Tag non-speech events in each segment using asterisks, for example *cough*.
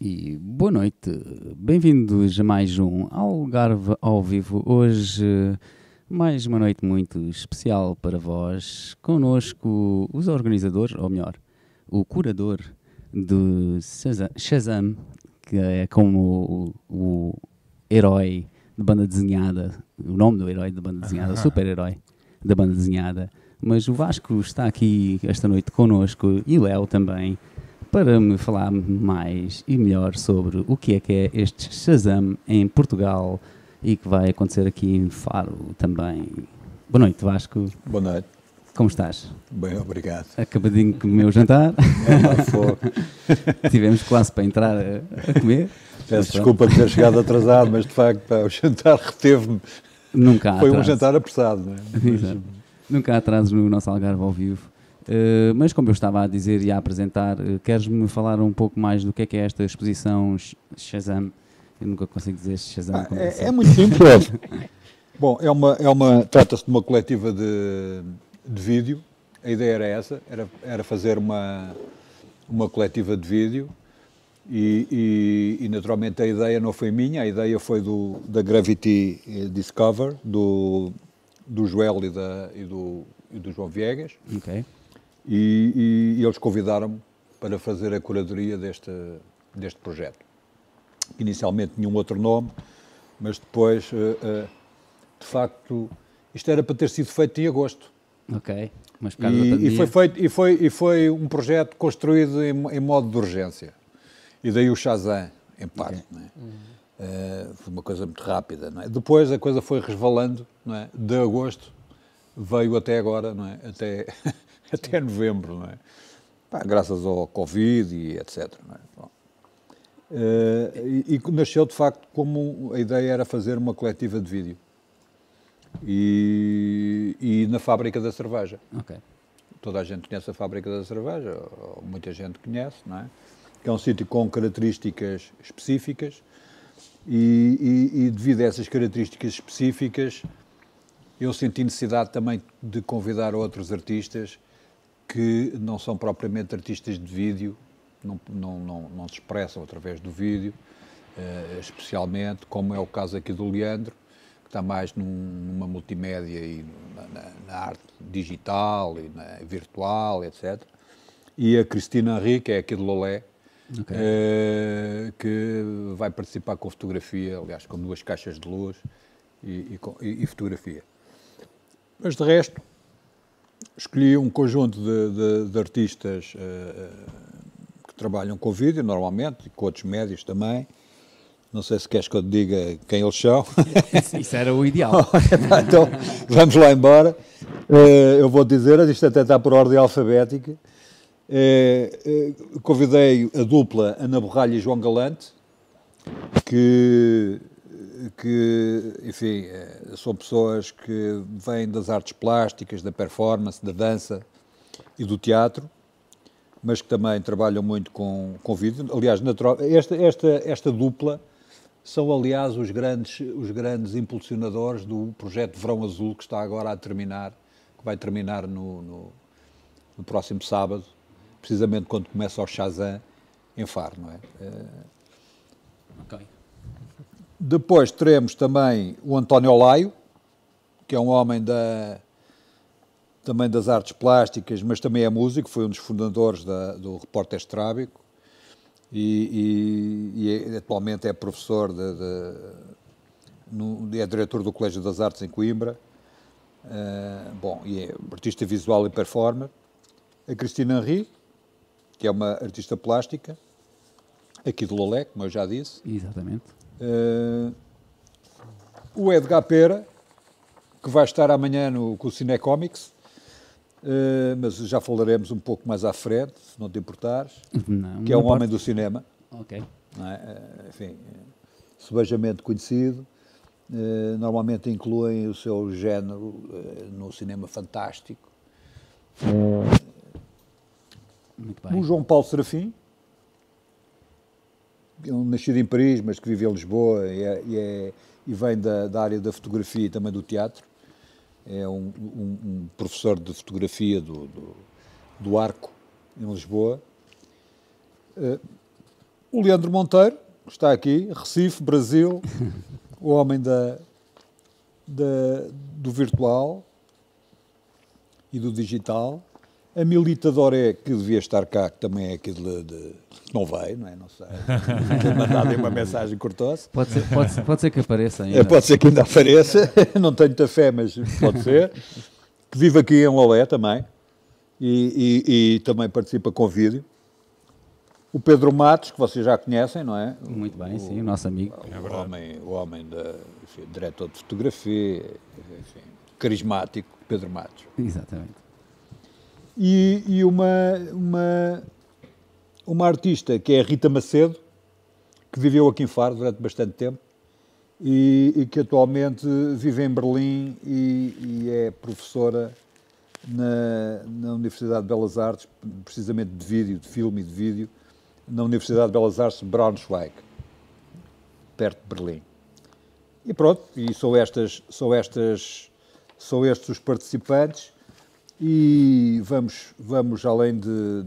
e boa noite. Bem-vindos a mais um Algarve ao vivo. Hoje, mais uma noite muito especial para vós. Conosco os organizadores, ou melhor, o curador do Shazam, que é como o, o herói de banda desenhada, o nome do herói de banda desenhada, *laughs* super-herói da banda desenhada. Mas o Vasco está aqui esta noite conosco e o Léo também para me falar mais e melhor sobre o que é que é este Shazam em Portugal e que vai acontecer aqui em Faro também. Boa noite, Vasco. Boa noite. Como estás? Bem, obrigado. Acabadinho de comer o jantar. É, *laughs* Tivemos quase para entrar a, a comer. Peço desculpa por ter chegado atrasado, mas de facto pá, o jantar reteve-me. Nunca há Foi atraso. um jantar apressado, não é? Mas. Nunca há atrasos no nosso Algarve ao vivo. Uh, mas como eu estava a dizer e a apresentar, uh, queres-me falar um pouco mais do que é que é esta exposição Sh- Shazam? Eu nunca consigo dizer Shazam. ah, como é, disse. é muito simples. *laughs* Bom, é uma, é uma, trata-se de uma coletiva de, de vídeo. A ideia era essa, era, era fazer uma, uma coletiva de vídeo. E, e- e, naturalmente a ideia não foi minha, a ideia foi do, da Gravity eh, Discover, do, do Joel e, da, e, do, e do João Viegas. Ok. E, e- e eles convidaram-me para fazer a curadoria deste, deste projeto. Inicialmente tinha um outro nome, mas depois, eh, eh, de facto, isto era para ter sido feito em agosto. Ok. Mas por causa da E, pandemia. e foi feito, e, foi, e foi um projeto construído em, em modo de urgência. E daí o Shazam, em parte. não é? Eh, foi uma coisa muito rápida. É? Depois a coisa foi resvalando, não é? de agosto veio até agora, não é? até, até novembro. Não é? Pá, graças ao Covid e etc. É? Eh, e, e nasceu de facto como a ideia era fazer uma coletiva de vídeo. E, e na fábrica da cerveja Ok. toda a gente conhece a fábrica da cerveja, ou muita gente conhece, não é? Que é um sítio com características específicas e, e- e devido a essas características específicas eu senti necessidade também de convidar outros artistas que não são propriamente artistas de vídeo, não, não, não, não se expressam através do vídeo, eh, especialmente, como é o caso aqui do Leandro, que está mais num- numa multimédia e na, na- na arte digital e na virtual, etc. E a Cristina Henrique, que é aqui de Lolé, Ok. eh, que vai participar com fotografia, aliás, com duas caixas de luz e, e- e fotografia. Mas de resto, escolhi um conjunto de, de- de artistas eh, que trabalham com vídeo, normalmente, e com outros médios também. Não sei se queres que eu te diga quem eles são. *laughs* Isso era o ideal. *laughs* então, vamos lá embora. Eh, eu vou dizer, isto até está por ordem alfabética. Eh, convidei a dupla Ana Borralha e João Galante, que, que enfim, eh, são pessoas que vêm das artes plásticas, da performance, da dança e do teatro, mas que também trabalham muito com, com vídeo. Aliás, esta, esta, esta dupla são, aliás, os grandes, os grandes impulsionadores do projeto Verão Azul, que está agora a terminar, que vai terminar no, no, no próximo sábado, precisamente quando começa o Shazam em Faro, não é? Eh, ok. Depois teremos também o António Olaio, que é um homem da, também das artes plásticas, mas também é músico, foi um dos fundadores da- do Repórter Estrábico e, e- e é- atualmente é professor, de, de- no- é diretor do Colégio das Artes em Coimbra. Eh, bom, e é artista visual e performer. A Cristina Henry, que é uma artista plástica, aqui de Lolé, como eu já disse. Exatamente. Eh, o Edgar Pera, que vai estar amanhã no, com o Cinecomics, eh, mas já falaremos um pouco mais à frente, se não te importares, Não, que é um homem do cinema, Ok. é? Eh, enfim, subejamente conhecido, eh, normalmente incluem o seu género no cinema fantástico. Muito O bem. João Paulo Serafim, um nascido em Paris, mas que vive em Lisboa e, é- e é- e vem da, da área da fotografia e também do teatro. É um, um- um professor de fotografia do, do, do Arco, em Lisboa. Eh, o Leandro Monteiro, que está aqui, Recife, Brasil, *laughs* o homem da, da, do virtual e do digital. A Milita Doré, que devia estar cá, que também é aqui de. de não veio, não é? Não sei. *laughs* Mandado aí uma mensagem cortou-se. Pode ser, pode, ser, pode ser que apareça ainda. É, pode ser que ainda apareça. *laughs* não tenho muita fé, mas pode ser. Que vive aqui em Lolé também. E, e, e também participa com vídeo. O Pedro Matos, que vocês já conhecem, não é? Muito bem, o, sim, o nosso amigo. O, o homem, o homem da, enfim, diretor de fotografia, enfim, carismático, Pedro Matos. Exatamente. E, e uma, uma, uma artista que é a Rita Macedo, que viveu aqui em Faro durante bastante tempo e, e que atualmente vive em Berlim e, e é professora na, na Universidade de Belas Artes, precisamente de vídeo, de filme e de vídeo, na Universidade de Belas Artes de Braunschweig, perto de Berlim. E pronto, e são estas, são estas, são estes os participantes e vamos, vamos além de,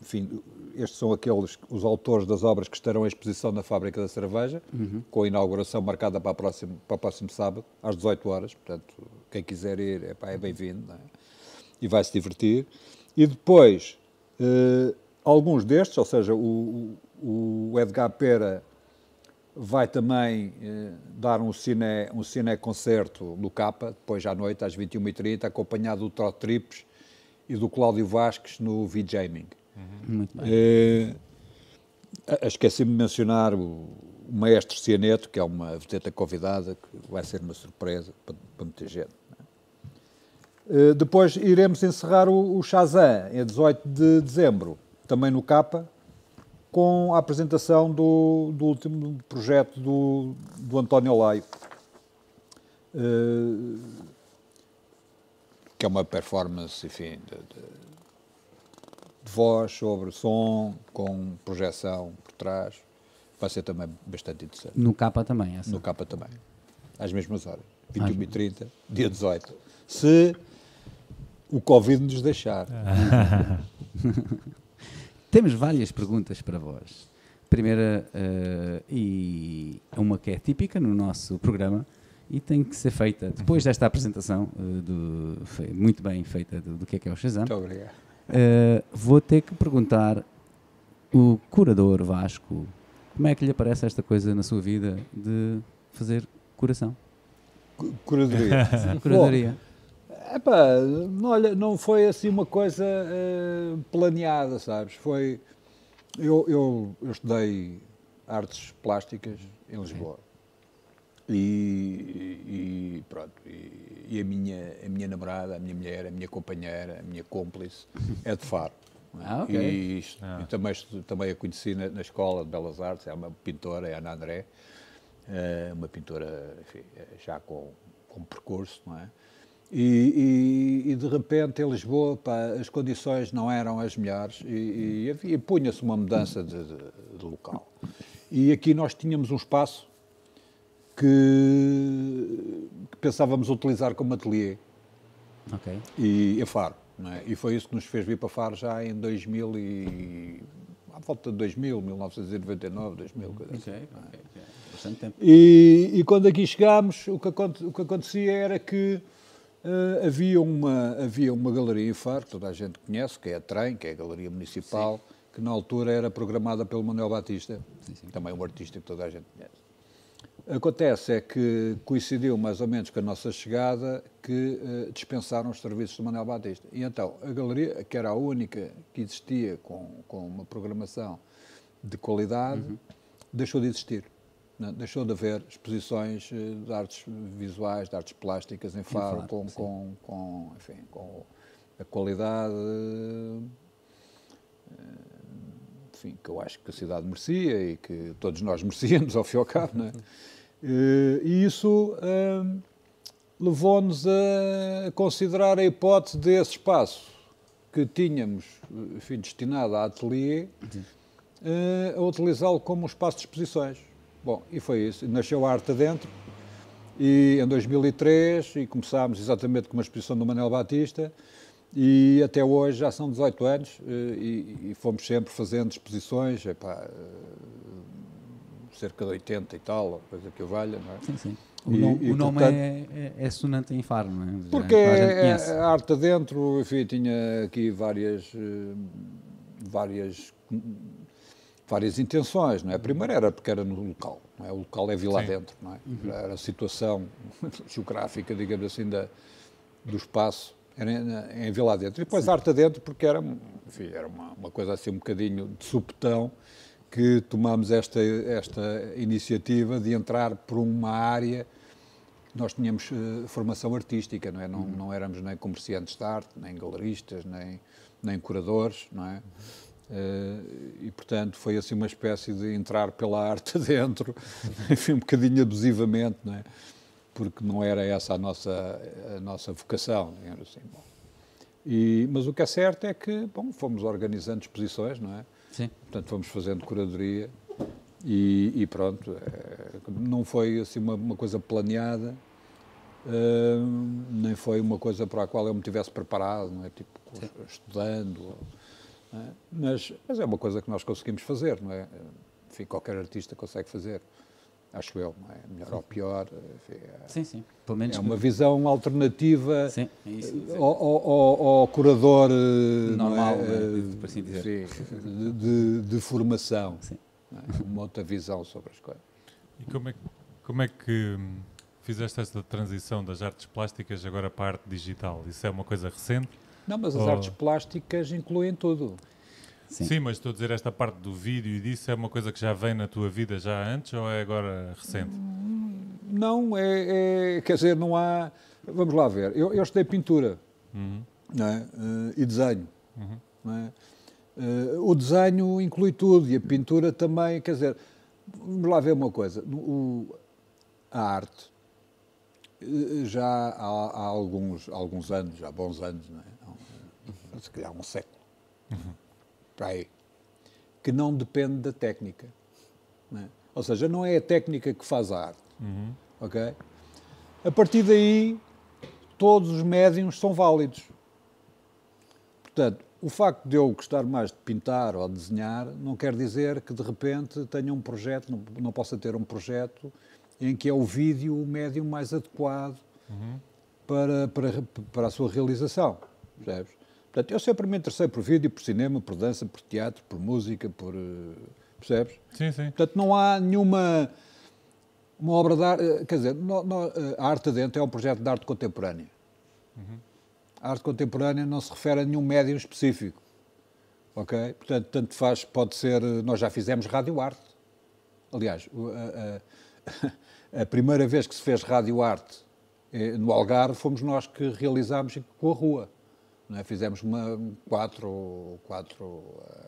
enfim, estes são aqueles, os autores das obras que estarão em exposição na Fábrica da Cerveja, uhum. com a inauguração marcada para, próximo, para o próximo sábado, às 18 horas, portanto, quem quiser ir, é, é bem-vindo, é? e vai se divertir. E depois, eh, alguns destes, ou seja, o, o Edgar Pera vai também eh, dar um cine, um cine concerto no Capa, depois à noite, às 21h30, acompanhado do Trot Trips e do Cláudio Vasques no V-Jaming. Uhum. Muito bem. Eh, Esqueci-me de mencionar o, o Maestro Cianeto, que é uma vedeta convidada, que vai ser uma surpresa para, para muita gente. Uh, depois iremos encerrar o, o Shazam, em 18 de dezembro, também no Capa, com a apresentação do, do último projeto do, do António Laio. Uh, que é uma performance, enfim, de, de, de, voz sobre som, com projeção por trás. Vai ser também bastante interessante. No capa também, essa? No capa também. Às mesmas horas. 21h30, dia 18. Se o Covid nos deixar. *laughs* Temos várias perguntas para vós. Primeira, uh, e uma que é típica no nosso programa e tem que ser feita depois desta apresentação, uh, do, muito bem feita, do, do, que é que é o Shazam. Muito obrigado. Uh, vou ter que perguntar o curador Vasco, como é que lhe aparece esta coisa na sua vida de fazer curação? Curadoria. Sim, *laughs* curadoria. Epá, olha, não foi assim uma coisa uh, planeada, sabes? Foi. Eu, eu, eu, estudei artes plásticas em Lisboa. E, e pronto. E, e, a, minha, a minha namorada, a minha mulher, a minha companheira, a minha cúmplice é de Faro. Ah, okay. E, isto, ah. e também, também a conheci na, na, Escola de Belas Artes, é uma pintora, é a Ana André, uh, uma pintora enfim, já com, com percurso, não é? E, e, e, de repente em Lisboa pá, as condições não eram as melhores e, e, e punha-se uma mudança de, de, de, local. E aqui nós tínhamos um espaço que, que pensávamos utilizar como ateliê. Ok. E em Faro. É? E foi isso que nos fez vir para Faro já em 2000 e... à volta de 2000, 1999, 2000, coisa okay, assim. Okay, okay. Bastante tempo. E, e quando aqui chegámos, o que, o que acontecia era que Uh, havia, uma, havia uma galeria em Faro, que toda a gente conhece, que é a Trem, que é a Galeria Municipal, sim. que na altura era programada pelo Manuel Batista, sim, sim. também um artista que toda a gente conhece. Acontece é que coincidiu mais ou menos com a nossa chegada que uh, dispensaram os serviços do Manuel Batista. E então a galeria, que era a única que existia com, com uma programação de qualidade, uhum. deixou de existir. Deixou de haver exposições eh, de artes visuais, de artes plásticas em Faro, com, com, com, enfim, com a qualidade eh, enfim, que eu acho que a cidade merecia e que todos nós *laughs* merecíamos, ao fim e ao cabo. Não é? Eh, e isso levou-nos a considerar a hipótese desse espaço que tínhamos enfim, destinado a ateliê, a utilizá-lo como um espaço de exposições. Bom, e foi isso. Nasceu a arte dentro e em 2003 e começámos exatamente com uma exposição do Manuel Batista E até hoje já são 18 anos e, e fomos sempre fazendo exposições, epá, cerca de 80 e tal, coisa que eu valha, não é? Sim, sim. O, e, nome, e, o nome portanto, é, é, é sonante em Faro, não é? Porque é, a arte adentro, enfim, tinha aqui várias, várias, várias intenções, não é? A primeira era porque era no local, não é? O local é Vila Sim. Adentro, não é? Uhum. Era a situação *laughs* geográfica, digamos assim, da, do espaço era em, em Vila Adentro. E depois Sim. arte adentro porque era, enfim, era uma, uma coisa assim um bocadinho de supetão, que tomamos esta, esta iniciativa de entrar por uma área. Nós tínhamos uh, formação artística, não é? Não, uhum. não éramos nem comerciantes de arte, nem galeristas, nem, nem curadores, não é? Uh, e, portanto, foi assim uma espécie de entrar pela arte *laughs* dentro, enfim, um bocadinho abusivamente, não é? Porque não era essa a nossa, a nossa vocação, assim. Bom. E, mas o que é certo é que, bom, fomos organizando exposições, não é? Sim. Portanto, fomos fazendo curadoria e, e pronto, é, não foi assim uma, uma coisa planeada, uh, nem foi uma coisa para a qual eu me tivesse preparado, não é? Tipo, Sim. estudando, é? Mas, mas é uma coisa que nós conseguimos fazer, não é? Enfim, qualquer artista consegue fazer acho eu, não é? Melhor sim. ou pior. Enfim, é, sim, sim. Pelo menos é uma visão alternativa sim, é isso, ao, ao, ao, curador eh, normal, é? né? por assim dizer. Sim, *laughs* de, de, formação. Sim. É? Uma outra visão sobre as coisas. E como é, como é que hum, fizeste esta transição das artes plásticas agora para a arte digital? Isso é uma coisa recente? Não, mas as ou... artes plásticas incluem tudo. Sim. Sim. mas estou a dizer, esta parte do vídeo e disso é uma coisa que já vem na tua vida já antes ou é agora recente? Não, é, é quer dizer, não há. Vamos lá ver. Eu, eu estudei pintura uhum. é? uh, e desenho. Uhum. É? Uh, o desenho inclui tudo e a pintura também. Quer dizer, vamos lá ver uma coisa. O, a arte uh, já há, há, alguns, alguns anos, há bons anos, não é? Se calhar um século. Uhum para aí, que não depende da técnica. É? Ou seja, não é a técnica que faz a arte. Uhum. Ok? A partir daí, todos os médiums são válidos. Portanto, o facto de eu gostar mais de pintar ou de desenhar não quer dizer que de repente tenha um projeto, não, não possa ter um projeto em que é o vídeo o médium mais adequado uhum. para, para, para a sua realização. Percebes? Portanto, eu sempre me interessei por vídeo, por cinema, por dança, por teatro, por música, por. Eh, percebes? Sim, sim. Portanto, não há nenhuma. Uma obra de arte. Eh, quer dizer, no, no, eh, a Arte Dentro é um projeto de arte contemporânea. Uhum. A arte contemporânea não se refere a nenhum médium específico. Ok? Portanto, tanto faz, pode ser. Nós já fizemos rádio arte. Aliás, a, a, *laughs* a primeira vez que se fez rádio arte no Algarve fomos nós que realizámos com a rua. É? Fizemos uma, quatro, quatro, eh,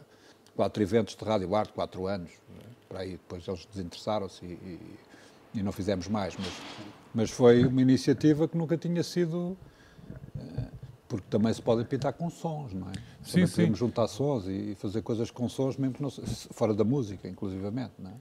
quatro eventos de rádio arte, quatro anos, é? para aí. Depois eles desinteressaram-se e, e, e, não fizemos mais. Mas, mas foi uma iniciativa que nunca tinha sido. Eh, porque também se pode pintar com sons, não é? Sim, também sim. podemos juntar sons e fazer coisas com sons, mesmo não, fora da música, inclusivamente, não é?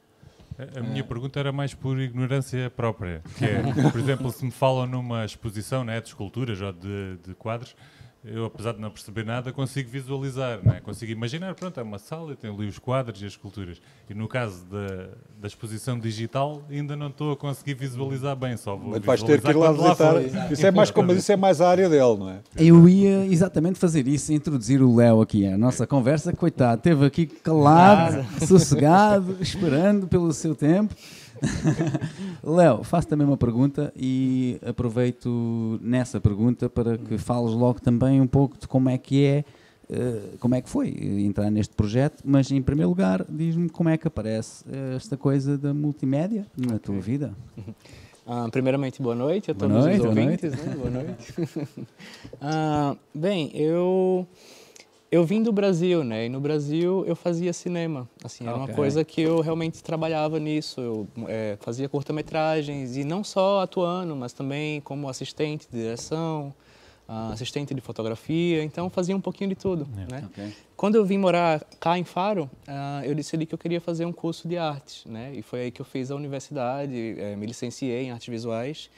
A minha é. pergunta era mais por ignorância própria, que é, *laughs* por exemplo, se me falam numa exposição né, de esculturas ou de, de quadros, eu, apesar de não perceber nada, consigo visualizar, né? consigo imaginar, pronto, é uma sala, tem ali os quadros e as esculturas. E no caso da, da exposição digital, ainda não estou a conseguir visualizar bem, só vou Mas vais ter que ir lá visitar. Isso é mais, como isso é mais a área dele, não é? Eu ia exatamente fazer isso, introduzir o Léo aqui à nossa conversa, coitado, esteve aqui calado, sossegado, esperando pelo seu tempo. *laughs* Léo, faço também uma pergunta e aproveito nessa pergunta para que fales logo também um pouco de como é que é, uh, como é que foi entrar neste projeto, mas em primeiro lugar diz-me como é que aparece esta coisa da multimédia na tua vida. Uh, *laughs* primeiramente, boa noite a todos noite, os ouvintes. Boa noite. Né? Boa noite. uh, *laughs* bem, eu eu vim do Brasil, né? E no Brasil eu fazia cinema. Assim, era okay. uma coisa que eu realmente trabalhava nisso. Eu é, fazia curta-metragens e não só atuando, mas também como assistente de direção, assistente de fotografia. Então fazia um pouquinho de tudo, yeah. né? Okay. Quando eu vim morar cá em Faro, uh, eu decidi que eu queria fazer um curso de artes, né? E foi aí que eu fiz a universidade, é, me licenciei em artes visuais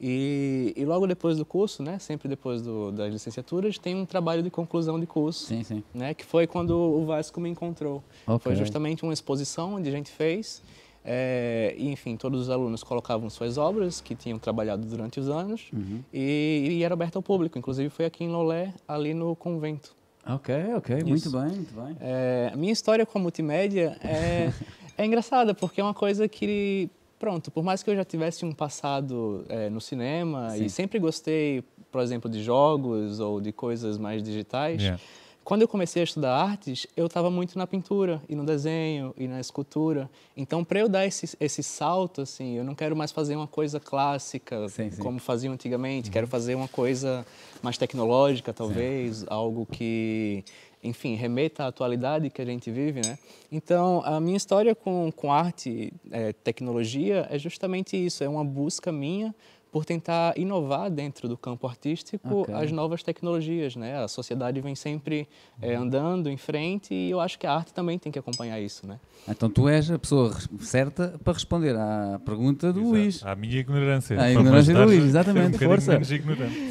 E, e, logo depois do curso, né, sempre depois do, das licenciaturas, tem um trabalho de conclusão de curso, sim, sim. Né, que foi quando o Vasco me encontrou. Okay. Foi justamente uma exposição onde a gente fez, é, e, enfim, todos os alunos colocavam suas obras que tinham trabalhado durante os anos uhum. e, e, era aberto ao público. Inclusive foi aqui em Lolé, ali no convento. Ok, ok, Isso. muito bem, muito bem. É, a minha história com a multimédia é, *laughs* é engraçada porque é uma coisa que pronto, por mais que eu já tivesse um passado é, no cinema Sim. e sempre gostei, por exemplo, de jogos ou de coisas mais digitais, yeah. quando eu comecei a estudar artes, eu estava muito na pintura e no desenho e na escultura. Então, para eu dar esse, esse salto, assim, eu não quero mais fazer uma coisa clássica sim, sim. como faziam antigamente, uhum. quero fazer uma coisa mais tecnológica, talvez, algo que enfim, remeta à atualidade que a gente vive, né? Então, a minha história com, com arte, é, tecnologia, é justamente isso, é uma busca minha por tentar inovar dentro do campo artístico okay. as novas tecnologias, né? A sociedade vem sempre é, andando em frente e eu acho que a arte também tem que acompanhar isso, né? Então tu és a pessoa certa para responder à pergunta do Exato. Luís. À minha ignorância. À ignorância do Luís, exatamente. Um Força.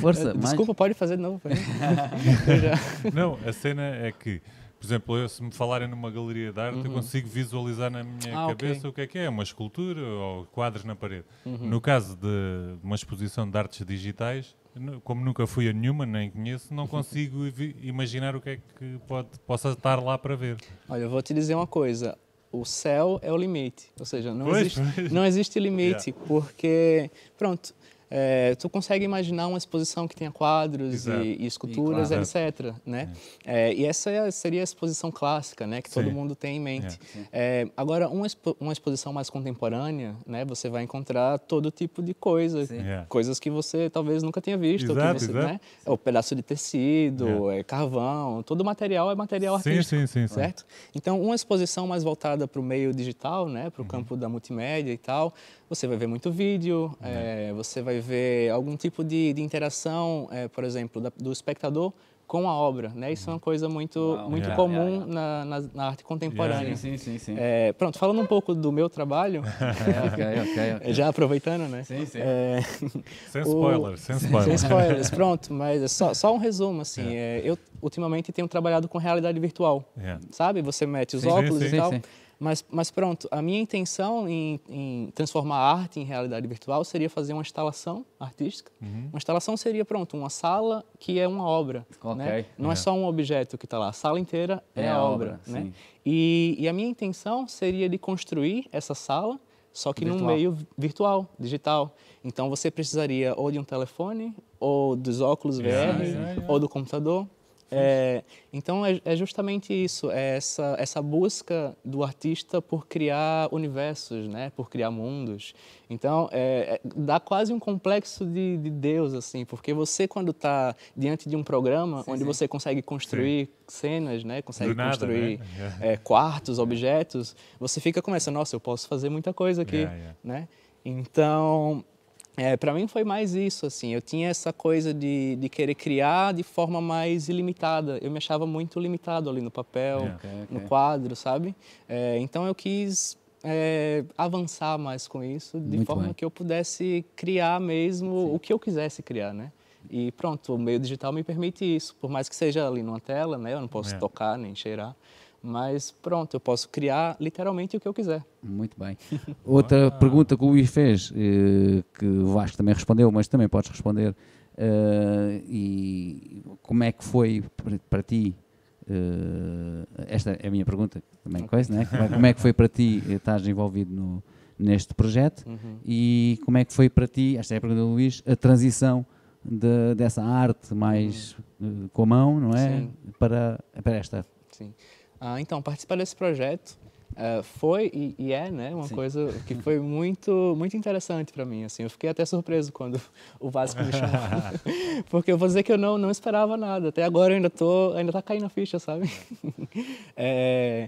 Força. Desculpa, pode fazer de novo. *laughs* Não, a cena é que por exemplo, eu, se me falarem numa galeria de arte, uhum. eu consigo visualizar na minha ah, cabeça okay. o que é que é, uma escultura ou quadros na parede. Uhum. No caso de uma exposição de artes digitais, como nunca fui a nenhuma, nem conheço, não *laughs* consigo imaginar o que é que pode, possa estar lá para ver. Olha, eu vou te dizer uma coisa. O céu é o limite, ou seja, não, pois, existe, pois. não existe *laughs* limite, yeah. porque, pronto, é, tu consegue imaginar uma exposição que tenha quadros e, e, esculturas, e, claro. etc. Né? É. É, e essa seria a exposição clássica, né, que Sim. todo mundo tem em mente. É. É, agora, uma, expo uma exposição mais contemporânea, né, você vai encontrar todo tipo de coisas, é. coisas que você talvez nunca tenha visto. Exato, você, né, é o pedaço de tecido, é. carvão, todo material é material artístico, sim, sim, sim, certo? Então, uma exposição mais voltada para o meio digital, né, para o uhum. campo da multimédia e tal, você vai ver muito vídeo, é. É, você vai ver algum tipo de, de interação, é, por exemplo, da, do espectador com a obra, né? Isso é uma coisa muito muito yeah, comum yeah, yeah. Na, na, na, arte contemporânea. Sim, sim, sim. É, pronto, falando um pouco do meu trabalho, *laughs* okay, okay, okay. *laughs* já aproveitando, né? Sim, sim. É, sem spoilers, sem spoilers. Sem spoilers, *laughs* pronto, mas só, só um resumo, assim, é, eu ultimamente tenho trabalhado com realidade virtual, sabe? Você mete os sim, óculos sim, e tal, mas, mas pronto, a minha intenção em, em, transformar a arte em realidade virtual seria fazer uma instalação artística. Uhum. Uma instalação seria, pronto, uma sala que é uma obra. Okay. Né? Não é. é. só um objeto que está lá, a sala inteira é, é a obra. obra né? E, e, a minha intenção seria de construir essa sala, só que virtual. num meio virtual, digital. Então você precisaria ou de um telefone, ou dos óculos VR, yeah, yeah, yeah. ou do computador. É, então é, é, justamente isso, é essa, essa busca do artista por criar universos, né, por criar mundos. Então é, é dá quase um complexo de, de, Deus assim, porque você quando está diante de um programa sim, onde sim. você consegue construir sim. cenas, né, consegue nada, construir né? É, quartos, objetos, você fica com essa, nossa, eu posso fazer muita coisa aqui, yeah, yeah. né? Então é, para mim foi mais isso, assim, eu tinha essa coisa de, de querer criar de forma mais ilimitada, eu me achava muito limitado ali no papel, yeah. okay, okay. no quadro, sabe? É, então eu quis é, avançar mais com isso, de muito forma bem. que eu pudesse criar mesmo Sim. o que eu quisesse criar, né? E pronto, o meio digital me permite isso, por mais que seja ali numa tela, né? Eu não posso é. tocar nem cheirar, mas pronto, eu posso criar literalmente o que eu quiser. Muito bem. *laughs* Outra ah. pergunta que o Luís fez, eh, que o Vasco também respondeu, mas também podes responder. Uh, e como é que foi para ti? Uh, esta é a minha pergunta, também okay. coisa, né? Como é que foi para ti estar envolvido no, neste projeto uhum. e como é que foi para ti, esta é a pergunta do Luís, a transição de, dessa arte mais uhum. uh, com a mão, não é? Para, para esta. Sim. Ah, então, participar desse projeto uh, foi e, e, é né, uma Sim. coisa que foi *laughs* muito, muito interessante para mim. Assim, eu fiquei até surpreso quando *laughs* o Vasco me chamou. *laughs* Porque eu vou dizer que eu não, não esperava nada. Até agora eu ainda tô, ainda tá caindo a ficha, sabe? é,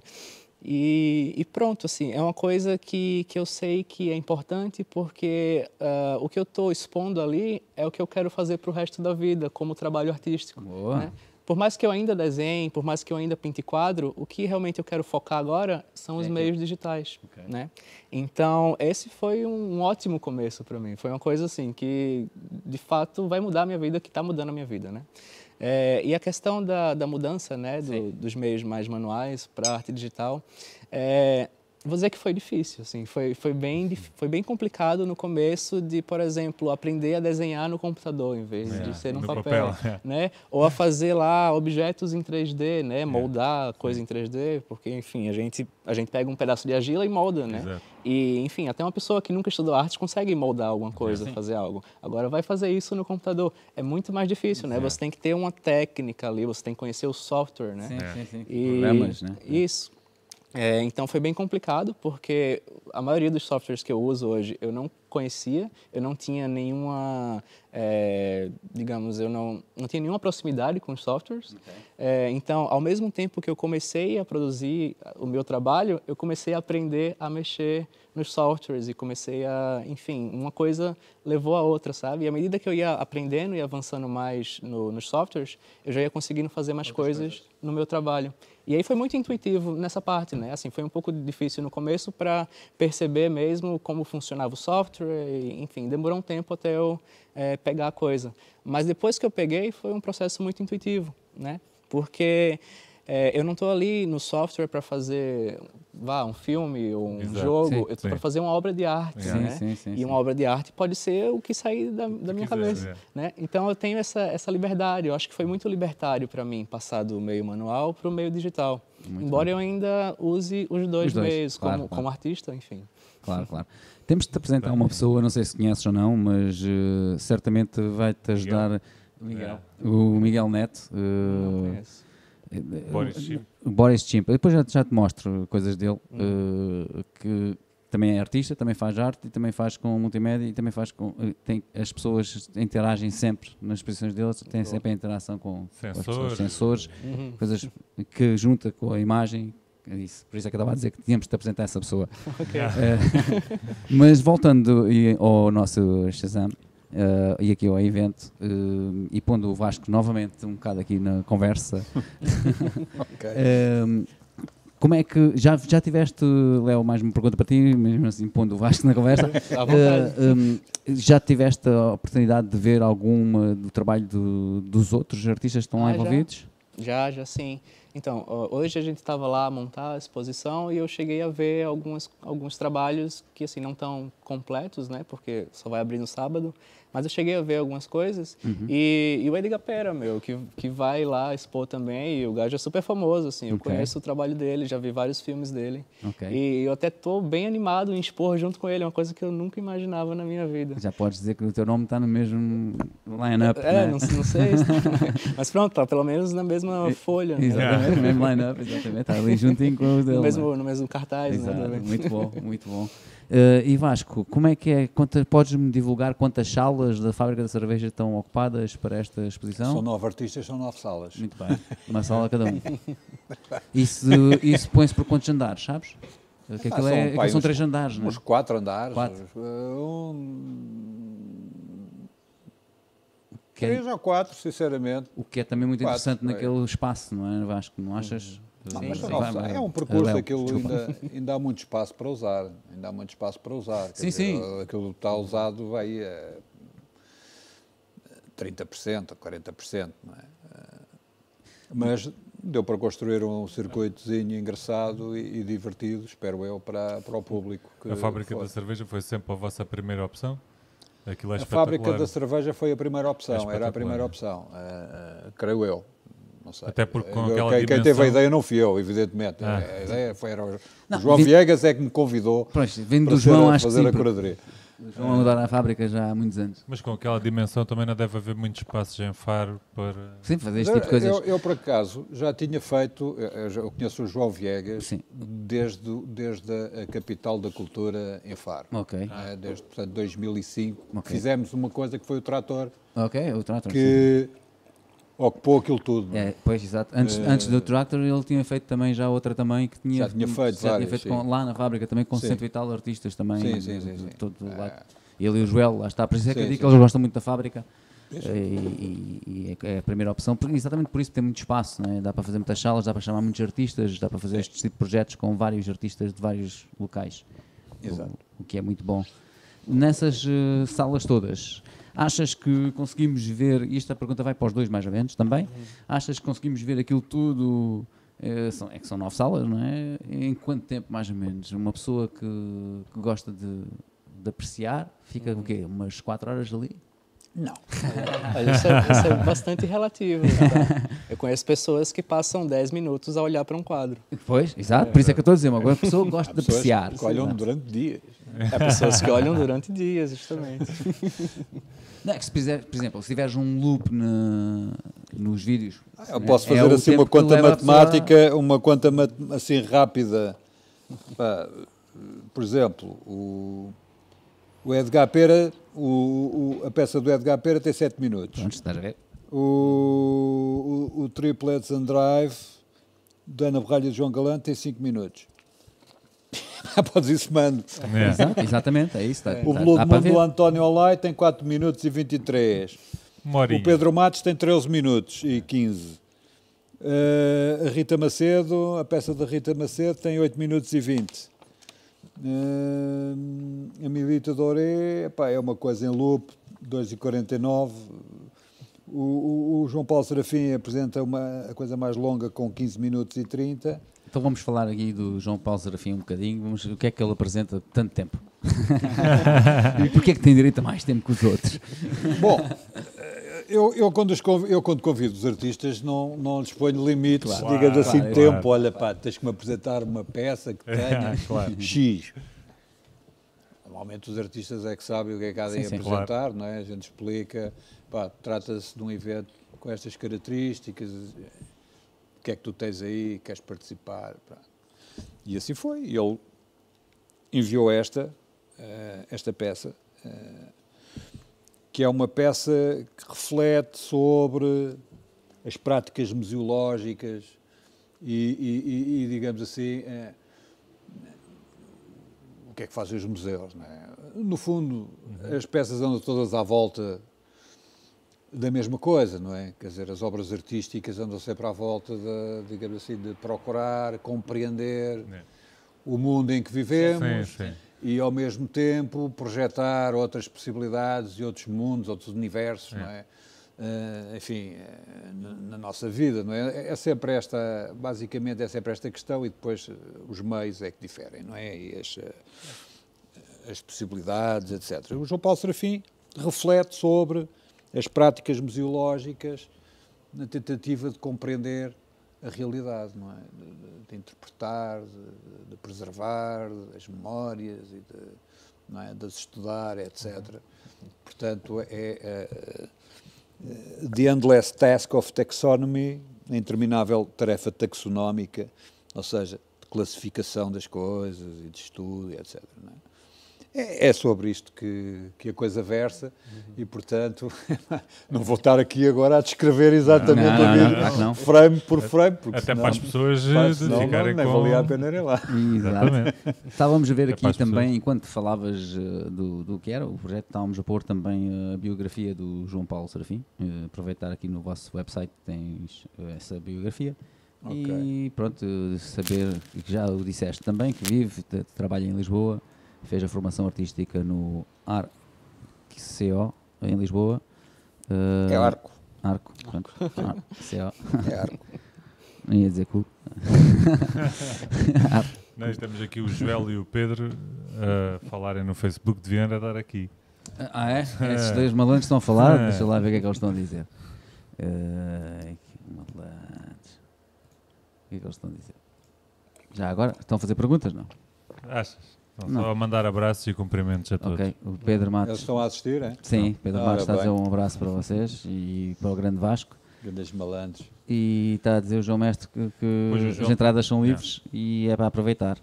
e, e, pronto, assim, é uma coisa que, que eu sei que é importante porque uh, o que eu estou expondo ali é o que eu quero fazer para o resto da vida, como trabalho artístico. Né? Por mais que eu ainda desenhe, por mais que eu ainda pinte quadro, o que realmente eu quero focar agora são os é meios digitais, okay. né? Então, esse foi um, ótimo começo para mim. Foi uma coisa assim que, de fato, vai mudar a minha vida, que está mudando a minha vida, né? É, e a questão da, da mudança, né, do, dos meios mais manuais para arte digital, é, vou dizer que foi difícil, assim, foi, foi, bem, foi bem complicado no começo de, por exemplo, aprender a desenhar no computador em vez é, de ser no papel, papel é. né? Ou a fazer lá objetos em 3D, né? É. Moldar é. coisa em 3D, porque, enfim, a gente, a gente pega um pedaço de argila e molda, né? Exato. E, enfim, até uma pessoa que nunca estudou arte consegue moldar alguma coisa, é, fazer algo. Agora, vai fazer isso no computador. É muito mais difícil, né? Você tem que ter uma técnica ali, você tem que conhecer o software, né? Sim, sim, sim. E, Problemas, né? Isso. É, então foi bem complicado porque a maioria dos softwares que eu uso hoje eu não conhecia, eu não tinha nenhuma, é, digamos, eu não, não tinha nenhuma proximidade com os softwares. Okay. É, então, ao mesmo tempo que eu comecei a produzir o meu trabalho, eu comecei a aprender a mexer nos softwares e comecei a, enfim, uma coisa levou a outra, sabe? E à medida que eu ia aprendendo e avançando mais no, nos softwares, eu já ia conseguindo fazer mais coisas, coisas no meu trabalho. E aí foi muito intuitivo nessa parte, né? Assim, foi um pouco difícil no começo para perceber mesmo como funcionava o software, e, enfim, demorou um tempo até eu é, pegar a coisa. Mas depois que eu peguei, foi um processo muito intuitivo, né? Porque é, eu não estou ali no software para fazer vá, um filme ou um Exato. jogo, sim, eu estou para fazer uma obra de arte, sim, né? Sim, sim, e uma obra de arte pode ser o que sair da, da minha quiser, cabeça, é. né? Então eu tenho essa, essa liberdade, eu acho que foi muito libertário para mim passar do meio manual para o meio digital. Muito Embora bom. eu ainda use os dois, os dois meios claro, como, claro. como artista, enfim. Claro, claro. Temos de te apresentar uma pessoa, não sei se conheces ou não, mas uh, certamente vai-te ajudar Miguel. o Miguel Neto. Uh, não conheço Boris Chimp. Boris Chimp. Depois já, já te mostro coisas dele, uh, que também é artista, também faz arte e também faz com multimédia e também faz com. Eh, tem, as pessoas interagem sempre nas exposições dele, têm sempre a interação com, sensores, sensores uhum. coisas que junta com a imagem. É isso. Por isso é que eu estava a dizer que tínhamos de apresentar essa pessoa. *laughs* Okay. Uh, *laughs* mas voltando ao nosso Shazam, Uh, e aqui ao evento uh, e pondo o Vasco novamente um bocado aqui na conversa. *laughs* okay. uh, *laughs* como é que já, já tiveste, Léo, mais uma pergunta para ti, mesmo assim pondo o Vasco na conversa. *laughs* um, já tiveste a oportunidade de ver alguma do trabalho do, dos outros artistas que estão ah, lá envolvidos? Já, já, já sim. Então, hoje a gente estava lá a montar a exposição e eu cheguei a ver alguns, alguns trabalhos que assim não estão completos, né? Porque só vai abrir no sábado. Mas eu cheguei a ver algumas coisas. Uhum. E, e, o Edgar Pera, meu, que, que vai lá expor também. E o gajo é super famoso, assim. Eu okay. conheço o trabalho dele, já vi vários filmes dele. Okay. E eu até estou bem animado em expor junto com ele. É uma coisa que eu nunca imaginava na minha vida. Já podes dizer que o teu nome está no mesmo line-up, É, né? não, não sei. *laughs* *laughs* mas pronto, tá pelo menos na mesma folha. Né? Exatamente, no mesmo line-up, exatamente. Está ali juntinho com o dele. No mesmo, no mesmo cartaz, né, Exato. né? Muito bom, muito bom. Uh, e Vasco, como é que é? Podes-me divulgar quantas salas da fábrica da cerveja estão ocupadas para esta exposição? São nove artistas, são nove salas. Muito bem, uma sala cada um. *laughs* Isso, isso põe-se por quantos andares, sabes? Que ah, são, é, pai, são uns, três andares, não é? Uns quatro andares. Quatro. Um, que é, três ou quatro, sinceramente. O que é também muito quatro, interessante naquele espaço, não é, Vasco? Não achas? Não, sim, é um percurso, aquilo ainda, *laughs* ainda há muito espaço para usar, ainda há muito espaço para usar. Sim, dizer, sim. Aquilo está usado vai a 30%, 40%, não é? Mas deu para construir um circuitozinho engraçado e, e divertido, espero eu, para, para o público. a fábrica da cerveja foi sempre a vossa primeira opção? Aquilo é a fábrica da cerveja foi a primeira opção, é era a primeira opção, uh, uh, creio eu. Não sei. Até porque com aquela quem, dimensão... quem teve a ideia não fui eu, evidentemente. Ah. A ideia foi era o, não, João vi... Viegas é que me convidou pois, vindo para do João, acho fazer a curadoria. João mudar a fábrica já há muitos anos. Mas com aquela dimensão também não deve haver muitos espaços em Faro para... Sim, fazer este tipo de coisas. Eu, eu por acaso, já tinha feito, eu conheço o João Viegas Sim. desde, desde a capital da cultura em Faro. Ok. É, desde, portanto, 2005. Okay. Fizemos uma coisa que foi o Trator. Ok, o Trator, que, sim ocupou aquilo tudo. É, pois, exato. Antes, uh, antes do Tractor ele tinha feito também já outra também que tinha, já tinha feito, já várias, tinha feito com, lá na fábrica também com sim. cento e tal artistas também. Sim, sim, sim. sim. Todo, uh, Ele e o Joel, lá está. Por isso é que eu digo que eles gostam muito da fábrica. E, e, e, é a primeira opção, exatamente por isso tem muito espaço, é? dá para fazer muitas salas, dá para chamar muitos artistas, dá para fazer este tipo de projetos com vários artistas de vários locais. Exato. O, o que é muito bom. Nessas uh, salas todas, achas que conseguimos ver, e esta pergunta vai para os dois mais ou menos também, uhum. achas que conseguimos ver aquilo tudo, é, são, é que são nove salas, não é? Em quanto tempo mais ou menos? Uma pessoa que, que gosta de, de apreciar, fica uhum. o quê? Umas quatro horas ali? Não. *laughs* isso, é, isso, é, bastante relativo. Tá? Eu conheço pessoas que passam 10 minutos a olhar para um quadro. Pois, exato. Por isso é que eu estou a dizer. Uma pessoa gosta de apreciar. Que olham durante dias. Há pessoas que olham durante dias, justamente. *laughs* Não, é que se, por exemplo, se tiveres um loop na, nos vídeos. Eu posso é fazer é assim uma conta matemática, uma conta assim rápida. Por exemplo, o o Edgar Pera, o, o, a peça do Edgar Pera tem 7 minutos. Pronto, está a ver. O, o, o Triplets and Drive da Ana Borralha de João Galante tem 5 minutos. *laughs* Podes ir somando. É. exatamente, é isso. Tá, o tá, Blood Moon do António Olai tem 4 minutos e 23. Morinha. O Pedro Matos tem 13 minutos e 15. Uh, eh, a Rita Macedo, a peça da Rita Macedo tem 8 minutos e 20. Uh, a Milita Doré epá, é uma coisa em loop, 2,49. O, o, o, João Paulo Serafim apresenta uma, a coisa mais longa com 15 minutos e 30. Então vamos falar aqui do João Paulo Serafim um bocadinho. Vamos, o que é que ele apresenta tanto tempo? *laughs* e porquê é que tem direito a mais tempo que os outros? Bom, eu, eu, quando convido, eu, quando convido os artistas, não, não lhes ponho limites, claro, digamos assim, claro, tempo. Claro. Olha, pá, tens que me apresentar uma peça que tenha *laughs* X. Normalmente os artistas é que sabem o que é que há de apresentar, não é? A gente explica, pá, trata-se de um evento com estas características, o que é que tu tens aí, queres participar? E assim foi. Ele enviou esta, uh, esta peça. Uh, que é uma peça que reflete sobre as práticas museológicas e, e, e digamos assim, é, o que é que fazem os museus. É? No fundo, uhum. as peças andam todas à volta da mesma coisa, não é? Quer dizer, as obras artísticas andam sempre à volta de, digamos assim, de procurar compreender é. o mundo em que vivemos. Sim, sim e ao mesmo tempo projetar outras possibilidades e outros mundos, outros universos, é. não é? Uh, enfim, uh, na, na, nossa vida, não é? É sempre esta, basicamente é sempre esta questão e depois uh, os meios é que diferem, não é? E as, as possibilidades, etc. O João Paulo Serafim reflete sobre as práticas museológicas na tentativa de compreender a realidade, não é? De, de, interpretar, de, de, preservar as memórias e de, não é? de as estudar, etc. Portanto, é, é The Endless Task of Taxonomy, a interminável tarefa taxonómica, ou seja, de classificação das coisas e de estudo, etc. Não é? É, é sobre isto que, que a coisa versa uhum. e, portanto, *laughs* não vou estar aqui agora a descrever exatamente não, não, não, frame por frame. Porque Até senão, para as pessoas faz, senão, ficarem não, com... Nem valia a pena ir lá. Exatamente. estávamos a ver aqui também, enquanto falavas uh, do, do que era o projeto, estávamos a pôr também a biografia do João Paulo Serafim. Uh, aproveitar aqui no vosso website tens essa biografia. Okay. E pronto, saber que já o disseste também, que vive, trabalha em Lisboa fez a formação artística no ARCO, em Lisboa. Uh, é Arco. Arco, pronto. *laughs* Ar, CO. É Arco. *laughs* Não ia dizer cu. *laughs* Nós temos aqui o Joel e o Pedro a falarem no Facebook, deviam dar aqui. Ah, é? Esses dois malandros estão a falar? É. Deixa lá ver o que é que eles estão a dizer. Uh, malandros. O que é que eles estão a dizer? Já agora? Estão a fazer perguntas, não? Achas? Não. Só a mandar abraços e cumprimentos a todos. Ok, o Pedro Matos. Eles estão a assistir, é? Sim, Pedro Matos está a dizer um abraço para vocês e para o Grande Vasco. Grandes malandros. E está a dizer o João Mestre que, que João... as entradas são livres é. e é para aproveitar.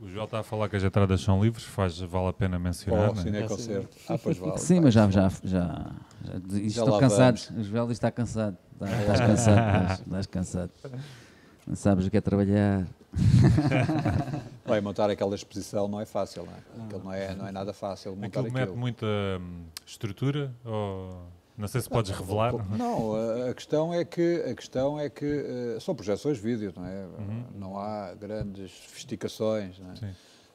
O João está a falar que as entradas são livres, faz, vale a pena mencionar. Oh, sim, é concerto. Ah, pois vale. Sim, mas já, já, já, já, já estou cansado. O Joel está cansado. Estás cansado, estás cansado. Não sabes o que é trabalhar. *laughs* Vai montar aquela exposição não é fácil, não é? Aquilo não é, não é nada fácil montar aquilo. aquilo. mete muita hum, estrutura ou Não sei se podes revelar. Não, a questão é que, a questão é que uh, são projeções vídeo, não é? Uhum. Não há grandes sofisticações, não é? Sim.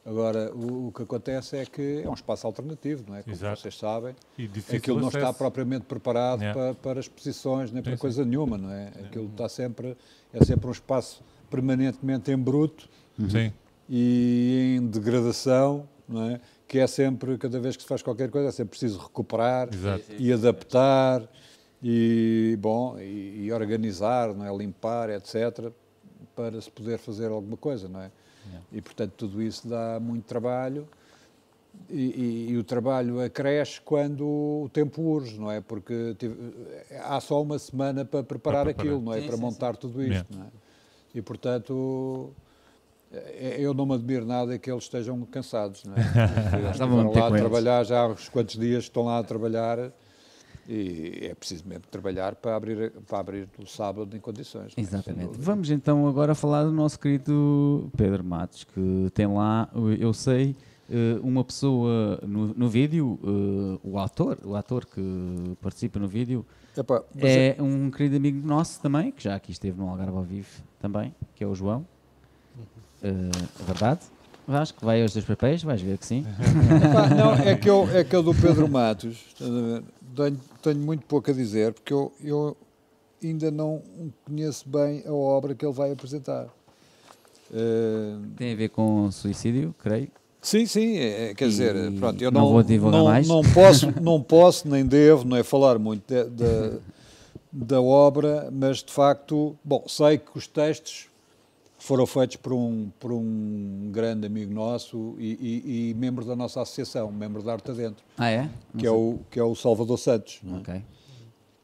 Agora, o, o, que acontece é que é um espaço alternativo, não é? Como Exato. vocês sabem. E Aquilo não está propriamente preparado yeah. para, para exposições, nem sim, para coisa sim. nenhuma, não é? Aquilo está sempre, é sempre um espaço permanentemente em bruto sim. E em degradação, não é? Que é sempre, cada vez que se faz qualquer coisa, é sempre preciso recuperar Exato. e adaptar e, bom, e, e organizar, não é? Limpar, etc., para se poder fazer alguma coisa, não é? E, portanto, tudo isso dá muito trabalho e, e, e, o trabalho acresce quando o tempo urge, não é? Porque tive, há só uma semana para preparar, para preparar. aquilo, não é? Sim, para sim, montar sim. tudo isto, não é? E, portanto, eu não me admiro nada que eles estejam cansados, não é? *laughs* Eles estão lá a trabalhar, já há uns quantos dias estão lá a trabalhar e é preciso mesmo trabalhar para abrir, para abrir o sábado em condições. É? Exatamente. É? Vamos então agora falar do nosso querido Pedro Matos, que tem lá, eu sei, eh, uma pessoa no, no vídeo, eh, o ator, o ator que participa no vídeo, Epa, é, é um querido amigo nosso também, que já aqui esteve no Algarve ao vivo também, que é o João. Uh, verdade? Acho que vai aos dois papéis, vais ver que sim. *laughs* Não, é que, eu, é que eu do Pedro Matos, tenho, tenho muito pouco a dizer, porque eu, eu ainda não conheço bem a obra que ele vai apresentar. Uh, Tem a ver com suicídio, creio. Sim, sim, é, é quer e dizer, pronto, eu não, não vou divulgar não, mais. Não posso, não posso, nem devo, não é falar muito de, de, da obra, mas de facto, bom, sei que os textos foram feitos por um, por um grande amigo nosso e, e, e membro da nossa associação, membro da Arte Dentro. Ah, é? que é, o, que é o Salvador Santos. É? Ok.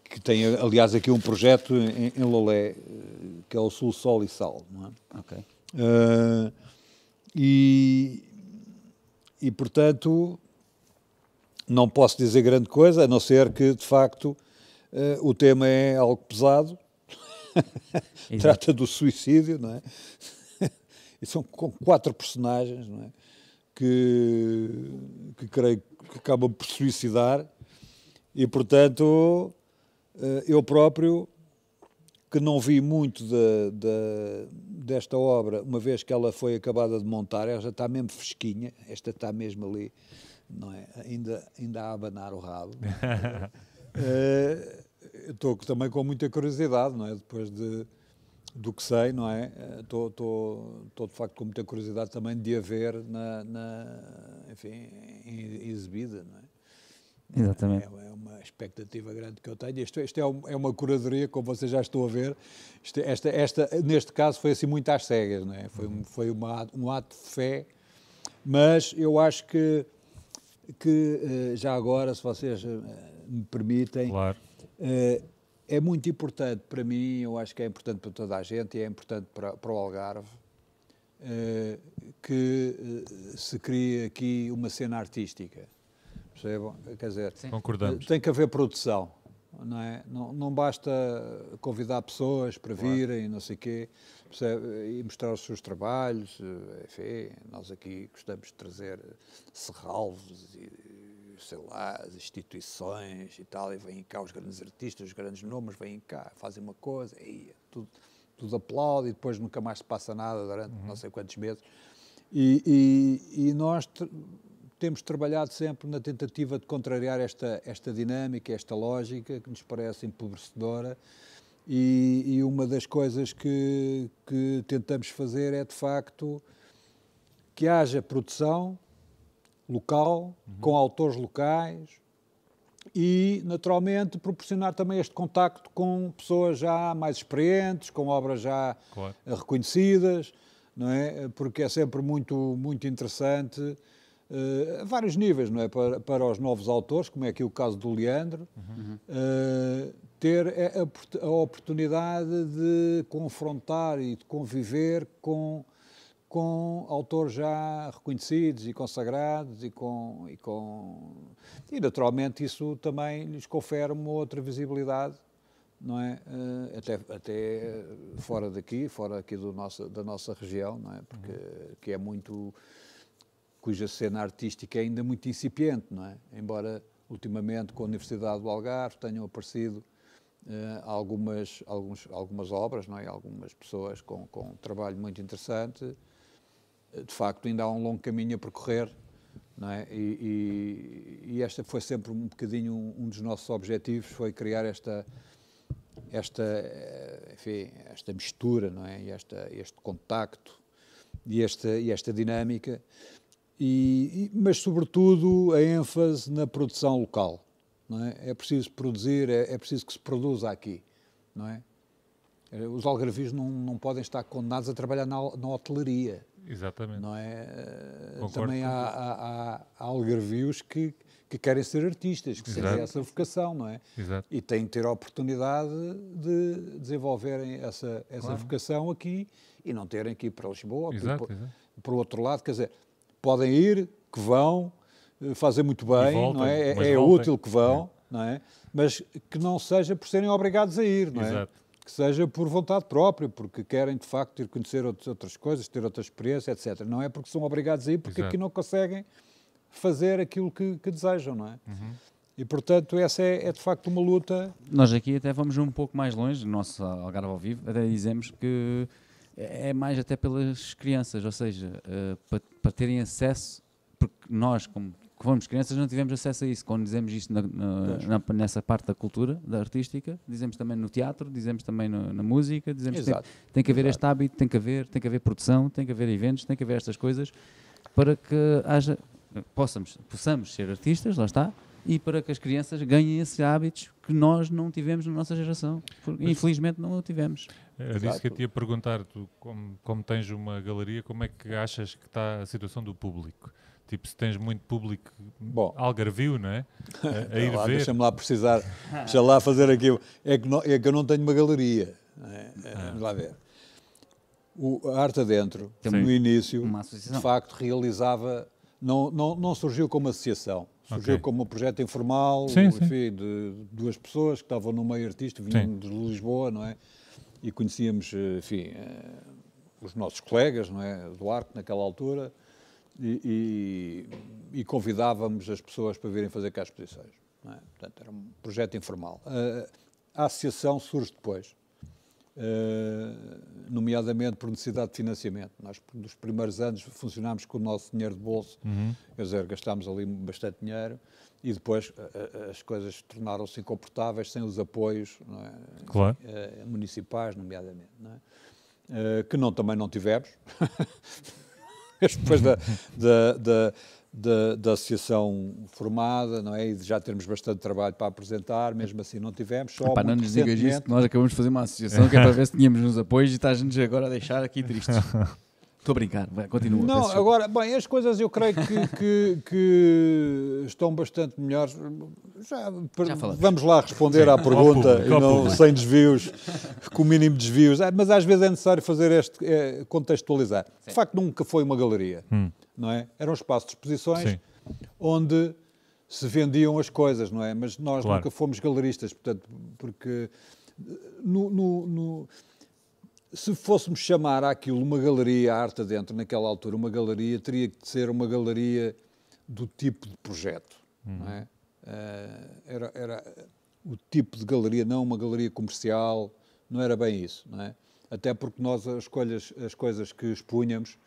Que tem, aliás, aqui um projeto em, em Lolé, eh, que é o Sul, Sol e Sal. Não é? Ok. Uh, e, e, portanto, não posso dizer grande coisa, a não ser que, de facto, uh, o tema é algo pesado Trata do suicídio, não é? *laughs* e são quatro personagens, não é? Que, que creio que acabam por suicidar e, portanto, eh, eu próprio, que não vi muito de, de, desta obra, uma vez que ela foi acabada de montar, ela já está mesmo fresquinha, esta está mesmo ali, não é? Ainda, ainda a abanar o rabo. uh, *laughs* estou também com muita curiosidade, não é? Depois de, do que sei, não é? Estou, estou, estou de facto com muita curiosidade também de a ver na, na enfim, exibida, não é? Exatamente. É, é, uma expectativa grande que eu tenho. Isto, isto é, é, uma curadoria, como vocês já estão a ver. Isto, esta, esta, neste caso foi assim muito às cegas, não é? Foi, um, foi uma, um ato de fé, mas eu acho que, que eh, já agora, se vocês eh, me permitem, claro. Eh, é muito importante para mim, eu acho que é importante para toda a gente e é importante para, para o Algarve eh, que eh, se crie aqui uma cena artística. Percebam? Quer dizer, Sim. Concordamos. tem que haver produção. Não, é? não, não basta convidar pessoas para virem, claro. não sei o quê, percebe? e mostrar os seus trabalhos. Enfim, nós aqui gostamos de trazer serralvos e sei lá, as instituições e tal, e vêm cá os grandes artistas, os grandes nomes, vêm cá, fazem uma coisa, e tudo, tudo aplaude, e depois nunca mais se passa nada durante uhum. não sei quantos meses. E, e, e nós temos trabalhado sempre na tentativa de contrariar esta, esta dinâmica, esta lógica que nos parece empobrecedora. E, e uma das coisas que, que tentamos fazer é, de facto, que haja produção, local, uhum. com autores locais e, naturalmente, proporcionar também este contacto com pessoas já mais experientes, com obras já claro. reconhecidas, não é? Porque é sempre muito, muito interessante, uh, a vários níveis, não é? Para, para os novos autores, como é aqui o caso do Leandro, uhum. uh, ter a, a oportunidade de confrontar e de conviver com com autores já reconhecidos e consagrados e com, e com e naturalmente isso também lhes confere uma outra visibilidade não é uh, até até fora daqui fora aqui do nossa da nossa região não é porque uhum. que é muito cuja cena artística é ainda muito incipiente não é embora ultimamente com a Universidade do Algarve, tenham aparecido uh, algumas, alguns, algumas obras, não é? algumas pessoas com, com um trabalho muito interessante. De facto, ainda há um longo caminho a percorrer, é? e, e, e esta foi sempre um bocadinho um, dos nossos objetivos, foi criar esta esta, enfim, esta mistura, não é? E esta, este contacto e esta, e esta dinâmica, e, mas sobretudo a ênfase na produção local. Não é? é preciso produzir, é, é preciso que se produza aqui. Não é? Os algarvios não, não podem estar condenados a trabalhar na, na hotelaria. Exatamente. Não é? Concordo Também há, há, há, algarvios que, que querem ser artistas, que têm essa vocação, não é? Exato. E têm que ter a oportunidade de desenvolverem essa, essa claro. vocação aqui e não terem que ir para Lisboa. Exato, para, exato. para o outro lado, quer dizer, podem ir, que vão, eh, fazem muito bem, voltem, não é? É, é útil que vão, é. não é? Mas que não seja por serem obrigados a ir, não é? Exato. Que seja por vontade própria, porque querem de facto ir conhecer outras coisas, ter outra experiência, etc. Não é porque são obrigados a ir, porque Exato. aqui não conseguem fazer aquilo que, que desejam, não é? Uhum. E, portanto, essa é, é, de facto uma luta. Nós aqui até vamos um pouco mais longe, no nosso Algarve ao vivo, até dizemos que é mais até pelas crianças, ou seja, uh, para, para terem acesso, porque nós, como fomos crianças, não tivemos acesso a isso. Quando dizemos isto na, na, na, nessa parte da cultura, da artística, dizemos também no teatro, dizemos também no, na música, dizemos Exato. que tem, tem que haver Exato. este hábito, tem que haver, tem que haver produção, tem que haver eventos, tem que haver estas coisas para que haja possamos, possamos ser artistas, lá está, e para que as crianças ganhem esses hábitos que nós não tivemos na nossa geração. Porque, infelizmente não o tivemos. Era disso que eu te ia perguntar, tu, como, como tens uma galeria, como é que achas que está a situação do público? Tipo, se tens muito público Bom, algarvio, não é? *laughs* A, a ir lá, ver. Deixa-me lá precisar, deixa lá fazer aqui. É que, não, é que eu não tenho uma galeria. É? É, ah. Vamos lá ver. O, a Arte Adentro, Sim. no início, de facto, realizava não, não, não surgiu como associação. Surgiu okay. como um projeto informal, sim, enfim, sim. de duas pessoas que estavam no meio artístico, vinham sim. de Lisboa, não é? E conhecíamos, enfim, eh, os nossos colegas, não é? Do Arco, naquela altura, e, e, e, convidávamos as pessoas para virem fazer cá exposições. É? Portanto, era um projeto informal. A, a associação surge depois. Uh, nomeadamente por necessidade de financiamento. Nós, nos primeiros anos, funcionámos com o nosso dinheiro de bolso, uhum. quer dizer, gastámos ali bastante dinheiro e depois as coisas tornaram-se incomportáveis sem os apoios é? claro. uh, municipais, nomeadamente, não é? que não, também não tivemos. *laughs* *laughs* depois da, da, da da, da, associação formada, não é? E já termos bastante trabalho para apresentar, mesmo assim não tivemos. Só Epá, não nos digas isso, nós acabamos de fazer uma associação que é para ver se tínhamos nos apoios e estás-nos agora a deixar aqui tristes. *laughs* Estou a brincar, vai, continua. Não, agora, bem, as coisas eu creio que, *laughs* que, que estão bastante melhores. Já, Já vamos lá responder Sim, à pergunta, público, não, sem desvios, com o mínimo de desvios. Ah, mas às vezes é necessário fazer este, é, contextualizar. Sim. De facto, nunca foi uma galeria. Hum não é? Era um espaço de exposições Sim. onde se vendiam as coisas, não é? Mas nós claro. nunca fomos galeristas, portanto, porque no, no, no, se fôssemos chamar aquilo uma galeria arte dentro naquela altura, uma galeria teria que ser uma galeria do tipo de projeto, uhum. não é? Uh, era, era o tipo de galeria, não uma galeria comercial, não era bem isso, não é? Até porque nós as, escolhas, as coisas que expunhamos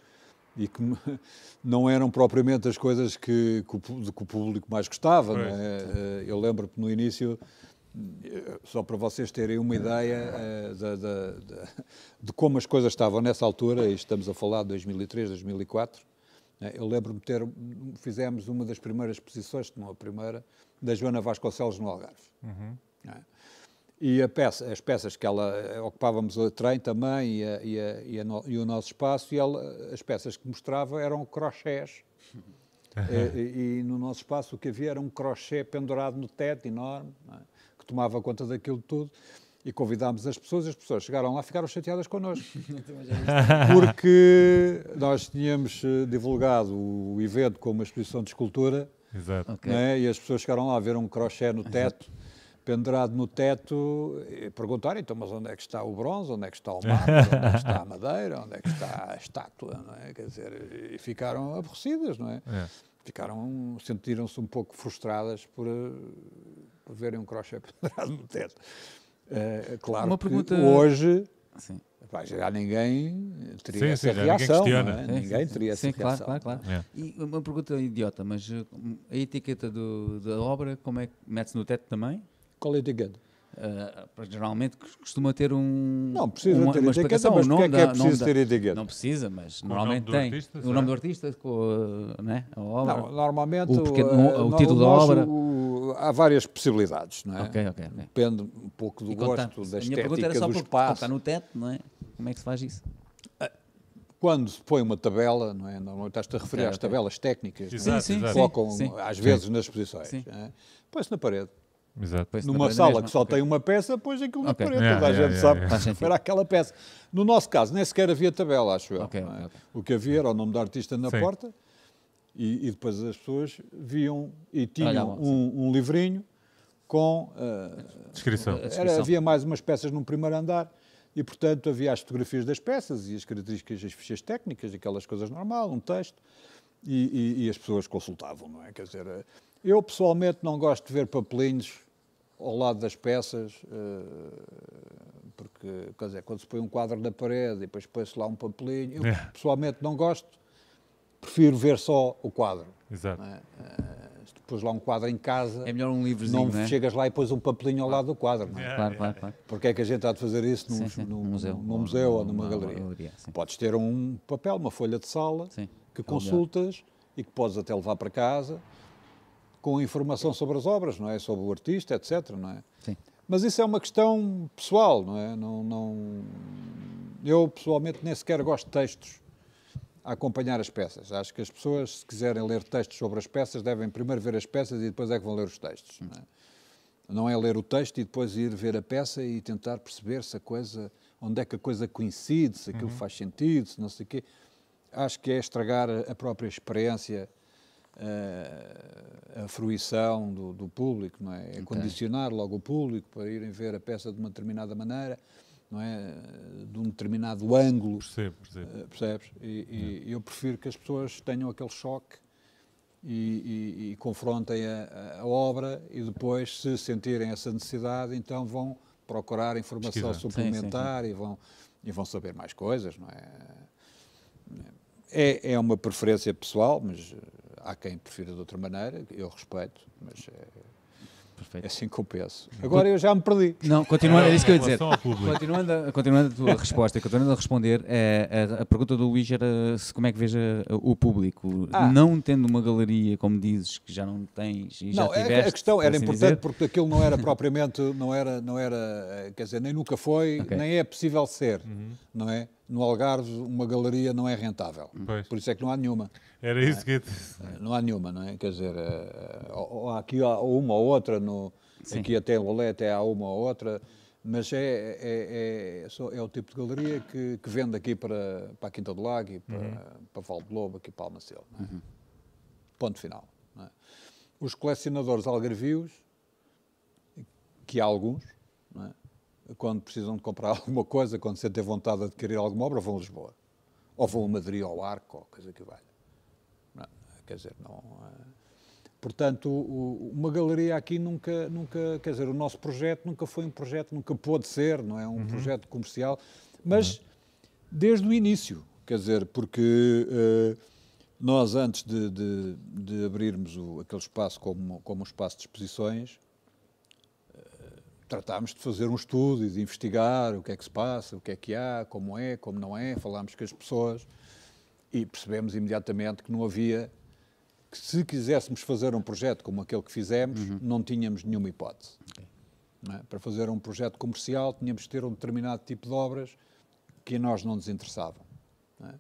e que *laughs* não eram propriamente as coisas que, que, o, que o, público mais gostava. É? Eh, eu lembro que no início, só para vocês terem uma ideia eh, de, de, de, de como as coisas estavam nessa altura, e estamos a falar de 2003, 2004, eu lembro-me de ter, fizemos uma das primeiras exposições, não a primeira, da Joana Vasconcelos no Algarve. Uhum. É? E peça, as peças que ela eh, ocupávamos o trem também e, a, e, a, e, no, e, o nosso espaço, e ela, as peças que mostrava eram crochés. e, e, no nosso espaço o que havia era um crochê pendurado no teto, enorme, é? Que tomava conta daquilo tudo. E convidámos as pessoas, as pessoas chegaram lá e ficaram chateadas connosco. *laughs* Porque nós tínhamos eh, divulgado o evento como uma exposição de escultura. Exato. Okay. É? E as pessoas chegaram lá a ver um crochê no teto pendurado no teto e perguntar, então, mas onde é que está o bronze, onde é que está o mármore, onde é que está a madeira, onde é que está a estátua, não é? Quer dizer, e ficaram aborrecidas, não é? é. ficaram, sentiram-se um pouco frustradas por, por verem um crochê *laughs* pendurado no teto. Uh, claro Uma pergunta... hoje Sim. já ninguém teria sim, essa sim, reação. Ninguém, é? sim, ninguém teria essa reação. Claro, claro, claro. É. E uma pergunta idiota, mas a etiqueta do, da obra, como é que mete-se no teto também? Qual é a etiqueta? Uh, geralmente costuma ter um. Não precisa uma, ter uma etiqueta, mas o que é que é preciso ter etiqueta? Não precisa, mas com normalmente tem. Artista, o nome do artista, com né, a obra. Não, normalmente o, pequeno, o, o título da obra. Há várias possibilidades, não é? Ok, ok. okay. Depende um pouco do e gosto, contanto, da estética do espaço. Está no teto, não é? Como é que se faz isso? Ah, quando se põe uma tabela, não é? Normalmente estás-te a referir okay, às okay. tabelas técnicas, exato, sim, sim, colocam sim, às vezes nas exposições. É? Põe-se na parede. Exato. Numa sala mesmo. que só okay. tem uma peça, pões aquilo na okay. parede, yeah, toda a yeah, gente yeah, sabe yeah. era aquela peça. No nosso caso, nem sequer havia tabela, acho eu. Okay, é? O que havia era o nome do artista na sim. porta e, e, depois as pessoas viam e tinham um, um, livrinho com... Uh, descrição. Era, havia mais umas peças num primeiro andar e, portanto, havia as fotografias das peças e as características, as fichas técnicas, aquelas coisas normais, um texto, e, e, e as pessoas consultavam, não é? Quer dizer, eu pessoalmente não gosto de ver papelinhos ao lado das peças, eh, porque, quer dizer, quando se põe um quadro na parede e depois põe-se lá um papelinho, eu é. pessoalmente não gosto, prefiro ver só o quadro. Exato. É? Se tu pôs lá um quadro em casa, é melhor um livrozinho, não, é? chegas lá e pões um papelinho ao lado do quadro. Não é? Claro, claro, claro. Porque é que a gente há de fazer isso num, sim, sim. num, num museu, num museu ou, ou numa galeria? galeria Podes ter um papel, uma folha de sala, sim. que consultas e que podes até levar para casa com informação sobre as obras, não é? Sobre o artista, etc, não é? Sim. Mas isso é uma questão pessoal, não é? Não, não... Eu, pessoalmente, nem sequer gosto de textos a acompanhar as peças. Acho que as pessoas, se quiserem ler textos sobre as peças, devem primeiro ver as peças e depois é que vão ler os textos. Não é, não é ler o texto e depois ir ver a peça e tentar perceber se a coisa, onde é que a coisa coincide, se aquilo uhum. faz sentido, se não sei o quê. Acho que é estragar a própria experiência a, a fruição do, do, público, não é? É okay. condicionar logo o público para irem ver a peça de uma determinada maneira, não é? De um determinado ângulo. Percebo, percebo. Uh, percebes? E, e eu prefiro que as pessoas tenham aquele choque e, e, e confrontem a, a, obra e depois, se sentirem essa necessidade, então vão procurar informação Pesquisa. suplementar sim, sim, sim. E, vão, e vão saber mais coisas, não é? É, é uma preferência pessoal, mas Há quem prefira de outra maneira, eu respeito, mas é, Perfeito. é assim que eu penso. Agora eu já me perdi. Não, continuando, é isso que eu ia dizer. Continuando, continuando a tua *laughs* resposta, continuando a responder, é, a, a, pergunta do Luís era se, como é que veja o público, ah. não tendo uma galeria, como dizes, que já não tens e não, já tiveste, a questão era assim importante dizer. porque aquilo não era propriamente, não era, não era, quer dizer, nem nunca foi, okay. nem é possível ser, uhum. não é? No Algarve uma galeria não é rentável, pois. por isso é que não há nenhuma. Era isso que... Não há nenhuma, não é? Quer dizer, eh, aqui há uma ou outra, no, aqui até em Lolé até há uma ou outra, mas é, é, é, é, o tipo de galeria que, que vende aqui para, para a Quinta do Lago e para, uhum. para Val de Lobo, aqui para Almacel. É? Uhum. Ponto final. É? Os colecionadores algarvios, que há alguns, é? Quando precisam de comprar *laughs* alguma coisa, quando sentem vontade de adquirir alguma obra, vão a Lisboa. Ou vão a Madrid, ou ao Arco, ou coisa que valha. Quer dizer, não. Eh, portanto, uma galeria aqui nunca, nunca, quer dizer, o nosso projeto nunca foi um projeto, nunca pôde ser, não é um uhum. projeto comercial, mas uhum. desde o início, quer dizer, porque uh, nós antes de, de, de abrirmos o, aquele espaço como, como um espaço de exposições, tratámos de fazer um estudo e de investigar o que é que se passa, o que é que há, como é, como não é, falámos com as pessoas e percebemos imediatamente que não havia que se quiséssemos fazer um projeto como aquele que fizemos, uhum. não tínhamos nenhuma hipótese. Okay. É? Para fazer um projeto comercial, tínhamos de ter um determinado tipo de obras que a nós não nos interessavam. É?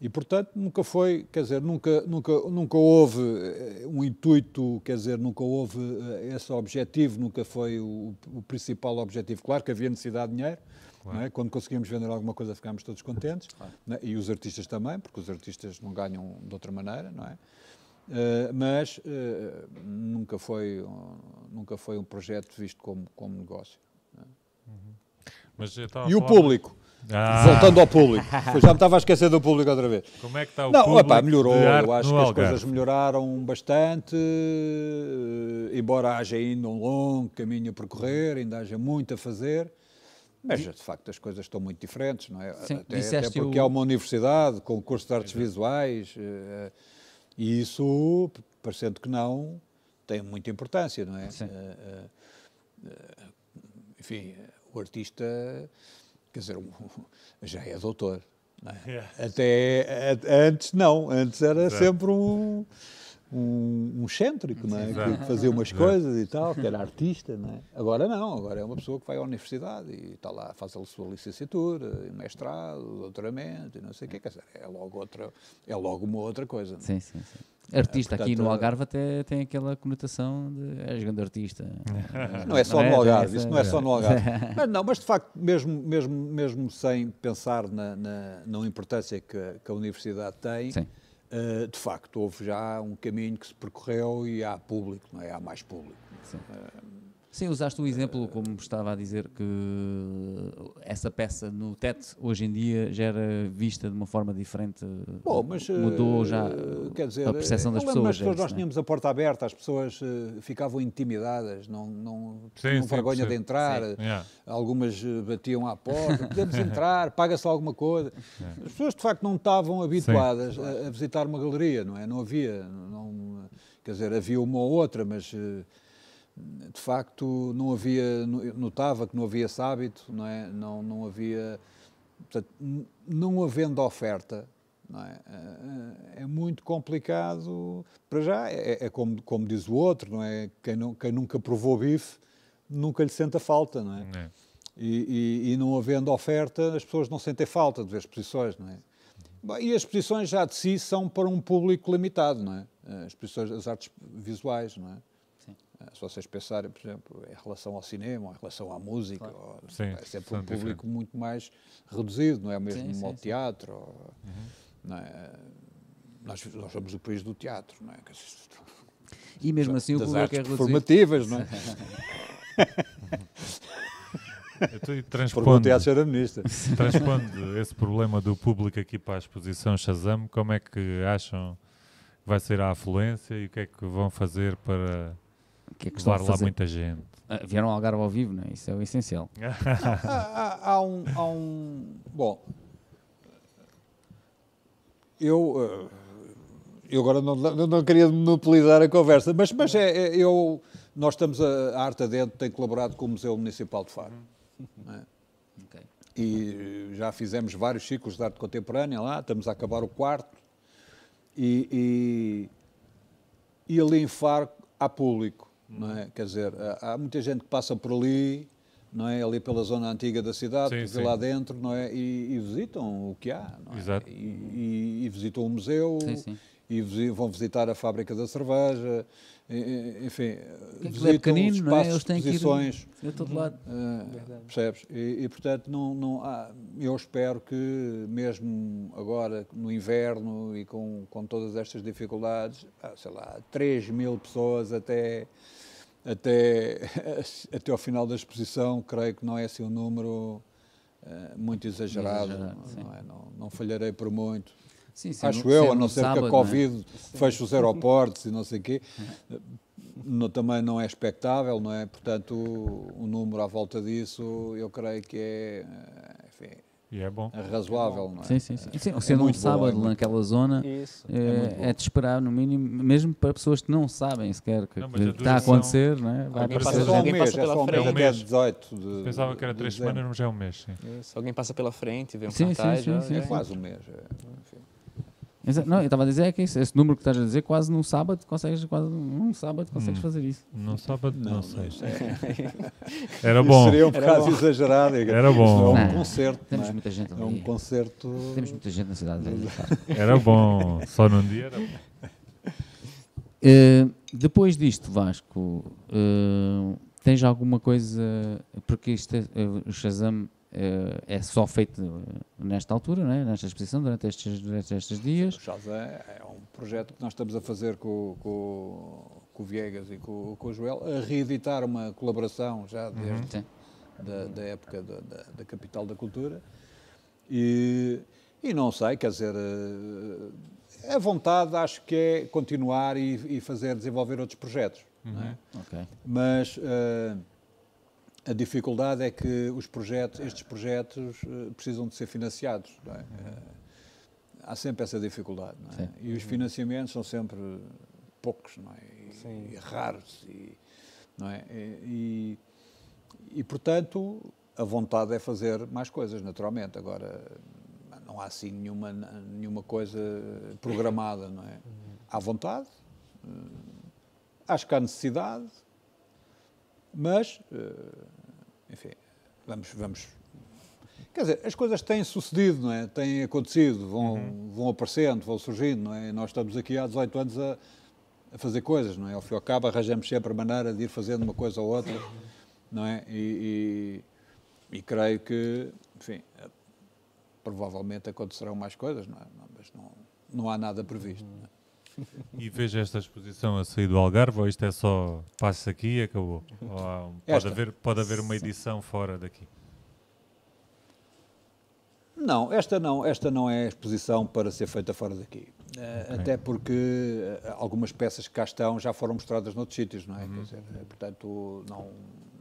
E, portanto, nunca foi, quer dizer, nunca, nunca, nunca houve eh, um intuito, quer dizer, nunca houve eh, esse objetivo, nunca foi o, o principal objetivo. Claro que havia necessidade de dinheiro, claro. é? quando conseguimos vender alguma coisa ficámos todos contentes, claro. é? e os artistas também, porque os artistas não ganham de outra maneira, não é? Uh, mas uh, nunca, foi, nunca foi um projeto visto como, como negócio. É? Uhum. E o público? Ah. Voltando ao público. já me estava a esquecer do público outra vez. Como é que está o não, público? Opa, melhorou. Eu acho que as coisas melhoraram bastante, eh, embora haja ainda um longo caminho a percorrer, ainda haja muito a fazer. Mas, de facto, as coisas estão muito diferentes, não é? Sim, até, até porque o... há uma universidade com o curso de artes visuais uh, e isso, parecendo que não, tem muita importância, não é? Uh, uh, enfim, o artista, quer dizer, já é doutor. Não é? Yeah. Até antes não, antes era Exato. sempre um um, um excêntrico, não é? que fazia umas coisas e tal, que era artista. Não é? Agora não, agora é uma pessoa que vai à universidade e está lá, faz a sua licenciatura, mestrado, doutoramento e não sei o quê. Quer dizer, é logo, outra, é logo uma outra coisa. Não é? Sim, sim, sim. Artista é, portanto, aqui no Algarve até tem aquela conotação de és grande artista. Não é só no Algarve, isso não é só no Algarve. *laughs* Mas, não, mas de facto, mesmo, mesmo, mesmo sem pensar na, na, na importância que, que a universidade tem, Uh, de facto, houve já um caminho que se percorreu e há público, não é? há mais público. Sim. Uh, Sim, usaste o exemplo, como estava a dizer, que essa peça no TET hoje em dia já era vista de uma forma diferente. Bom, mas, mudou já eh, quer dizer, a percepção das pessoas. Mas é nós é? tínhamos a porta aberta, as pessoas uh, ficavam intimidadas, não, não sim, tinham sim, vergonha sim. de entrar, yeah. algumas batiam à porta, podemos *laughs* entrar, paga-se alguma coisa. Yeah. As pessoas de facto não estavam habituadas a, a, visitar uma galeria, não é? Não havia, não, quer dizer, havia uma ou outra, mas. De facto não havia, notava que não havia esse hábito, não é? Não, não havia, portanto, não havendo oferta, não é? é? é muito complicado, para já, é, é, como, como diz o outro, não é? Quem, não, quem nunca provou bife, nunca lhe sente a falta, não é? é. E, e, e, não havendo oferta, as pessoas não sentem falta de ver exposições, não é? E as exposições já de si são para um público limitado, não é? As exposições, as artes visuais, não é? Eh, se vocês pensarem, por exemplo, em relação ao cinema, ou em relação à música, claro. ou, sim, é sempre um público diferente. muito mais reduzido, não é mesmo sim, ao sim, teatro. Ou, uhum. é? nós, nós somos o país do teatro, não é? E mesmo assim o público é reduzido. formativas, não é? *laughs* Então, transpondo, *laughs* transpondo esse problema do público aqui para a exposição Shazam, como é que acham que vai ser a afluência e o que é que vão fazer para que é que Levar lá muita gente. Uh, vieram ao Algarve ao vivo, não é? Isso é o essencial. *laughs* há, há, há, um, há um. Bom. Eu. Uh, eu agora não, não, não, queria monopolizar a conversa, mas, mas é, é, eu, nós estamos, a, a Arte Adentro tem colaborado com o Museu Municipal de Faro. É? Okay. E já fizemos vários ciclos de arte contemporânea lá, estamos a acabar o quarto. E, e, e ali em Faro há público não é? Quer dizer, há muita gente que passa por ali, não é? Ali pela zona antiga da cidade, sim, sim. lá dentro, não é? E, e, visitam o que há, não é? Exato. E, e, e visitam o museu, sim, e vão visitar a fábrica da cerveja, enfim, Quem é visitam pequenino, os espaços, não é? Eles têm exposições. Que ir de todo lado. Uh, percebes? E, e, portanto, não, não há, eu espero que mesmo agora, no inverno e com, com todas estas dificuldades, sei lá, 3 mil pessoas até até, *laughs* até ao final da exposição, creio que não é assim um número uh, muito exagerado, exagerado não, é? não, não, falharei por muito. Sim, sim, Acho eu, a não ser sábado, que a Covid é? feche os aeroportos e não sei o quê, *laughs* no, também não é expectável, não é? Portanto, o, o número à volta disso, eu creio que é, e é bom. É razoável, não é? Sim, sim, sim. sim é sendo um sábado bom, é naquela zona, é, é, de esperar, no mínimo, mesmo para pessoas que não sabem sequer que, não, que está a acontecer, não é? Vai alguém passa, só um mês, passa pela é frente. É um mês. 18 de, Pensava que era três semanas, mas já é um mês. Sim. Isso, alguém passa pela frente, vê um sim, cartaz, sim, sim, sim, é quase um mês. Enfim. Não, eu estava a dizer é que esse número que estás a dizer, quase num sábado consegues, quase num sábado consegues hum, fazer isso. Num sábado, não, não sei. É... *laughs* Era bom. Seria um bocado exagerado. Era bom. É um concerto. Temos é? muita gente ali. É um concerto. Temos muita gente na cidade. Era bom. Só num dia era bom. Uh, depois disto, Vasco, uh, tens alguma coisa. Porque isto é, uh, o Shazam é só feito nesta altura, né? nesta exposição, durante estes, durante estes dias. Chaz é, é, um projeto que nós estamos a fazer com, com, com o Viegas e com, com o Joel, a reeditar uma colaboração já uhum. desde uhum. da, da, época da, da, da, Capital da Cultura. E, e não sei, quer dizer, eh, a vontade acho que é continuar e, e fazer desenvolver outros projetos. Uhum. É? Okay. Mas uh, a dificuldade é que os projetos, estes projetos uh, precisam de ser financiados. É? Uhum. Uh, há sempre essa dificuldade. É? E os financiamentos são sempre poucos não é? e, e raros. E, não é? e, e, portanto, a vontade é fazer mais coisas, naturalmente. Agora, não há assim nenhuma, nenhuma coisa programada, não é? Há vontade, acho que há necessidade, mas, enfim, vamos, vamos. Quer dizer, as coisas têm sucedido, não é? Têm acontecido, vão, uhum. vão aparecendo, vão surgindo, não é? nós estamos aqui há 18 anos a, a fazer coisas, não é? Ao fim e ao cabo, arranjamos sempre a maneira de ir fazendo uma coisa ou outra, não é? E, e, e creio que, enfim, provavelmente acontecerão mais coisas, não é? Mas não, não há nada previsto. É? E veja esta exposição a sair do Algarve ou isto é só passa aqui e acabou? Ou, pode, haver, pode haver uma edição fora daqui? Não, esta não, esta não é exposição para ser feita fora daqui. Eh, okay. Até porque eh, algumas peças que cá estão já foram mostradas noutros sítios, não é? Uhum. Dizer, eh, portanto, não,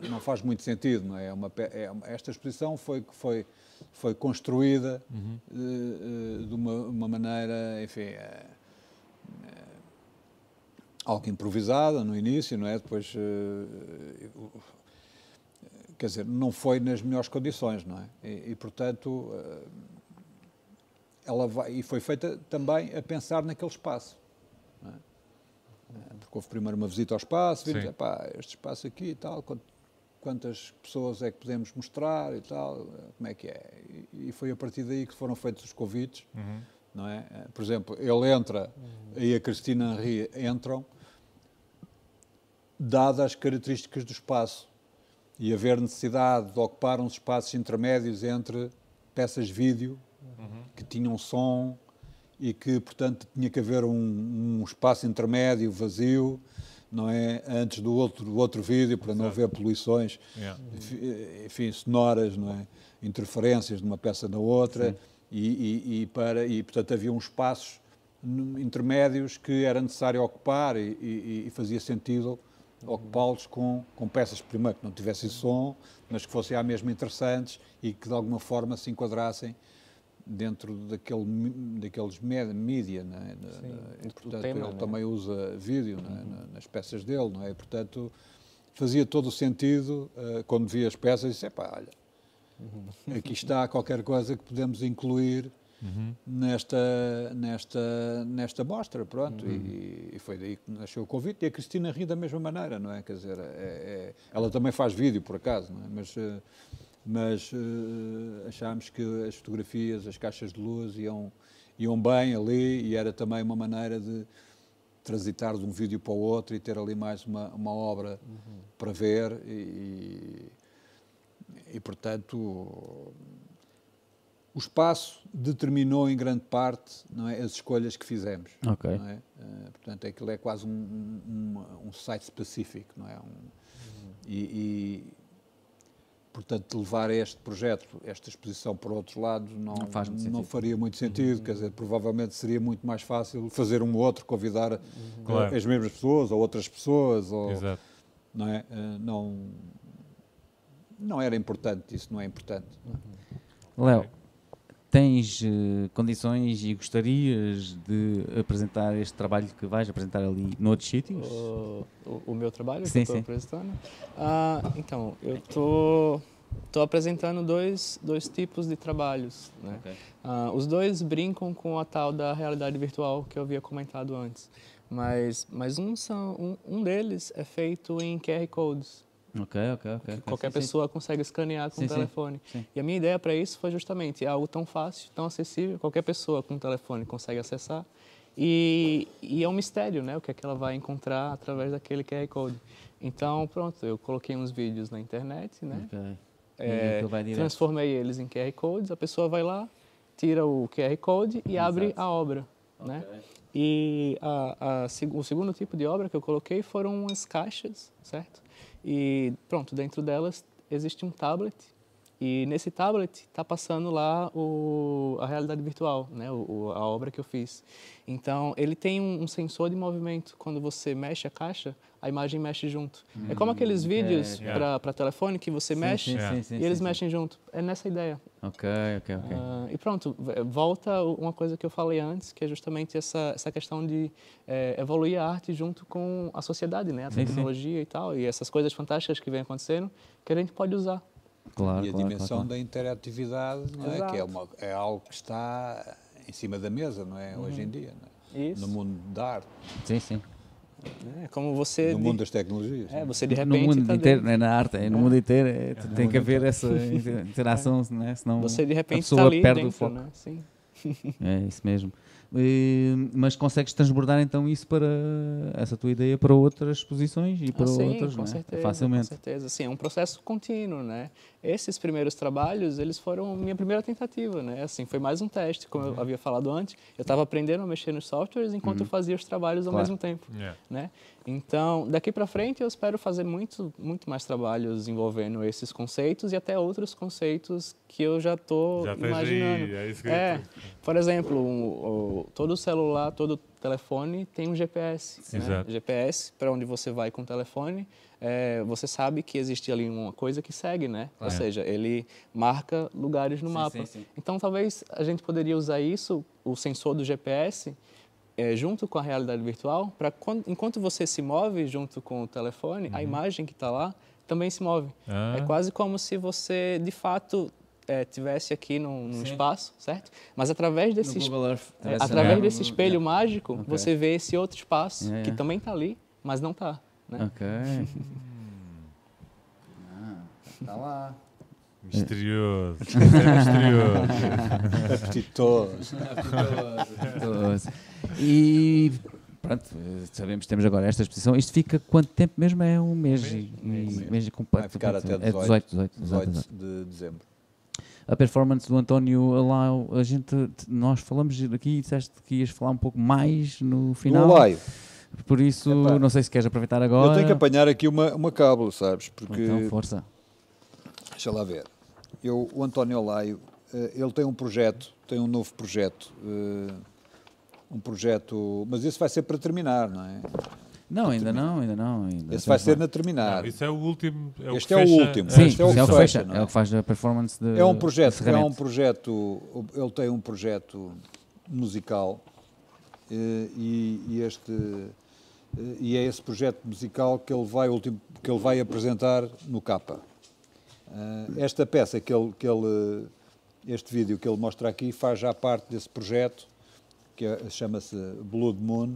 não faz muito sentido, não é? é uma, é, esta exposição foi, foi, foi construída uhum. de, de uma, uma, maneira, enfim, algo improvisada no início, não é? Depois, quer dizer, não foi nas melhores condições, não é? E, e portanto ela vai, e foi feita também a pensar naquele espaço. É? Porque houve primeiro uma visita ao espaço, vimos, este espaço aqui e tal, quantas pessoas é que podemos mostrar e tal, como é que é. E, foi a partir daí que foram feitos os convites, uhum. Não é? Por exemplo, ele entra uhum. e a Cristina Henry entram, dadas as características do espaço e haver necessidade de ocupar uns espaços intermédios entre peças de vídeo uhum. que tinham som e que, portanto, tinha que haver um, um, espaço intermédio, vazio, não é? Antes do outro, do outro vídeo, para Exato. não haver poluições, yeah. enfim, sonoras, não é? Interferências de uma peça na outra e, e, e, para, e, portanto, havia uns espaços intermédios que era necessário ocupar e, e, e fazia sentido ocupá-los com, com peças, primeiro, que não tivessem som, mas que fossem à mesma interessantes e que de alguma forma se enquadrassem dentro daquele, daqueles mídia, não é? e, portanto, tema, ele é? também usa vídeo é? uhum. nas peças dele, não é? E, portanto, fazia todo o sentido, uh, quando via as peças, disse, pá, olha, uhum. aqui está qualquer coisa que podemos incluir uhum. nesta, nesta, nesta mostra, pronto, uhum. e, e, foi daí que nasceu o convite, e a Cristina ri da mesma maneira, não é? Quer dizer, é, é, ela também faz vídeo, por acaso, não é? Mas... Uh, mas uh, achámos que as fotografias, as caixas de luz iam, iam bem ali e era também uma maneira de transitar de um vídeo para o outro e ter ali mais uma, uma obra uhum. para ver e, e, portanto, o espaço determinou em grande parte não é, as escolhas que fizemos. Okay. Não é? Uh, portanto, aquilo é quase um, um, um site específico, não é? Um, uhum. e, portanto, levar este projeto, esta exposição para outros lados, não, não, não faria muito sentido. Uhum. Quer dizer, provavelmente seria muito mais fácil fazer um outro, convidar uhum. claro. as mesmas pessoas ou outras pessoas. Ou, Exato. Não, é? Eh, não, não era importante, isso não é importante. Léo, tens uh, condições e gostarias de apresentar este trabalho que vais apresentar ali noutros sítios? O, o, o meu trabalho sim, que estou apresentando? Ah, então, eu estou... Estou apresentando dois, dois tipos de trabalhos. Né? Okay. Ah, os dois brincam com a tal da realidade virtual que eu havia comentado antes. Mas, mas um, são, um, um deles é feito em QR Codes. Ok, ok, ok. Qualquer sim, pessoa sim. consegue escanear com o telefone. Sim, e a minha ideia para isso foi justamente algo tão fácil, tão acessível, qualquer pessoa com o telefone consegue acessar. E, e, é um mistério, né? O que é que ela vai encontrar através daquele QR Code. Então, pronto, eu coloquei uns vídeos na internet, né? Okay. É, transformei eles em QR Codes, a pessoa vai lá, tira o QR Code e Exato. abre a obra, né? okay. né? E a, a, o segundo tipo de obra que eu coloquei foram as caixas, certo? E pronto, dentro delas existe um tablet E nesse tablet está passando lá o, a realidade virtual, né? O, a obra que eu fiz. Então, ele tem um, um, sensor de movimento. Quando você mexe a caixa, a imagem mexe junto. Hum, é como aqueles hum, vídeos é, para telefone que você sim, mexe sim, sim, e eles mexem junto. É nessa ideia. Ok, ok, ok. Uh, e pronto, volta uma coisa que eu falei antes, que é justamente essa, essa questão de é, evoluir a arte junto com a sociedade, né? A tecnologia e tal, e essas coisas fantásticas que vem acontecendo, que a gente pode usar. Claro, e a claro, dimensão claro, da interatividade, não é? que é, uma, é algo que está em cima da mesa, não é? Uhum. Hoje em dia, é? no mundo da arte. Sim, sim. É como você. No mundo das tecnologias. É, você de repente. No mundo tá inteiro, não é na arte, é no mundo inteiro. É, tem que haver essa *laughs* interação, né? senão. Você de repente está ali perde dentro, o foco. Né? Sim. É isso mesmo. Mas consegues transbordar então isso para essa tua ideia para outras exposições e para ah, sim, outras, com né? certeza, facilmente. Com certeza, sim, é um processo contínuo, né? Esses primeiros trabalhos, eles foram minha primeira tentativa, né? Assim, foi mais um teste, como uhum. eu havia falado antes. Eu estava aprendendo a mexer nos softwares enquanto uhum. eu fazia os trabalhos ao claro. mesmo tempo, yeah. né? Então, daqui para frente eu espero fazer muito, muito mais trabalhos envolvendo esses conceitos e até outros conceitos que eu já estou imaginando. Aí, é, é, por exemplo, um, um, todo celular, todo telefone tem um GPS. Né? GPS para onde você vai com o telefone. É, você sabe que existe ali uma coisa que segue, né? Ou seja, ele marca lugares no sim, mapa. Sim, sim. Então, talvez a gente poderia usar isso, o sensor do GPS, é, junto com a realidade virtual, para enquanto você se move junto com o telefone, uhum. a imagem que está lá também se move. Ah. É quase como se você, de fato, é, tivesse aqui num, num espaço, certo? Mas através desse, é, através desse espelho mágico, okay. você vê esse outro espaço yeah, que também está ali, mas não está. Né? Ok. *laughs* ah, tá lá. Misterioso. *laughs* Misterioso. Apetitoso. Apetitoso. E pronto, sabemos que temos agora esta exposição. Isto fica quanto tempo mesmo? É um mês, um mês, um mês, mês completo. Vai ficar até 18, é 18, 18, 18, 18 de dezembro. A performance do António Alau, a gente, nós falamos aqui e disseste que ias falar um pouco mais no final. Do Alaio. Por isso, Epá, não sei se queres aproveitar agora. Eu tenho que apanhar aqui uma, uma cábula, sabes? Porque, então, força. Deixa lá ver. Eu, o António Alaio, eh, ele tem um projeto, tem um novo projeto, eh, um projeto, mas isso vai ser para terminar, não é? Não, ainda não, ainda não. Ainda Esse vai ser na terminar. Não, isso é o último. É o este é o último. Sim, este é o, é o que fecha. É? é? o que faz a performance de. É um projeto. É um projeto. Ele tem um projeto musical eh, e, e este e é esse projeto musical que ele vai que ele vai apresentar no capa. Esta peça que ele, que ele este vídeo que ele mostra aqui faz já parte desse projeto que é, chama-se Blood Moon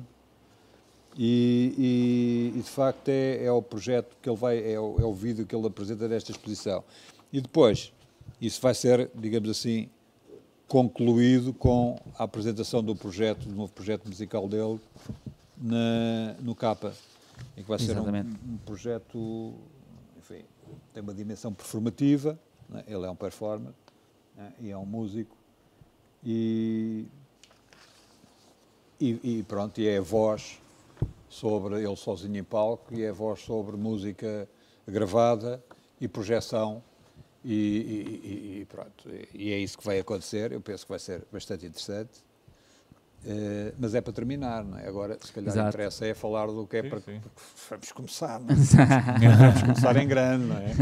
e, e, e, de facto é, é o projeto que ele vai, é o, é o vídeo que ele apresenta nesta exposição. E depois, isso vai ser, digamos assim, concluído com a apresentação do projeto, do novo projeto musical dele na, no Capa, em que vai Exatamente. ser um, um, projeto, enfim, tem uma dimensão performativa, né? ele é um performer né? e é um músico, e, e, e pronto, e é a voz sobre ele sozinho em palco e é voz sobre música gravada e projeção e, e, e, pronto. E é isso que vai acontecer. Eu penso que vai ser bastante interessante. Uh, mas é para terminar, não é? Agora, se calhar, Exato. interessa é falar do que é sim, para. Sim. Vamos começar, não é? *laughs* vamos começar em grande, não é?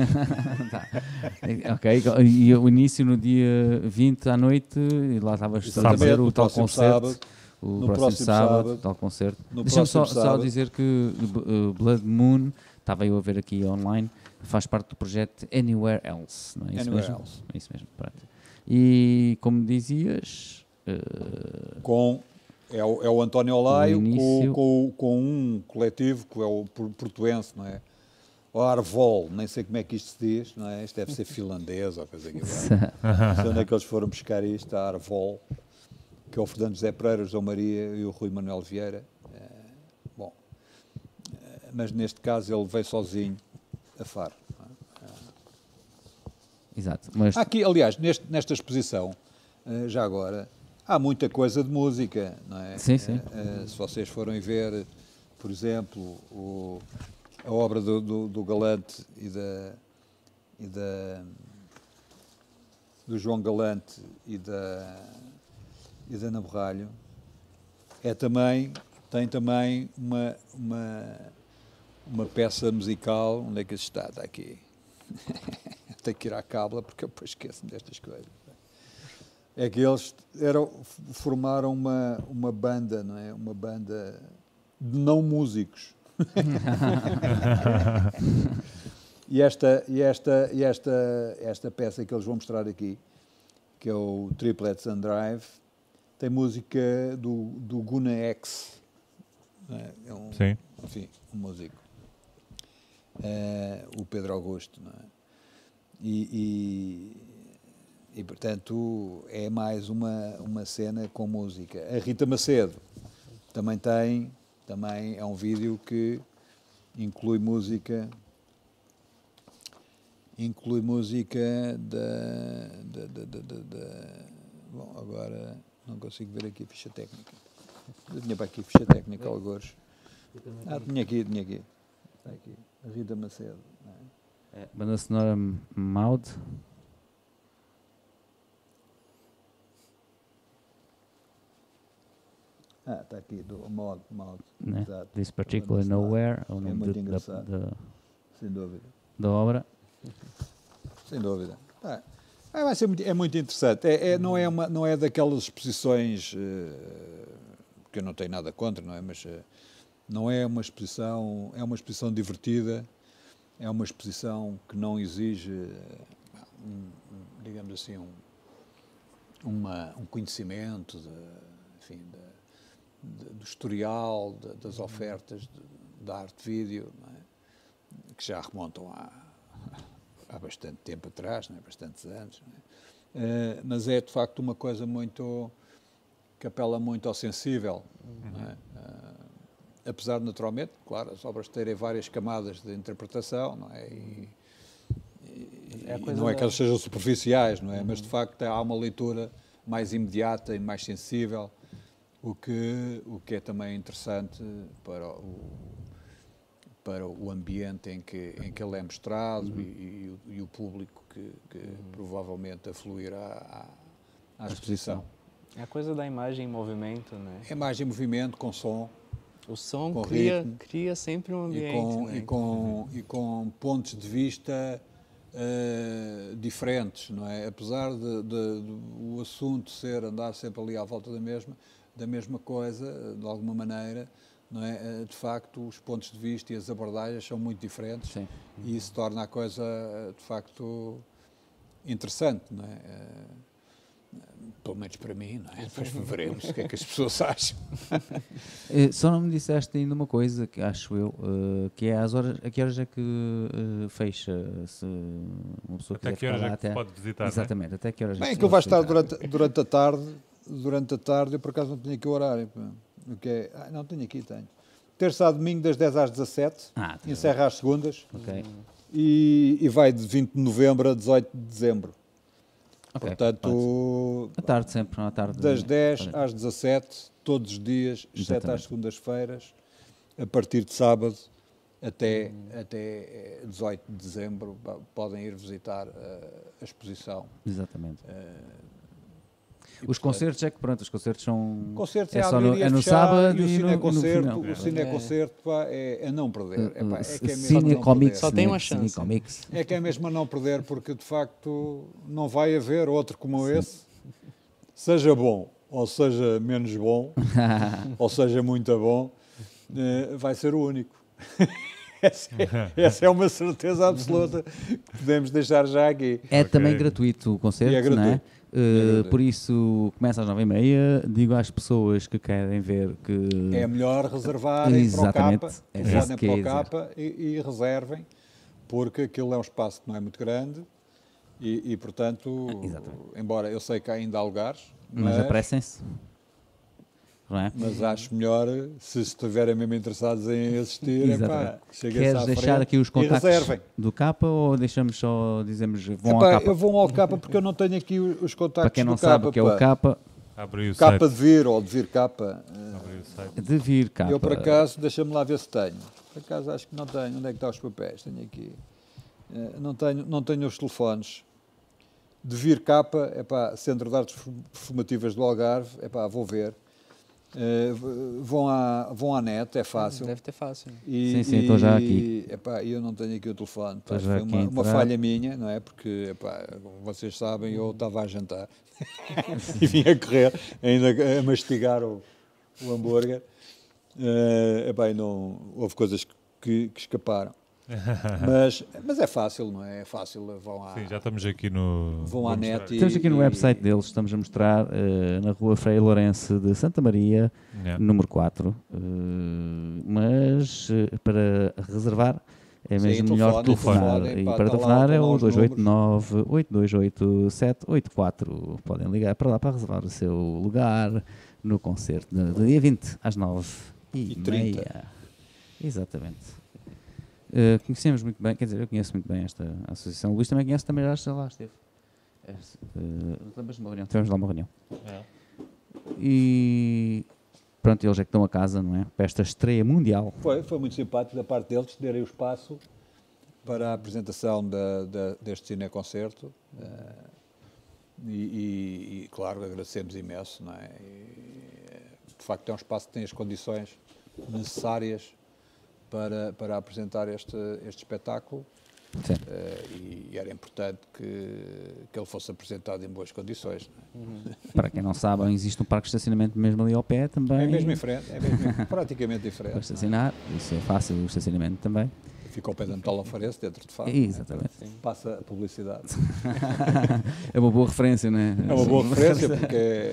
tá. *laughs* ok, e o início no dia 20 à noite, e lá estavas a ver o tal concerto. Sábado o no próximo, próximo sábado, sábado, tal concerto. Deixa-me só, só, dizer que uh, Blood Moon, estava eu a ver aqui online, faz parte do projeto Anywhere Else, não é isso Anywhere mesmo? Else. É isso mesmo, pronto. E como dizias... Uh, com é o, é o António Olaio com, com, com, um coletivo que é o portuense, não é? O Arvol, nem sei como é que isto se diz, não é? Isto deve ser finlandês ou coisa que Não sei onde é que eles foram buscar isto, a Arvol que é o Fernando José Pereira, o João Maria e o Rui Manuel Vieira. Eh, bom, eh, mas neste caso ele veio sozinho a Faro. É? Exato. Mas... Aqui, aliás, neste, nesta exposição, eh, já agora, há muita coisa de música, não é? Sim, sim. Se vocês forem ver, por exemplo, o, a obra do, do, do Galante e da, e da do João Galante e da, e da Ana Borralho, é também, tem também uma, uma, uma peça musical, onde é que está? Está aqui. *laughs* Tenho que ir à cábula porque eu depois esqueço-me destas coisas. É que eles eram, formaram uma, uma banda, não é? Uma banda de não músicos. *laughs* e esta, e esta, e esta, esta peça que eles vão mostrar aqui, que é o Triplets and Drive, tem música do, do Guna X. É? é um, Sim. Enfim, um músico. É, o Pedro Augusto, não é? E, e, e, portanto é mais uma, uma cena com música. A Rita Macedo também tem, também é um vídeo que inclui música inclui música da, da, da, da, da bom, agora não consigo ver aqui a ficha técnica. Eu tinha para aqui a ficha técnica, alguns. Ah, tinha aqui, tinha aqui. Está aqui. A Rita Macedo. É, banda sonora Maud. Ah, está aqui, do Maud. Maud né? This Particular Nowhere, é o nome é da, da, Sem dúvida. Da obra. Sem dúvida. Ah, vai ser muito, é muito interessante. É, é, não, é uma, não é daquelas exposições uh, que eu não tenho nada contra, não é? Mas uh, não é uma exposição, é uma exposição divertida é uma exposição que não exige, um, digamos assim, um, uma, um conhecimento de, enfim, de, do historial, de, das ofertas da arte vídeo, é? que já remontam há, há bastante tempo atrás, não é? bastantes anos. É? Uh, mas é de facto uma coisa muito que apela muito ao sensível. Uhum. É? Uh, apesar naturalmente, claro, as obras terem várias camadas de interpretação, não é? E, e, é não é que elas sejam superficiais, não é? Uhum. Mas, de facto, há uma leitura mais imediata e mais sensível, o que, o que é também interessante para o, para o ambiente em que, em que ele é mostrado uhum. e, e, e, o público que, que uhum. provavelmente afluirá à, à exposição. É a coisa da imagem em movimento, né? imagem em movimento, com som. O som cria, cria sempre um ambiente. E com, né? e com, e com pontos de vista uh, diferentes, não é? Apesar de, de, de, o assunto ser andar sempre ali à volta da mesma, da mesma coisa, de alguma maneira, não é? Eh, de facto, os pontos de vista e as abordagens são muito diferentes Sim. e isso torna a coisa, de facto, interessante, não é? Uh, pelo menos para mim, não é? Depois veremos o que é que as pessoas *laughs* acham. *laughs* Eh, só não me disseste ainda uma coisa, que acho eu, que é às horas, a que horas é que fecha, se uma pessoa até que horas é que até, pode visitar, é? Exatamente, é? até que horas Bem, é que vai estar durante, durante a tarde, durante a tarde, eu por acaso não tinha aqui o horário, o que é, ah, não tenho aqui, tenho. Terça a domingo das 10 às 17, ah, tá encerra às segundas, okay. e, e vai de 20 de novembro a 18 de dezembro. Okay, Portanto, à tarde sempre, à tarde. Das 10 às 17, todos os dias, exceto às segundas-feiras, a partir de sábado até, hum. até 18 eh, de dezembro, podem ir visitar uh, a exposição. Exatamente. Uh, os concertos é que, pronto, os concertos são. Concertos é, é só no, é no sábado e, o cine concerto, no, no o cine concerto pá, é, é não perder. É, pá, é que é mesmo comics, Só tem uma chance. É que é mesmo a não perder, porque de facto não vai haver outro como Sim. esse, seja bom ou seja menos bom, *laughs* ou seja muito bom, eh, vai ser o único. *laughs* essa, é, essa, é, uma certeza absoluta que podemos deixar já aqui. É okay. também gratuito o concerto, é gratuito. não é? Uh, por isso, começa às nove e meia. Digo às pessoas que querem ver que. É melhor reservarem para o capa, é reservem para o capa e, e, reservem, porque aquilo é um espaço que não é muito grande e, e portanto, embora eu sei que ainda há lugares. Mas, mas apressem-se. É? Mas acho melhor, se estiverem mesmo interessados em assistir, epá, Queres deixar aqui os contactos do capa ou deixamos só, dizemos, vão epá, ao capa? Eu vou ao capa porque eu não tenho aqui os contactos Para quem não do sabe capa, que é o capa... Capa de vir ou de vir capa. De vir capa. Eu, por acaso, deixa-me lá ver se tenho. Por acaso, acho que não tenho. Onde é que estão os papéis? Tenho aqui. Eh, não tenho, não tenho os telefones. de vir capa, é pá, Centro de Artes Perfumativas do Algarve, é pá, vou ver. Uh, vão, à, vão à net, é fácil. Deve ter fácil. E, sim, sim, estou já aqui. Epá, eu não tenho aqui o telefone. Pá, foi uma, uma, falha minha, não é? Porque, epá, vocês sabem, eu estava a jantar *laughs* e vim a correr, ainda a mastigar o, o hambúrguer. Uh, epá, e não, houve coisas que, que escaparam. *laughs* mas, mas é fácil, não é? É fácil, vão à... Sim, já estamos aqui no... Vão à net e, Estamos aqui no website deles, estamos a mostrar uh, na rua Frei Lourenço de Santa Maria, yeah. número 4. Uh, eh, mas uh, para reservar é mesmo Sim, melhor telefonar. e para telefonar é o 289-828-784. Podem ligar para lá para reservar o seu lugar no concerto do dia 20 às 9 e, e 30. meia. Exatamente. Uh, conhecemos muito bem, quer dizer, eu conheço muito bem esta associação. O Luís também conhece, também já lá esteve. Uh, Lembras de uma reunião? Tivemos lá uma reunião. É. E pronto, eles é que estão a casa, não é? Para esta estreia mundial. Foi, foi muito simpático da parte deles terem o espaço para a apresentação da, da, deste cineconcerto. Uh, e, e, e, claro, agradecemos imenso, não é? E, de facto, é um espaço que tem as condições necessárias para, para apresentar este, este espetáculo. Uh, e, e, era importante que, que ele fosse apresentado em boas condições. É? Uhum. Para quem não sabe, existe um parque de estacionamento mesmo ali ao pé também. É mesmo em frente, é mesmo praticamente diferente. Para estacionar, é? isso é fácil, o estacionamento também. Fica ao pé da Antola Farense, dentro de facto. Exatamente. É? Passa a publicidade. *laughs* é uma boa referência, não é? É uma boa *laughs* referência porque.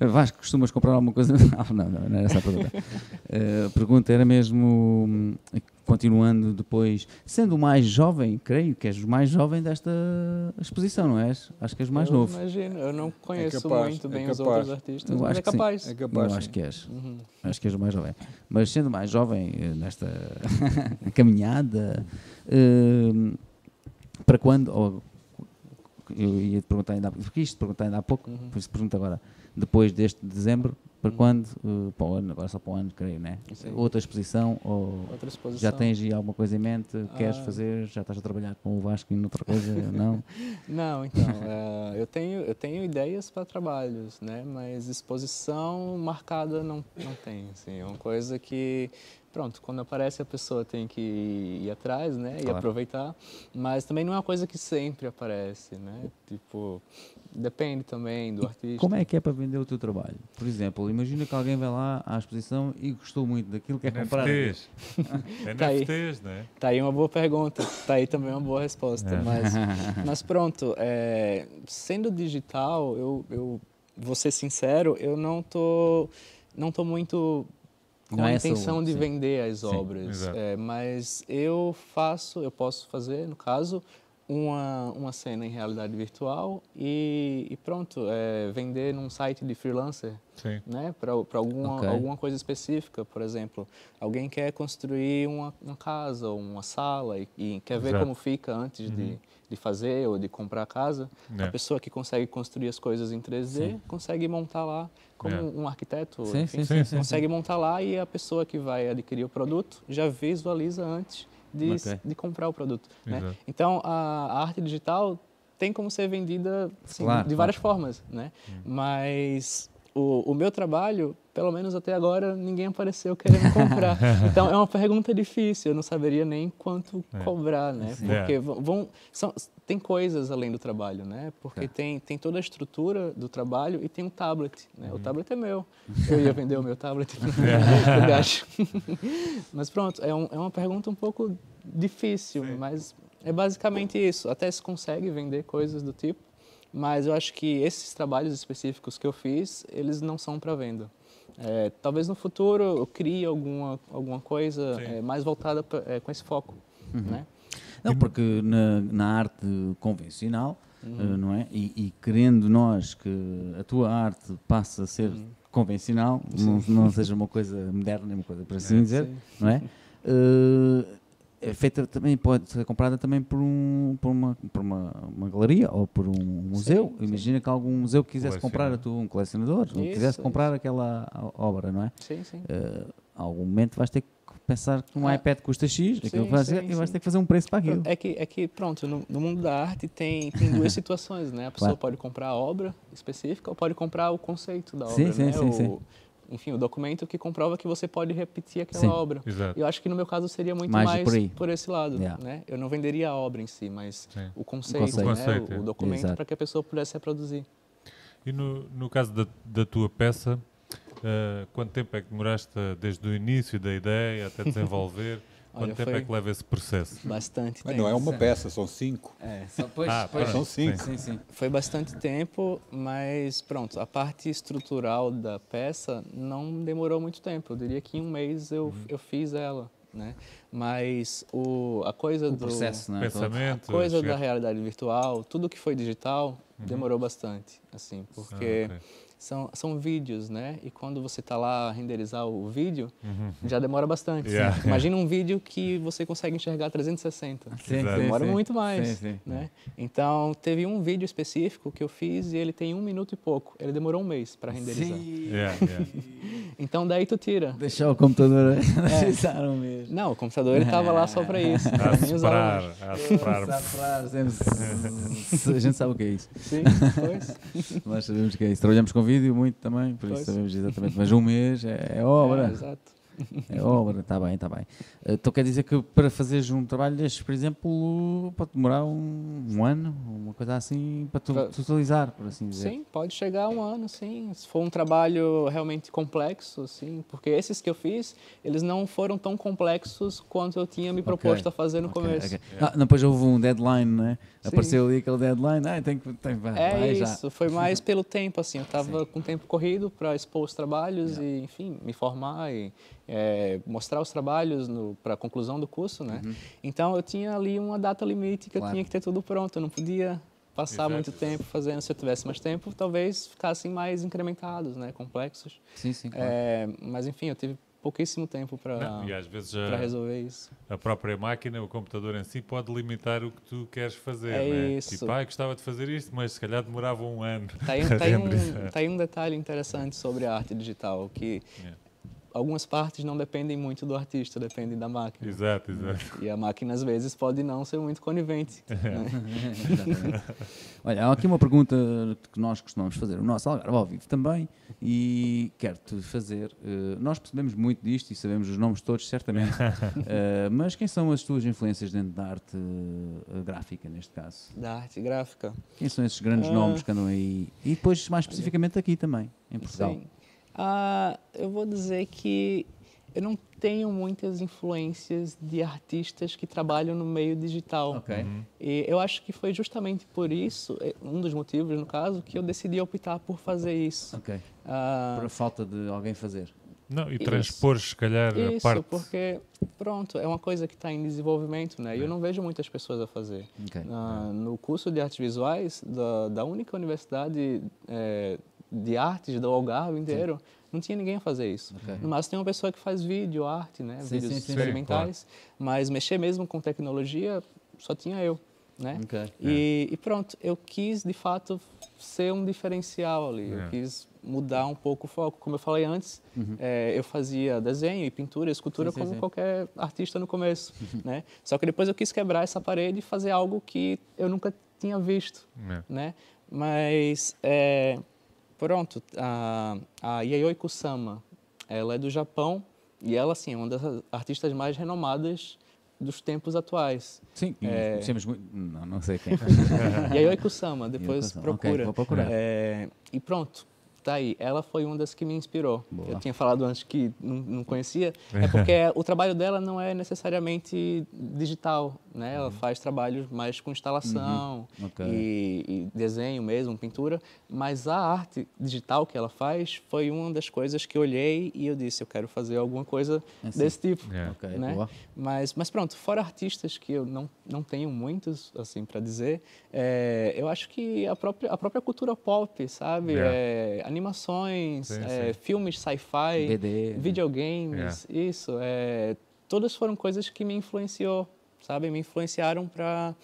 É, Vasco, costumas comprar alguma coisa? *laughs* Não, não, não era essa a pergunta. Uh, *laughs* a pergunta era mesmo, continuando depois, sendo o mais jovem, creio que és o mais jovem desta exposição, não és? Acho que és o mais eu novo. Imagino, eu não conheço é capaz, muito bem é os outros artistas, eu mas é capaz. é capaz. Eu acho que és. Uhum. Acho que és o mais jovem. Mas sendo mais jovem eh, nesta *laughs* caminhada, uh, para quando, ou, eu ia te perguntar ainda há pouco, porque isto perguntar ainda há pouco, uhum. por isso pergunto agora depois deste dezembro, para hum. quando? Uh, para o ano, agora só para o ano, creio, né? Sim. Outra exposição ou outra exposição. já tens alguma coisa em mente? Ah. Queres fazer? Já estás a trabalhar com o Vasco em outra coisa? *laughs* não? Não, então, uh, *laughs* eu, tenho, eu tenho ideias para trabalhos, né? Mas exposição marcada não, não tenho, assim, é uma coisa que pronto, quando aparece a pessoa tem que ir atrás, né, claro. e aproveitar, mas também não é uma coisa que sempre aparece, né, tipo, Depende também do artista. Como é que é para vender o teu trabalho? Por exemplo, imagina que alguém vai lá à exposição e gostou muito daquilo que é comprar. NFTs. é tá NFTs, né? Tá aí uma boa pergunta. Tá aí também uma boa resposta. É. Mas, *laughs* mas pronto, é, sendo digital, eu, eu vou ser sincero, eu não tô, não tô muito com não a é intenção de sim. vender as obras. Sim, é, mas eu faço, eu posso fazer, no caso, uma, uma cena em realidade virtual e, e pronto, é, vender num site de freelancer, Sim. né? Para alguma, okay. alguma coisa específica, por exemplo, alguém quer construir uma, uma casa ou uma sala e, e quer ver Exato. como fica antes uhum. de, de fazer ou de comprar a casa. É. A pessoa que consegue construir as coisas em 3D sim. consegue montar lá como é. um arquiteto, sim, enfim, sim, consegue montar lá e a pessoa que vai adquirir o produto já visualiza antes de, okay. de comprar o produto. Né? Então, a, a, arte digital tem como ser vendida assim, claro, de várias claro. formas, né? Hum. Mas o, o, meu trabalho, pelo menos até agora, ninguém apareceu querendo comprar. *laughs* então é uma pergunta difícil, eu não saberia nem quanto é. cobrar, né? Porque é. vão, são, tem coisas além do trabalho, né? Porque é. tem, tem toda a estrutura do trabalho e tem um tablet, né? Uhum. O tablet é meu. Eu ia vender o meu tablet *laughs* *laughs* pro mas pronto, é, um, é uma pergunta um pouco difícil, Sim. mas é basicamente isso. Até se consegue vender coisas do tipo, mas eu acho que esses trabalhos específicos que eu fiz, eles não são para venda. É, talvez no futuro eu crie alguma, alguma coisa é, mais voltada pra, é, com esse foco, uhum. né? Não, porque na, na arte convencional, uhum. uh, não é? E, e, querendo nós que a tua arte passe a ser uhum. convencional, não, não, seja uma coisa moderna, uma coisa para assim é, dizer, sim. não é? Uh, é feita também pode ser comprada também por um por uma por uma, uma galeria ou por um museu sim, imagina sim. que algum museu quisesse comprar a tu um colecionador isso, quisesse comprar aquela obra não é sim sim uh, algum momento vais ter que pensar que um é. iPad custa X, aquilo sim, fazer, sim, e vais ter que fazer um preço para aquilo. É que, é que pronto, no, no mundo da arte tem, tem *laughs* duas situações, né? A pessoa claro. pode comprar a obra específica ou pode comprar o conceito da obra, sim, né? Sim, o, sim. Enfim, o documento que comprova que você pode repetir aquela obra. Exato. Eu acho que no meu caso seria muito mais, mais por, por, esse lado, yeah. né? Eu não venderia a obra em si, mas o conceito, o, conceito, né? o, o documento para que a pessoa pudesse reproduzir. E no, no caso da, da tua peça, uh, quanto tempo é que demoraste desde o início da ideia até *laughs* desenvolver? Quanto Olha, tempo é que leva esse processo? Bastante tempo. Não é uma peça, são cinco. É, só depois, ah, depois são cinco. Sim, sim. Foi bastante tempo, mas pronto, a parte estrutural da peça não demorou muito tempo. Eu diria que em um mês eu, uhum. eu fiz ela. Né? Mas o, a coisa o do processo, né? pensamento, a coisa da realidade virtual, tudo que foi digital uhum. demorou bastante, assim, porque ah, okay são, são vídeos, né? E quando você está lá a renderizar o vídeo, uhum. já demora bastante. Yeah. Imagina um vídeo que você consegue enxergar 360. Sim, demora sim, muito mais, sim, sim. né? Então, teve um vídeo específico que eu fiz e ele tem um minuto e pouco. Ele demorou um mês para renderizar. Yeah, yeah. *laughs* então, daí tu tira. Deixar o computador é. mesmo. Não, o computador ele estava lá só para isso. A soprar, a soprar. A gente sabe o que é isso. Sim, pois. Nós sabemos o que é isso. Trabalhamos com vídeo muito também, por pois. isso sabemos exatamente. Mas um mês é, é obra. É, exato. *laughs* É obra, está bem, está bem. Então quer dizer que para fazeres um trabalho destes, por exemplo, pode demorar um, um ano, uma coisa assim, para tu, utilizar, por assim dizer. Sim, pode chegar a um ano, sim. Se for um trabalho realmente complexo, sim. Porque esses que eu fiz, eles não foram tão complexos quanto eu tinha me proposto okay. a fazer no okay, começo. Okay. Ah, depois houve um deadline, né? Apareceu ali aquele deadline, ah, tem que. Tem, vai, é vai, isso, já. foi mais *laughs* pelo tempo, assim. Eu estava com tempo corrido para expor os trabalhos yeah. e, enfim, me formar e é, mostrar os trabalhos para a conclusão do curso, né? Uhum. Então eu tinha ali uma data limite que claro. eu tinha que ter tudo pronto, eu não podia passar Exato. muito tempo fazendo. Se eu tivesse mais tempo, talvez ficassem mais incrementados, né? Complexos. Sim, sim. Claro. É, mas enfim, eu tive pouquíssimo tempo para resolver isso. A própria máquina, o computador em si, pode limitar o que tu queres fazer. É né? isso. Tipo, ah, gostava de fazer isto, mas se calhar demorava um ano. Está aí, tá aí, um, *laughs* tá aí um detalhe interessante sobre a arte digital, que yeah algumas partes não dependem muito do artista, dependem da máquina. Exato, exato. E a máquina, às vezes, pode não ser muito conivente. É. Né? *laughs* Olha, há aqui uma pergunta que nós costumamos fazer, o nosso Algarve ao vivo também, e quero-te fazer. Uh, nós percebemos muito disto e sabemos os nomes todos, certamente, uh, *laughs* mas quem são as tuas influências dentro da arte uh, gráfica, neste caso? Da arte gráfica. Quem são esses grandes ah. nomes que andam aí? E depois, mais especificamente, aqui também, em Portugal. Sim. Ah, eu vou dizer que eu não tenho muitas influências de artistas que trabalham no meio digital. Okay. Uhum. E eu acho que foi justamente por isso, é, um dos motivos, no caso, que eu decidi optar por fazer isso. Ok. Ah, por falta de alguém fazer. Não, e transpor, se calhar, isso, a parte... porque, pronto, é uma coisa que está em desenvolvimento, né? E eu é. não vejo muitas pessoas a fazer. Okay. Ah, no curso de artes visuais da, da única universidade é, de artes do Algarve inteiro, sim. não tinha ninguém a fazer isso. Okay. No máximo tem uma pessoa que faz vídeo, arte, né? Sim, vídeos sim, experimentais, claro. mas mexer mesmo com tecnologia só tinha eu, né? Okay. E, é. e, pronto, eu quis de fato ser um diferencial ali, é. eu quis mudar um pouco o foco. Como eu falei antes, uhum. é, eu fazia desenho e pintura, escultura como qualquer artista no começo, uhum. né? Só que depois eu quis quebrar essa parede e fazer algo que eu nunca tinha visto, é. né? Mas é, Pronto, a, a Yayoi Kusama, ela é do Japão e ela, assim, é uma das artistas mais renomadas dos tempos atuais. Sim, é... muito... Não, não sei quem. *laughs* Yayoi Kusama, depois procura. Okay, vou procurar. É... E pronto, Tá aí, ela foi uma das que me inspirou. Boa. Eu tinha falado antes que não, não conhecia, é *laughs* porque o trabalho dela não é necessariamente digital, né? Ela uhum. faz trabalhos mais com instalação uhum. okay. e, e, desenho mesmo, pintura, mas a arte digital que ela faz foi uma das coisas que eu olhei e eu disse, eu quero fazer alguma coisa é desse tipo, yeah. okay, né? Mas, mas pronto, fora artistas que eu não, não tenho muitos, assim, para dizer, é, eu acho que a própria, a própria cultura pop, sabe? Yeah. É, animações, sim, é, sim. filmes sci-fi, né? videogames, yeah. isso. É, todas foram coisas que me influenciou, sabe? Me influenciaram para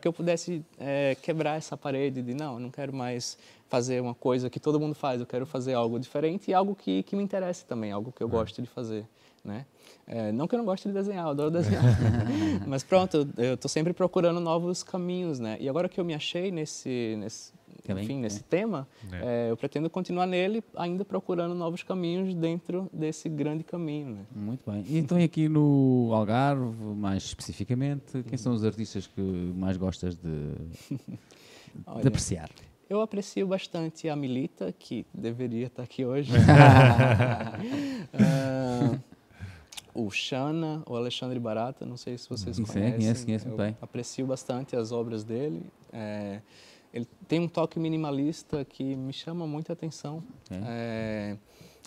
que eu pudesse é, quebrar essa parede de não, não quero mais fazer uma coisa que todo mundo faz, eu quero fazer algo diferente e algo que, que me interesse também, algo que eu é. gosto de fazer. né? É, não que eu não goste de desenhar, eu adoro desenhar. *laughs* Mas pronto, eu estou sempre procurando novos caminhos, né? E agora que eu me achei nesse, nesse enfim, nesse é. tema, é. É, eu pretendo continuar nele, ainda procurando novos caminhos dentro desse grande caminho. Né? Muito bem. E então aqui no Algarve, mais especificamente, quem são os artistas que mais gostas de, *laughs* Olha, de apreciar? Eu aprecio bastante a Milita, que deveria estar aqui hoje. uh, *laughs* *laughs* o Xana, o Alexandre Barata, não sei se vocês conhecem. Conheço, conheço, eu bem. aprecio bastante as obras dele. É, ele tem um toque minimalista que me chama muita atenção. É. É,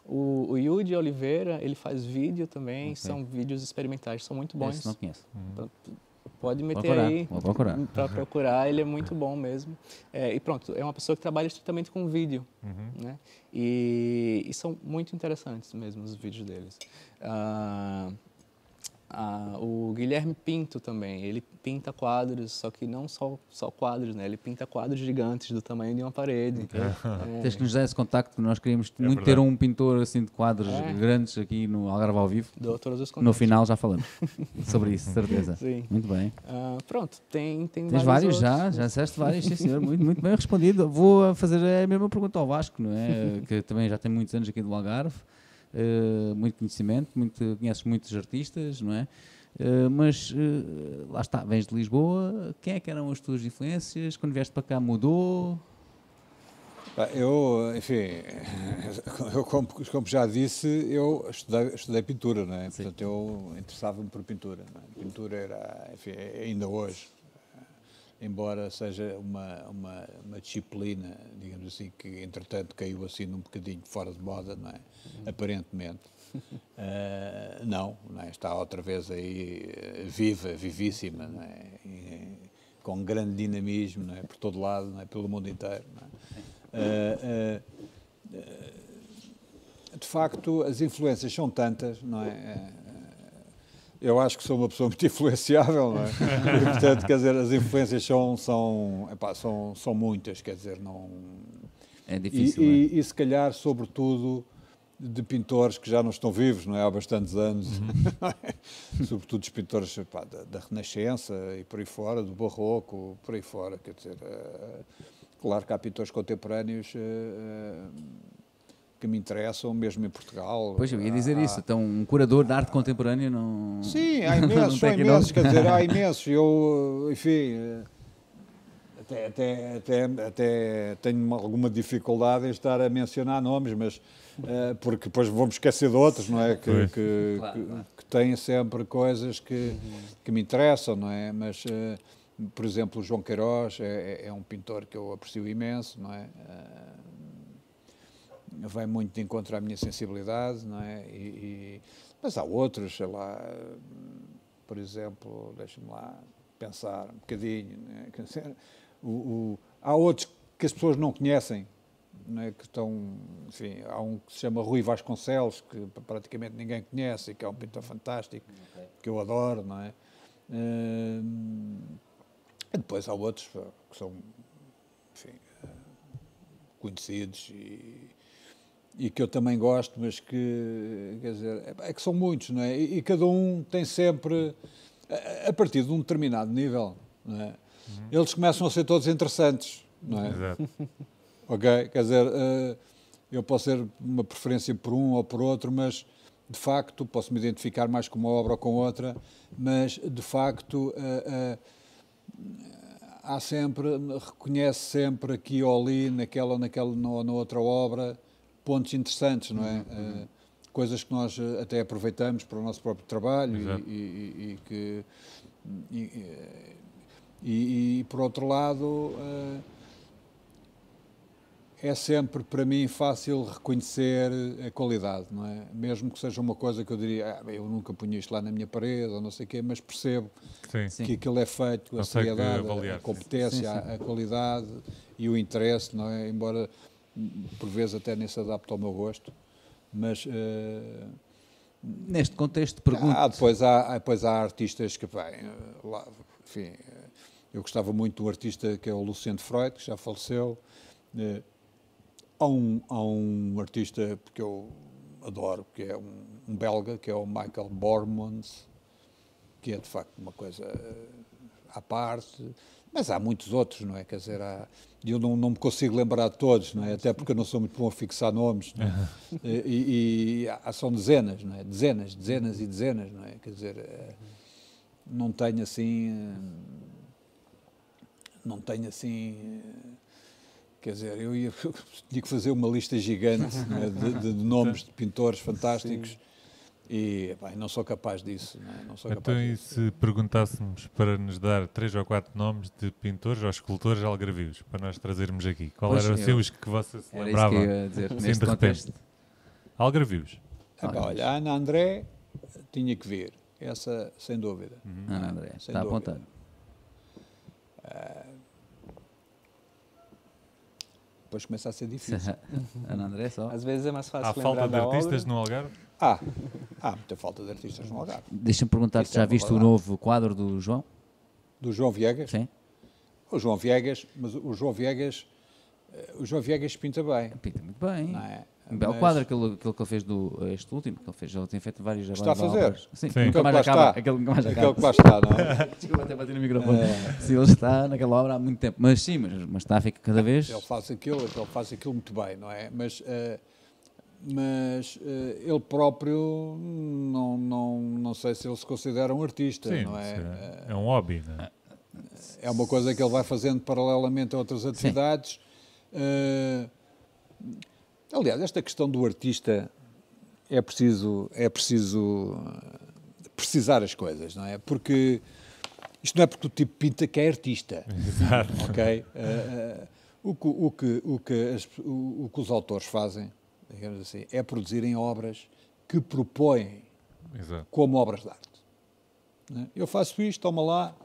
o, o Yudi Oliveira, ele faz vídeo também, okay. são vídeos experimentais, são muito bons. Esse não conheço. Então, pode meter procurar, aí para procurar, ele é muito bom mesmo. É, e pronto, é uma pessoa que trabalha estritamente com vídeo, uhum. né? E, e, são muito interessantes mesmo os vídeos deles. Uh, ah, o Guilherme Pinto também, ele pinta quadros, só que não só, só quadros, né? Ele pinta quadros gigantes do tamanho de uma parede. É. *laughs* Tens que nos dar esse contacto, nós queríamos é muito verdade. ter um pintor assim de quadros é. grandes aqui no Algarve ao vivo. Dou todos os no final já falamos *laughs* sobre isso, certeza. *laughs* Sim. Muito bem. Uh, pronto, tem, tem Tens vários, já, já disseste vários, sim senhor, muito, muito bem respondido. Vou fazer a mesma pergunta ao Vasco, não é? que também já tem muitos anos aqui do Algarve. Uh, muito conhecimento, muito, conheces muitos artistas, não é? Uh, mas uh, lá está, vens de Lisboa, quem é que eram as tuas influências? Quando vieste para cá mudou? Eu, enfim, *laughs* eu, como, como, já disse, eu estudei, estudei pintura, não é? Portanto, eu interessava-me por pintura. É? Pintura era, enfim, ainda hoje, embora seja uma, uma, uma, disciplina, digamos assim, que entretanto caiu assim num bocadinho fora de moda, não é? Uhum. Aparentemente. Uh, *laughs* não, não é? está outra vez aí eh, viva, vivíssima, não é? E, com grande dinamismo, não é? Por todo lado, não é? Pelo mundo inteiro, uh, uh, de facto, as influências são tantas, não é? Eu acho que sou uma pessoa muito *laughs* influenciável, não é? E, portanto, quer dizer, as influências são, são, epá, são, são muitas, quer dizer, não... É difícil, e, é? E, e, se calhar, sobretudo, de pintores que já não estão vivos, não é? Há bastantes anos, uhum. *laughs* sobretudo os pintores da, da, Renascença e por aí fora, do Barroco, por aí fora, quer dizer... Uh, claro que há pintores contemporâneos... Uh, que me interessam, mesmo em Portugal. Pois, eu ia dizer há, isso. Então, um curador de arte contemporânea não. Sim, há *laughs* imensos, há imensos, quer dizer, há *laughs* imensos. Eu, enfim, até, até, até, até tenho alguma dificuldade em estar a mencionar nomes, mas uh, porque depois vamos esquecer de outros, não é? Que, que, claro, que, claro. que, têm sempre coisas que, que me interessam, não é? Mas. Uh, por exemplo, o João Queiroz é, é, um pintor que eu aprecio imenso, não é? Vai muito de encontro à minha sensibilidade, não é? E, e, mas há outros, sei lá, por exemplo, deixa-me lá pensar um bocadinho, né? dizer, o, o, há outros que as pessoas não conhecem, não é? que estão, enfim, há um que se chama Rui Vasconcelos, que praticamente ninguém conhece, que é um pintor fantástico, okay. que eu adoro, não é? Uh, depois há outros que são, enfim, conhecidos e e que eu também gosto, mas que, quer dizer, é, que são muitos, não é? E, e, cada um tem sempre, a, a, partir de um determinado nível, não é? Uhum. Eles começam a ser todos interessantes, não é? Exato. *laughs* ok? Quer dizer, uh, eu posso ter uma preferência por um ou por outro, mas de facto posso me identificar mais com uma obra ou com outra, mas de facto uh, uh, há sempre, reconhece sempre aqui ou ali, naquela ou naquela, na, na outra obra, pontos interessantes, não é? Uhum. Uh, coisas que nós eh, até aproveitamos para o nosso próprio trabalho e, e, e, que. E, por outro lado, uh, é sempre para mim fácil reconhecer a qualidade, não é? Mesmo que seja uma coisa que eu diria, ah, eu nunca punha isto lá na minha parede ou não sei o quê, mas percebo sim. que aquilo é feito com a seriedade, a competência, sim, sim. A, a, qualidade e o interesse, não é? Embora por vezes até nem se adapta ao meu gosto, mas... Uh, Neste contexto, pergunto... Ah, depois, há, depois há artistas que, bem, lá, enfim, eu gostava muito de um artista que é o Luciano Freud, que já faleceu. Há, um, há um artista que eu adoro, que é um, um, belga, que é o Michael Bormans, que é de facto uma coisa à parte, mas há muitos outros, não é? Quer dizer, há, eu não, não me consigo lembrar de todos, não é? Até porque eu não sou muito bom a fixar nomes, é? *laughs* e, e há, são dezenas, não é? Dezenas, dezenas e dezenas, não é? Quer dizer, não tenho assim, não tenho assim Quer dizer, eu ia, *laughs* tinha que fazer uma lista gigante é? de, de, de, nomes de pintores fantásticos Sim. E bem, não sou capaz disso. Não, é? não sou então, capaz e disso. se perguntássemos para nos dar três ou quatro nomes de pintores ou escultores algarvios para nós trazermos aqui, qual pois eram assim, os que você se lembrava? Era isso que eu ia dizer, assim, neste de repente. Algarvios. Ah, pá, olha, a Ana André tinha que vir, essa sem dúvida. Uhum. Ana André, está apontado. Uh, depois começa a ser *laughs* difícil. Ana André só. Às vezes é mais fácil Há falta de artistas obra. no Algarve? Há. Há muita falta de artistas no Algarve. Deixa-me perguntar se já é viste o novo quadro do João? Do João Viegas? Sim. O João Viegas, mas o João Viegas, eh, o João Viegas pinta bem. Pinta muito bem. Não é? Um belo mas... quadro, aquele, aquele que ele fez do este último, que ele fez, ele tem feito vários Está a fazer? Obras. Sim, Sim. Nunca mais acaba. Aquele que mais acaba. Aquele que lá está, não é? *laughs* Desculpa até bater no microfone. É. Sim, ele está naquela obra há muito tempo. Mas sim, mas, mas está a ficar cada vez. Ele faz aquilo, ele faz aquilo muito bem, não é? Mas, uh, mas uh, ele próprio não, não, não sei se ele se considera um artista, sim, não é? É, é um hobby, não é? É uma coisa que ele vai fazendo paralelamente a outras atividades. Uh, Aliás, esta questão do artista é preciso, é preciso eh, precisar as coisas, não é? Porque isto não é porque o tipo pinta que é artista. Exato. Ok? Uh, o, que, o, que, o, que as, o, o, que os autores fazem, digamos assim, é produzirem obras que propõem Exato. como obras de arte. É? Eu faço isto, toma lá,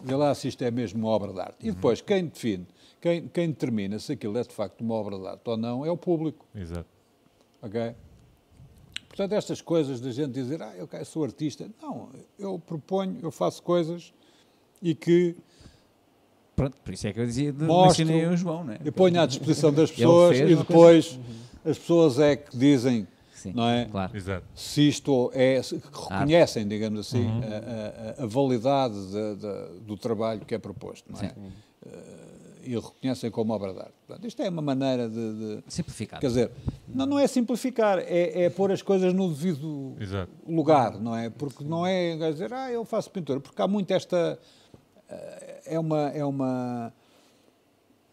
vê lá se isto é mesmo uma obra de arte. E depois, quem define quem, quem determina se aquilo é de facto uma obra de arte ou não é o público. Exato. Ok? Portanto, estas coisas da gente dizer, ah, eu sou artista. Não, eu proponho, eu faço coisas e que. Pronto, por isso é que eu dizia de mostro, o João, não é? Eu ponho à disposição das pessoas e depois as pessoas é que dizem. Sim, não é? Claro. Exato. Se isto é, se reconhecem, digamos assim, uhum. a, a, a, validade de, de, do trabalho que é proposto, não é? Sim. Uh, e reconhecem como obra de arte. Portanto, isto é uma maneira de, de simplificar. Quer dizer, não, não é simplificar, é, é pôr as coisas no devido Exato. lugar, não é? Porque não é dizer, ah, eu faço pintura, porque há muito esta eh, é uma é uma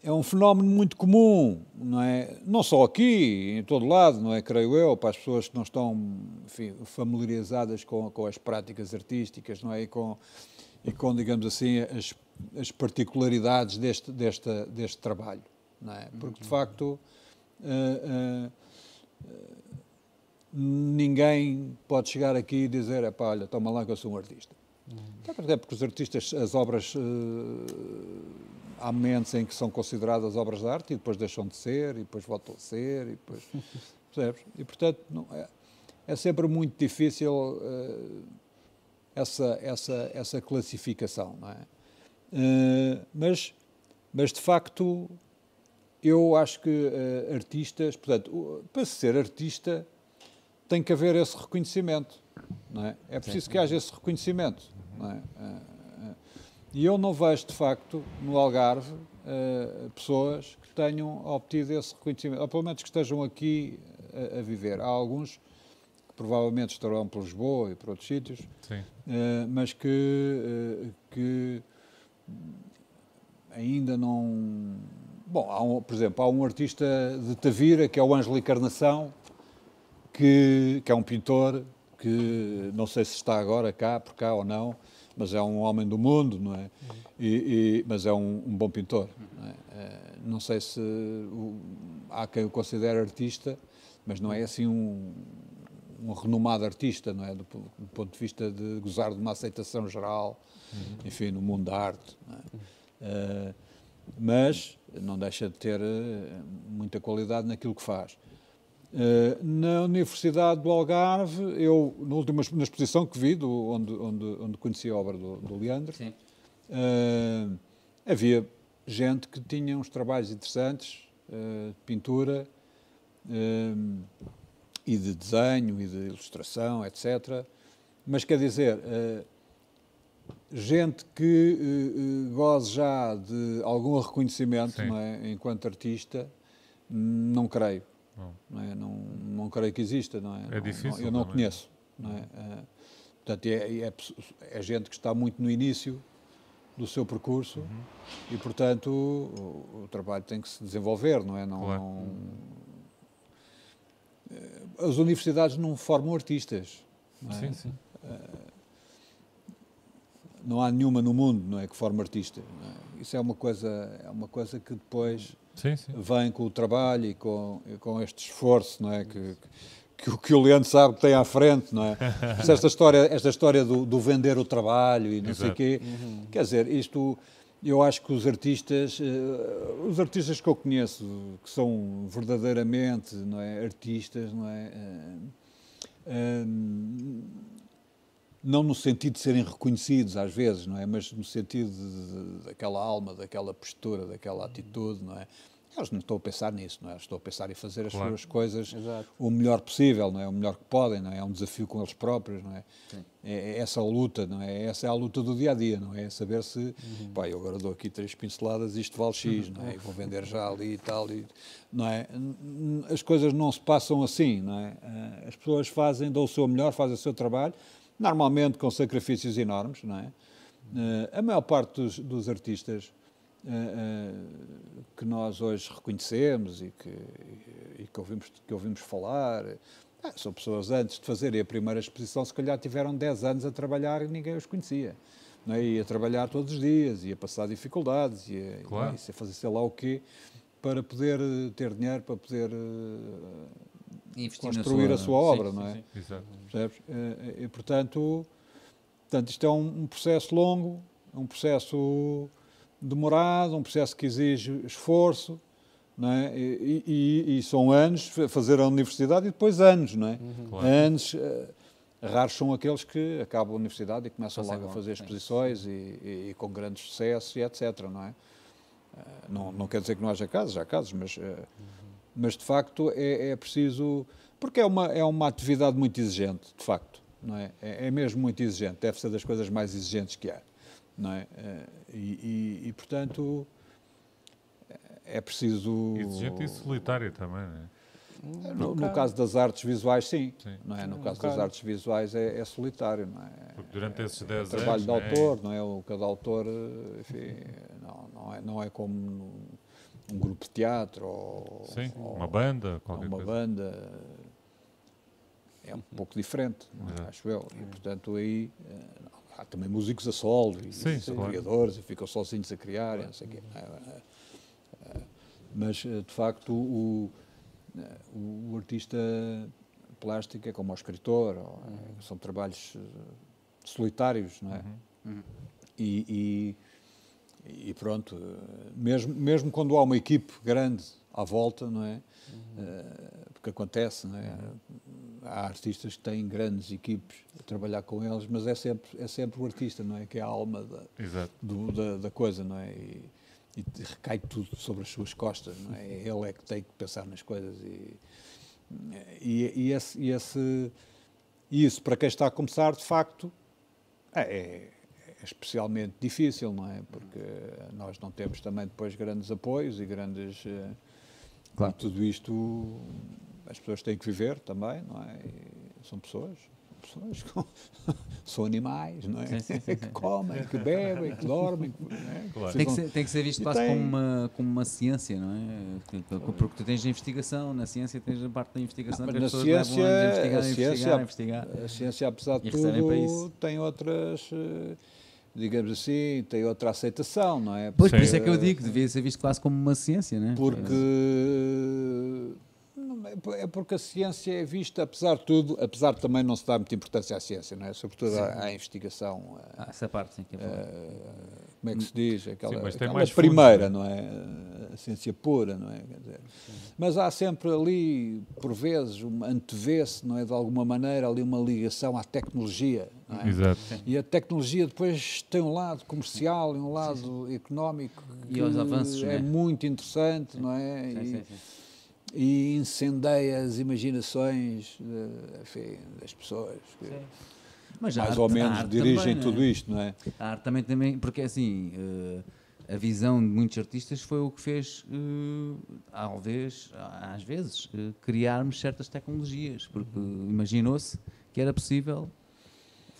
é um fenómeno muito comum, não é? Não só aqui, em todo lado, não é? Creio eu, para as pessoas que não estão enfim, familiarizadas com, com as práticas artísticas, não é? E com, e com digamos assim, as as particularidades deste, desta, deste trabalho. Não é? Porque, de facto, uh, uh, ninguém pode chegar aqui e dizer: pá, olha, toma lá que eu sou um artista. Até porque os artistas, as obras, uh, há momentos em que são consideradas obras de arte e depois deixam de ser, e depois voltam a ser, e depois. *laughs* percebes? E, portanto, não, é, é sempre muito difícil uh, essa, essa, essa classificação, não é? Uh, mas, mas, de facto, eu acho que uh, artistas, portanto, para ser artista tem que haver esse reconhecimento, não é? É preciso Sim. que haja esse reconhecimento, não é? Uh, e eu não vejo, de facto, no Algarve, pessoas que tenham obtido esse reconhecimento, ou pelo menos que estejam aqui a, a viver. Há alguns que provavelmente estarão por Lisboa e por outros sítios, mas que, que ainda não. Bom, há um, por exemplo, há um artista de Tavira, que é o Ângelo Encarnação, que, que é um pintor que não sei se está agora cá, por cá ou não, mas é um homem do mundo, não é? E, e, mas é um, um bom pintor. Não, é? É, não sei se há quem o considere artista, mas não é assim um, um renomado artista, não é? Do, do, ponto de vista de gozar de uma aceitação geral, uhum. enfim, no mundo da arte. É? uh, mas não deixa de ter uh, muita qualidade naquilo que faz. Uh, na Universidade do Algarve, eu, na última na exposição que vi, do, onde, onde, onde conheci a obra do, do Leandro, havia gente que tinha uns trabalhos interessantes de pintura e de desenho e de ilustração, etc. Mas quer dizer, uh, gente que uh, goze já de algum reconhecimento é? enquanto artista, não creio. Não, é? não, não, creio que exista. Não é? é difícil. Não, eu não também. conheço. Não é? Uh, portanto, é, é, é, gente que está muito no início do seu percurso uhum. e, portanto, o, o, trabalho tem que se desenvolver, não é? Não, claro. não, as universidades não formam artistas. Não é? Sim, sim. Uh, não há nenhuma no mundo não é, que forme artista. É? Isso é uma coisa, é uma coisa que depois sim, sim. vem com o trabalho e com, e com este esforço não é, que, que, que, o Leandro sabe que tem à frente. Não é? *laughs* esta história, esta história do, do vender o trabalho e não Exato. sei o quê, uhum. quer dizer, isto eu acho que os artistas, uh, os artistas que eu conheço, que são verdadeiramente não é, artistas, não é? Uh, uh, não no sentido de serem reconhecidos às vezes, não é? Mas no sentido de, de, daquela alma, daquela postura, daquela atitude, não é? Eles não estão a pensar nisso, não é? Estão a pensar em fazer as claro. suas coisas Exato. o melhor possível, não é? O melhor que podem, não é? É um desafio com eles próprios, não é? É, é essa a luta, não é? Essa é a luta do dia a dia, não é? é saber se, uhum. pá, eu agora dou aqui três pinceladas, isto vale X, não é? E vou vender já ali e tal, e, não é? As coisas não se passam assim, não é? As pessoas fazem, dão o seu melhor, fazem o seu trabalho, normalmente com sacrifícios enormes, não é? A maior parte dos, dos artistas uh, uh, que nós hoje reconhecemos e que, e, que, ouvimos, que ouvimos falar. Ah, são pessoas antes de fazerem a primeira exposição, se calhar tiveram 10 anos a trabalhar e ninguém os conhecia. Não é? Ia trabalhar todos os dias, ia passar dificuldades, ia, claro. ia fazer sei lá o quê, para poder ter dinheiro, para poder uh, construir sua, a sua obra, sim, não é? Sim, sim. Exato. E, e, portanto, portanto, isto é um, um processo longo, um processo demorado, um processo que exige esforço, não é? e, e, e são anos fazer a universidade e depois anos, não é? Uhum. Claro. Anos, uh, raros são aqueles que acabam a universidade e começam logo a fazer exposições e, e, com grande sucesso e etc, não é? Uh, não, não quer dizer que não haja casos, há casos, mas, uh, uhum. mas de facto é, é, preciso, porque é uma, é uma atividade muito exigente, de facto, não é? é? É mesmo muito exigente, deve ser das coisas mais exigentes que há não é? Eh, e, e, e portanto, é preciso... Exigente e solitário também, não é? No, no, caso das artes visuais, sim. sim. Não é? No caso das artes visuais é, é solitário. Não é? Porque durante esses 10 é, anos. trabalho de autor, não é? O, cada autor, enfim, não, não, é, não é como um grupo de teatro ou. Sim, ou, uma banda, qualquer uma coisa. banda. É um pouco diferente, é? acho eu. E portanto aí há também músicos a solo e Sim, claro. criadores e ficam sozinhos a criar, não sei o quê. É, é, é, mas, eh, de facto, o, o, artista plástico é como o escritor, uhum. são trabalhos eh, solitários, não é? Uhum. uhum. E, e, e, pronto, mesmo, mesmo quando há uma equipe grande à volta, não é? Uhum. Porque acontece, não é? Há artistas que têm grandes equipes a trabalhar com eles, mas é sempre, é sempre o artista, não é? Que é a alma da, do, da, da, coisa, não é? E, e, recai tudo sobre as suas costas, não é? Ele é que tem que pensar nas coisas e, e, e, esse, e esse, isso, para quem está a começar, de facto, é, é, é especialmente difícil, não é? Porque nós não temos também depois grandes apoios e grandes... Eh, claro. E tudo isto as pessoas têm que viver também, não é? E são pessoas, pessoas com, *laughs* são animais, não é? Sim, sim, sim, *laughs* que comem, que bebem, que dormem. É? Claro. Tem, que ser, tem, que ser, visto quase tem... como, uma, como uma ciência, não é? Porque tu tens a investigação, na ciência tens a parte da investigação que as pessoas ciência, levam a investigar, a ciência, investigar, investigar. A ciência, apesar de tudo, tem outras eh, digamos assim, tem outra aceitação, não é? Pois, por isso é que eu digo, devia ser visto quase como uma ciência, não é? Porque é porque a ciência é vista, apesar de tudo, apesar de também não se dar muita importância à ciência, não é? sobretudo à, à, investigação. Ah, essa parte, sim. Que é uh, como é que se diz? Aquela, sim, aquela primeira, fundo, não é? A ciência pura, não é? Dizer, mas há sempre ali, por vezes, antevê-se, não é? De alguma maneira, ali uma ligação à tecnologia, é? Exato. E a tecnologia depois tem um lado comercial e um lado sim, sim. económico e os avanços, é, é, muito interessante, não é? E, sim, e incendeia as imaginações de, enfim, das pessoas. Que, mais arte, ou menos dirigem também, tudo isto, não é? A arte também, também porque assim, uh, a visão de muitos artistas foi o que fez, uh, talvez, às vezes, uh, criarmos certas tecnologias, porque imaginou-se que era possível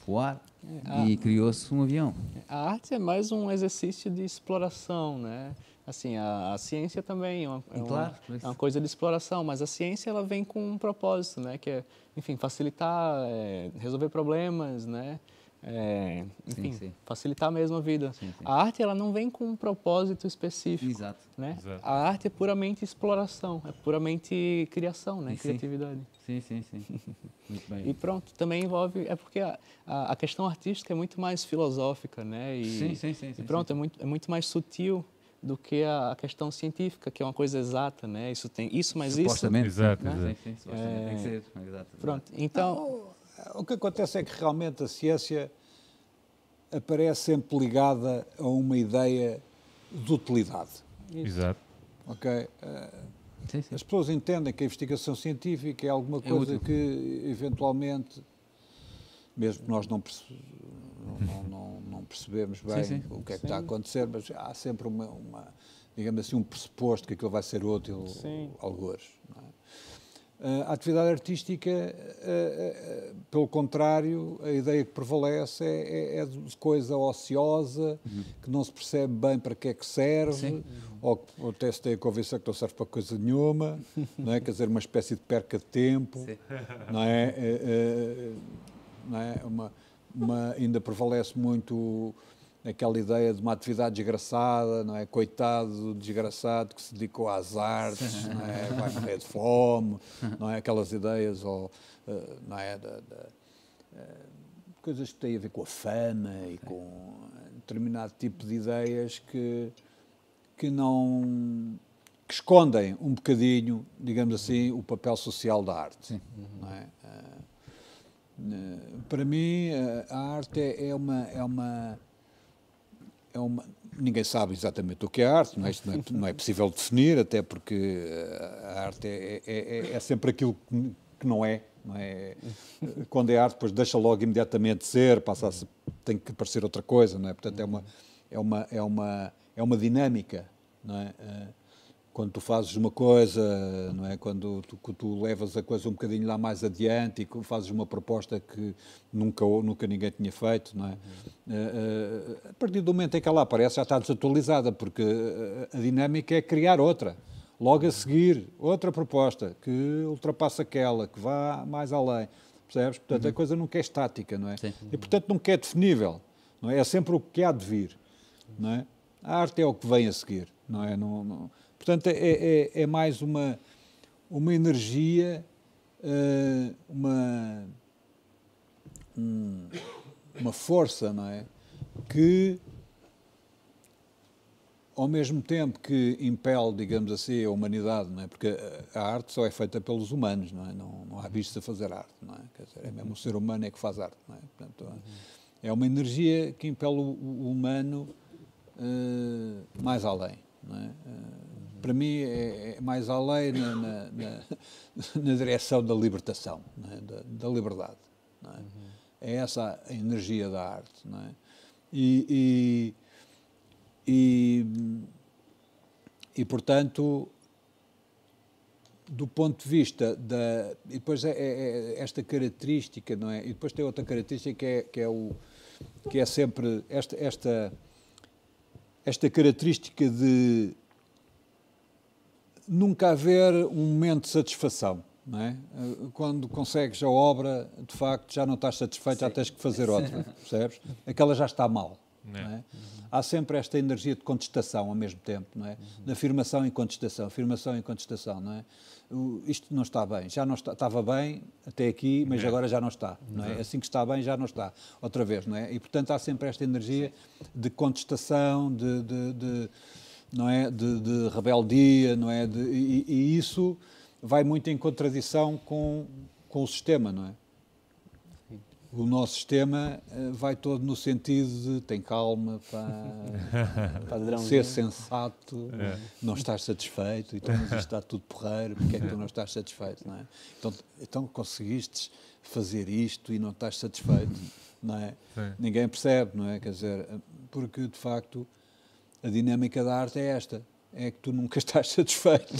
voar é, e criou-se um avião. A arte é mais um exercício de exploração, né? Assim, a, a ciência também é uma, é, claro, uma, é uma, coisa de exploração, mas a ciência ela vem com um propósito, né? Que é, enfim, facilitar, é, resolver problemas, né? É, enfim, sim, sim. facilitar mesmo a vida. Sim, a arte ela não vem com um propósito específico. Exato. Né? Exato. A arte é puramente exploração, é puramente criação, né? criatividade. Sim, sim, sim. *laughs* muito bem. E pronto, também envolve. É porque a, a, a, questão artística é muito mais filosófica, né? E, sim, sim, sim. E pronto, É, muito, é muito mais sutil do que a questão científica, que é uma coisa exata, né? Isso tem isso, mas supostamente, isso. Exato, né? exato. Sim, sim, supostamente é... tem que ser. Exato. Pronto, então o que acontece é que realmente a ciência aparece sempre ligada a uma ideia de utilidade. Exato. Ok? Uh, sim, sim. As pessoas entendem que a investigação científica é alguma é coisa que, eventualmente, mesmo que nós não, não, não, percebemos bem sim, o que é que está a acontecer, mas há sempre uma, uma, digamos assim, um pressuposto que aquilo vai ser útil. Não é? A atividade artística, pelo contrário, a ideia que prevalece é, é, é de coisa ociosa, uhum. que não se percebe bem para que é que serve, Sim. ou, ou até se tem a convenção que não serve para coisa nenhuma, *laughs* não é? quer dizer, uma espécie de perca de tempo, não é não é? Uma, uma, ainda prevalece muito aquela ideia de uma atividade desgraçada, não é? Coitado do desgraçado que se dedicou às artes, não é? Vai morrer de fome, não é? Aquelas ideias, ou, eh, não é? De, de, eh, coisas que têm a ver com a fama e com determinado tipo de ideias que, que não que escondem um bocadinho, digamos assim, o papel social da arte. Não é? Eh, para mim, a arte é, é uma, é uma é uma, ninguém sabe exatamente o que é arte, não é? Não é, não é possível definir, até porque eh, a arte é, é, é, é sempre aquilo que, não é, não é. Quando é arte, depois deixa logo imediatamente ser, passa a, tem que parecer outra coisa, não é? Portanto, é uma, é uma, é uma, é uma dinâmica, não é? Eh, quando tu fazes uma coisa, não é? Quando tu, tu, levas a coisa um bocadinho lá mais adiante e fazes uma proposta que nunca, nunca ninguém tinha feito, não é? Uhum. a partir do momento em que ela aparece já está desatualizada, porque a dinâmica é criar outra. Logo a seguir, outra proposta que ultrapassa aquela, que vá mais além. Percebes? Portanto, uhum. a coisa nunca é estática, não é? Sim. E, portanto, nunca é definível. Não é? é sempre o que há de vir, não é? A arte é o que vem a seguir, não é? Não, não Portanto, é, é, é mais uma, uma energia, uh, uma, um, uma força, não é? Que, ao mesmo tempo que impele, digamos assim, a humanidade, não é? Porque a arte só é feita pelos humanos, não é? Não, não há bichos a fazer arte, não é? Quer dizer, é mesmo o ser humano é que faz arte, não é? Portanto, é uma energia que impele o, o humano uh, mais além, não é? Uh, para mim é, é mais além na, na, na, *laughs* na, direção da libertação, é? da, da, liberdade. É? Uhum. é? essa a energia da arte. É? E, e, e, e, portanto, do ponto de vista da. E depois é, é, é, esta característica, não é? E depois tem outra característica que é, que é, o, que é sempre esta, esta, esta característica de nunca haver um momento de satisfação. Não é? Quando consegues a obra, de facto, já não estás satisfeito, Sim. já tens que fazer outra, *laughs* percebes? Aquela já está mal. Não é? Não é? Uhum. Há sempre esta energia de contestação ao mesmo tempo, não é? Uhum. De afirmação e contestação, afirmação e contestação, não é? O, isto não está bem, já não está, estava bem até aqui, mas é. agora já não está, não é? Assim que está bem, já não está, outra vez, não é? E portanto há sempre esta energia de contestação, de, de, de não é, de, de rebeldia, não é, de, e, e, isso vai muito em contradição com, com o sistema, não é? o nosso sistema uh, vai todo no sentido de tem calma, para *laughs* ser sensato, é. não estar satisfeito, então mas isto está tudo porreiro, porque é que tu não estás satisfeito, não é? Então, então conseguiste fazer isto e não estás satisfeito, não é? Sim. Ninguém percebe, não é? Quer dizer, porque de facto a dinâmica da arte é esta, é que tu nunca *laughs* estás satisfeito,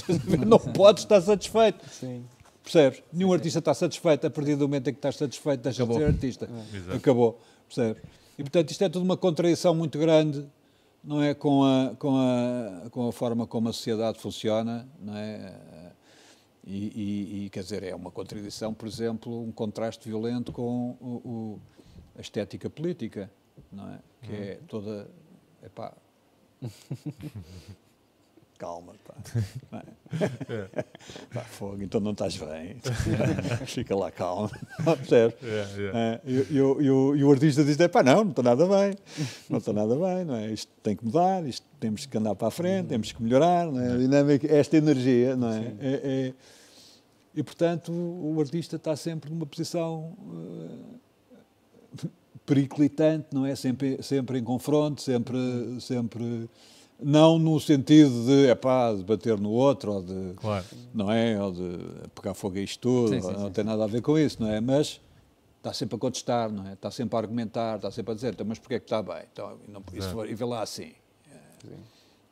não podes estar satisfeito. Sim. Percebes? Nenhum sim, artista está satisfeito a partir do momento em que estás satisfeito, deixa Acabou. de ser artista. É. Acabou. Percebes? E portanto isto é tudo uma contradição muito grande, não é? Com a, com a, com a forma como a sociedade funciona, não é? E, e, e, quer dizer, é uma contradição, por exemplo, um contraste violento com o, o, a estética política, não é? Que é toda. Epá, *laughs* calma, pá. É. pá fogo, então não estás bem. *laughs* Fica lá calmo. *laughs* Percebes? É, é. e, o, e o artista diz: pá, não, não estou nada bem. Não estou nada bem, não é? Isto tem que mudar, isto temos que andar para a frente, uhum. temos que melhorar, não é? A dinâmica, esta energia, não é? é, é e portanto o artista está sempre numa posição. Uh, periclitante, não é? Sempre, sempre em confronto, sempre, sempre não no sentido de, é pá, de bater no outro, ou de, claro. não é? Ou de pegar fogo a isto tudo, sim, sim, não sim. tem nada a ver com isso, não é? Mas está sempre a contestar, não é? Está sempre a argumentar, está sempre a dizer, então, mas porquê é que está bem? Então, não, isso, e vê lá assim. É,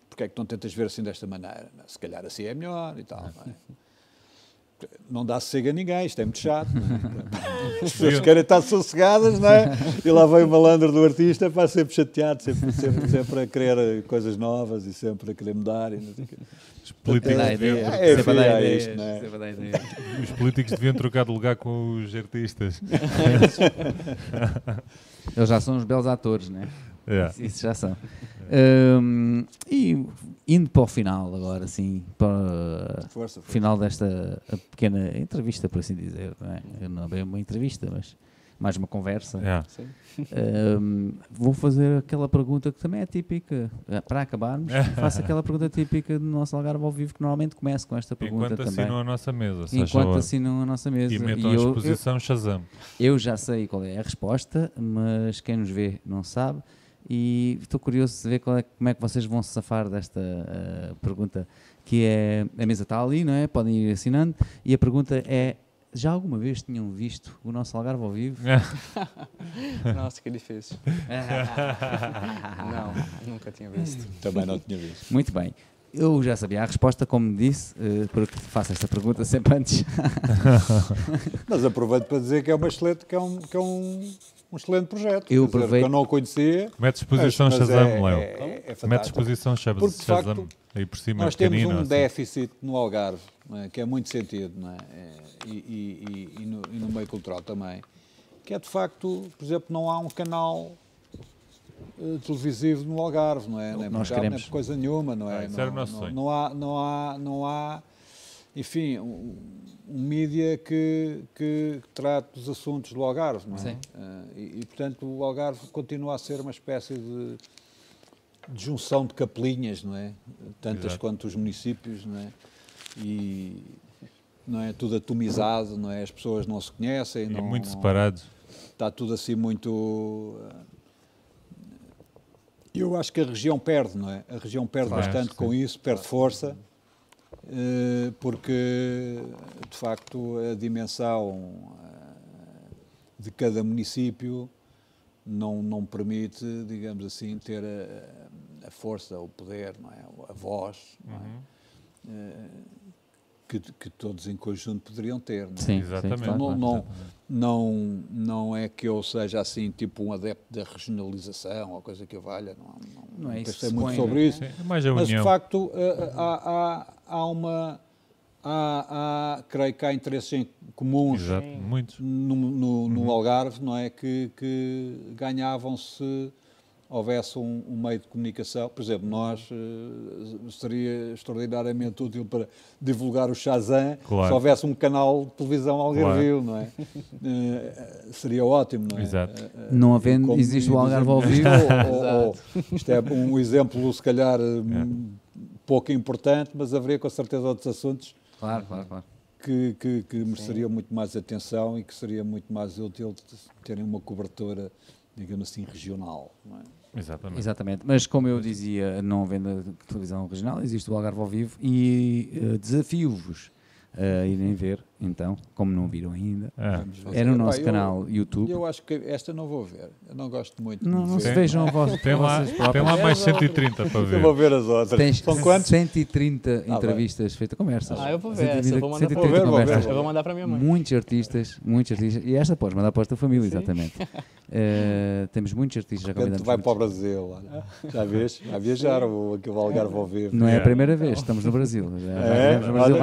porquê é que não tentas ver assim desta maneira? Se calhar assim é melhor e tal, não é? *laughs* não dá sossego a ninguém, isto é muito chato. É? *laughs* As pessoas querem estar sossegadas, não é? E lá vem o malandro do artista para sempre chateado, sempre, sempre, sempre a querer coisas novas e sempre a querer mudar. E não sei Os políticos, é, deviam, é, é, sempre é isto, não é? *laughs* Os políticos deviam trocar de lugar com os artistas. *laughs* Eles já são os belos atores, não é? Yeah. Isso já são. Um, e indo para o final agora, sim, para o final desta pequena entrevista, por assim dizer, não é, não é bem uma entrevista, mas mais uma conversa. Yeah. Um, vou fazer aquela pergunta que também é típica, eh, para acabarmos, faço aquela pergunta típica do nosso Algarve ao vivo, que normalmente começa com esta pergunta Enquanto também. assinam a nossa mesa. Enquanto assinam a nossa mesa. E metam e a exposição eu, Shazam. Eu já sei qual é a resposta, mas quem nos vê não sabe e estou curioso de ver é, como é que vocês vão se safar desta uh, pergunta, que é, a mesa está ali, não é? Podem ir assinando, e a pergunta é, já alguma vez tinham visto o nosso Algarve ao vivo? *laughs* Nossa, que difícil. *laughs* não, nunca tinha visto. Também não tinha visto. Muito bem. Eu já sabia a resposta, como disse, uh, porque faço esta pergunta sempre antes. *laughs* Mas aproveito para dizer que é uma excelente, que é um, que é um um excelente projeto. Eu, aproveito... dizer, eu não o conhecia. Mete exposição mas, Shazam, é, Léo. É, é Mete exposição Shazam, Porque, de facto, aí por cima Nós temos um assim. déficit no Algarve, é? que é muito sentido, não é? é e, e, e, no, e, no, meio cultural também, que é de facto, por exemplo, não há um canal uh, televisivo no Algarve, não é? Não, é nós queremos. Não é coisa nenhuma, não é? Ah, não, não, não, há, não há, não há, enfim, um, um mídia que, que trate dos assuntos do Algarve, não é? Sim. Uh, e, e, portanto, o Algarve continua a ser uma espécie de, de junção de capelinhas, não é? Tantas Exato. quanto os municípios, não é? E não é tudo atomizado, não é? As pessoas não se conhecem, e não, muito não, separados. Está tudo assim muito eu acho que a região perde, não é? A região perde claro, bastante com isso, perde força. Eh, porque de facto a dimensão eh, de cada município não, não permite, digamos assim, ter a, a força, o poder, não é? a voz não é? Uhum. Eh, que, que, todos em conjunto poderiam ter. Não é? Sim, exatamente. Então, não, não, não, não é que eu seja assim, tipo um adepto da regionalização ou coisa que eu valha, não, não, não é pensei muito põe, sobre isso. É mas de facto há, há há uma. Há, há, creio que há interesses comuns Exato, no, no, no uhum. Algarve, não é? Que, que ganhavam se houvesse um, um, meio de comunicação. Por exemplo, nós uh, seria extraordinariamente útil para divulgar o Shazam claro. se houvesse um canal de televisão Algarvio, claro. não é? Uh, seria ótimo, não é? Exato. Uh, não havendo, existe o Algarve ao vivo. *laughs* Ou, ou, isto é um exemplo, se calhar. É pouco importante, mas haveria com certeza outros assuntos claro, claro, claro. que, que, que mereceria muito mais atenção e que seria muito mais útil terem uma cobertura, digamos assim, regional. Não é? Exatamente. Exatamente. Mas como eu dizia, não havendo televisão regional, existe o Algarve ao vivo e uh, desafio-vos a irem ver, então, como não viram ainda. É. no nosso canal eu, YouTube. Eu acho que esta não vou ver. Eu não gosto muito não, não se vejam a voz, *laughs* tem lá, tem lá mais 130 para ver. Eu vou ver as outras. Tens São quantos? 130 ah, entrevistas feitas, conversas. Ah, eu vou ver essa, eu vou mandar, para, ver, vou ver, eu vou mandar para a minha mãe. Muitos artistas, muitos artistas, e esta podes mandar para a tua família, Sim. exatamente. Uh, *laughs* temos muitos artistas já convidados. vai para o Brasil, olha. já vês? Já viajaram aqui o Algarve ao vivo. Não é a primeira vez, estamos no Brasil. Já é? no Brasil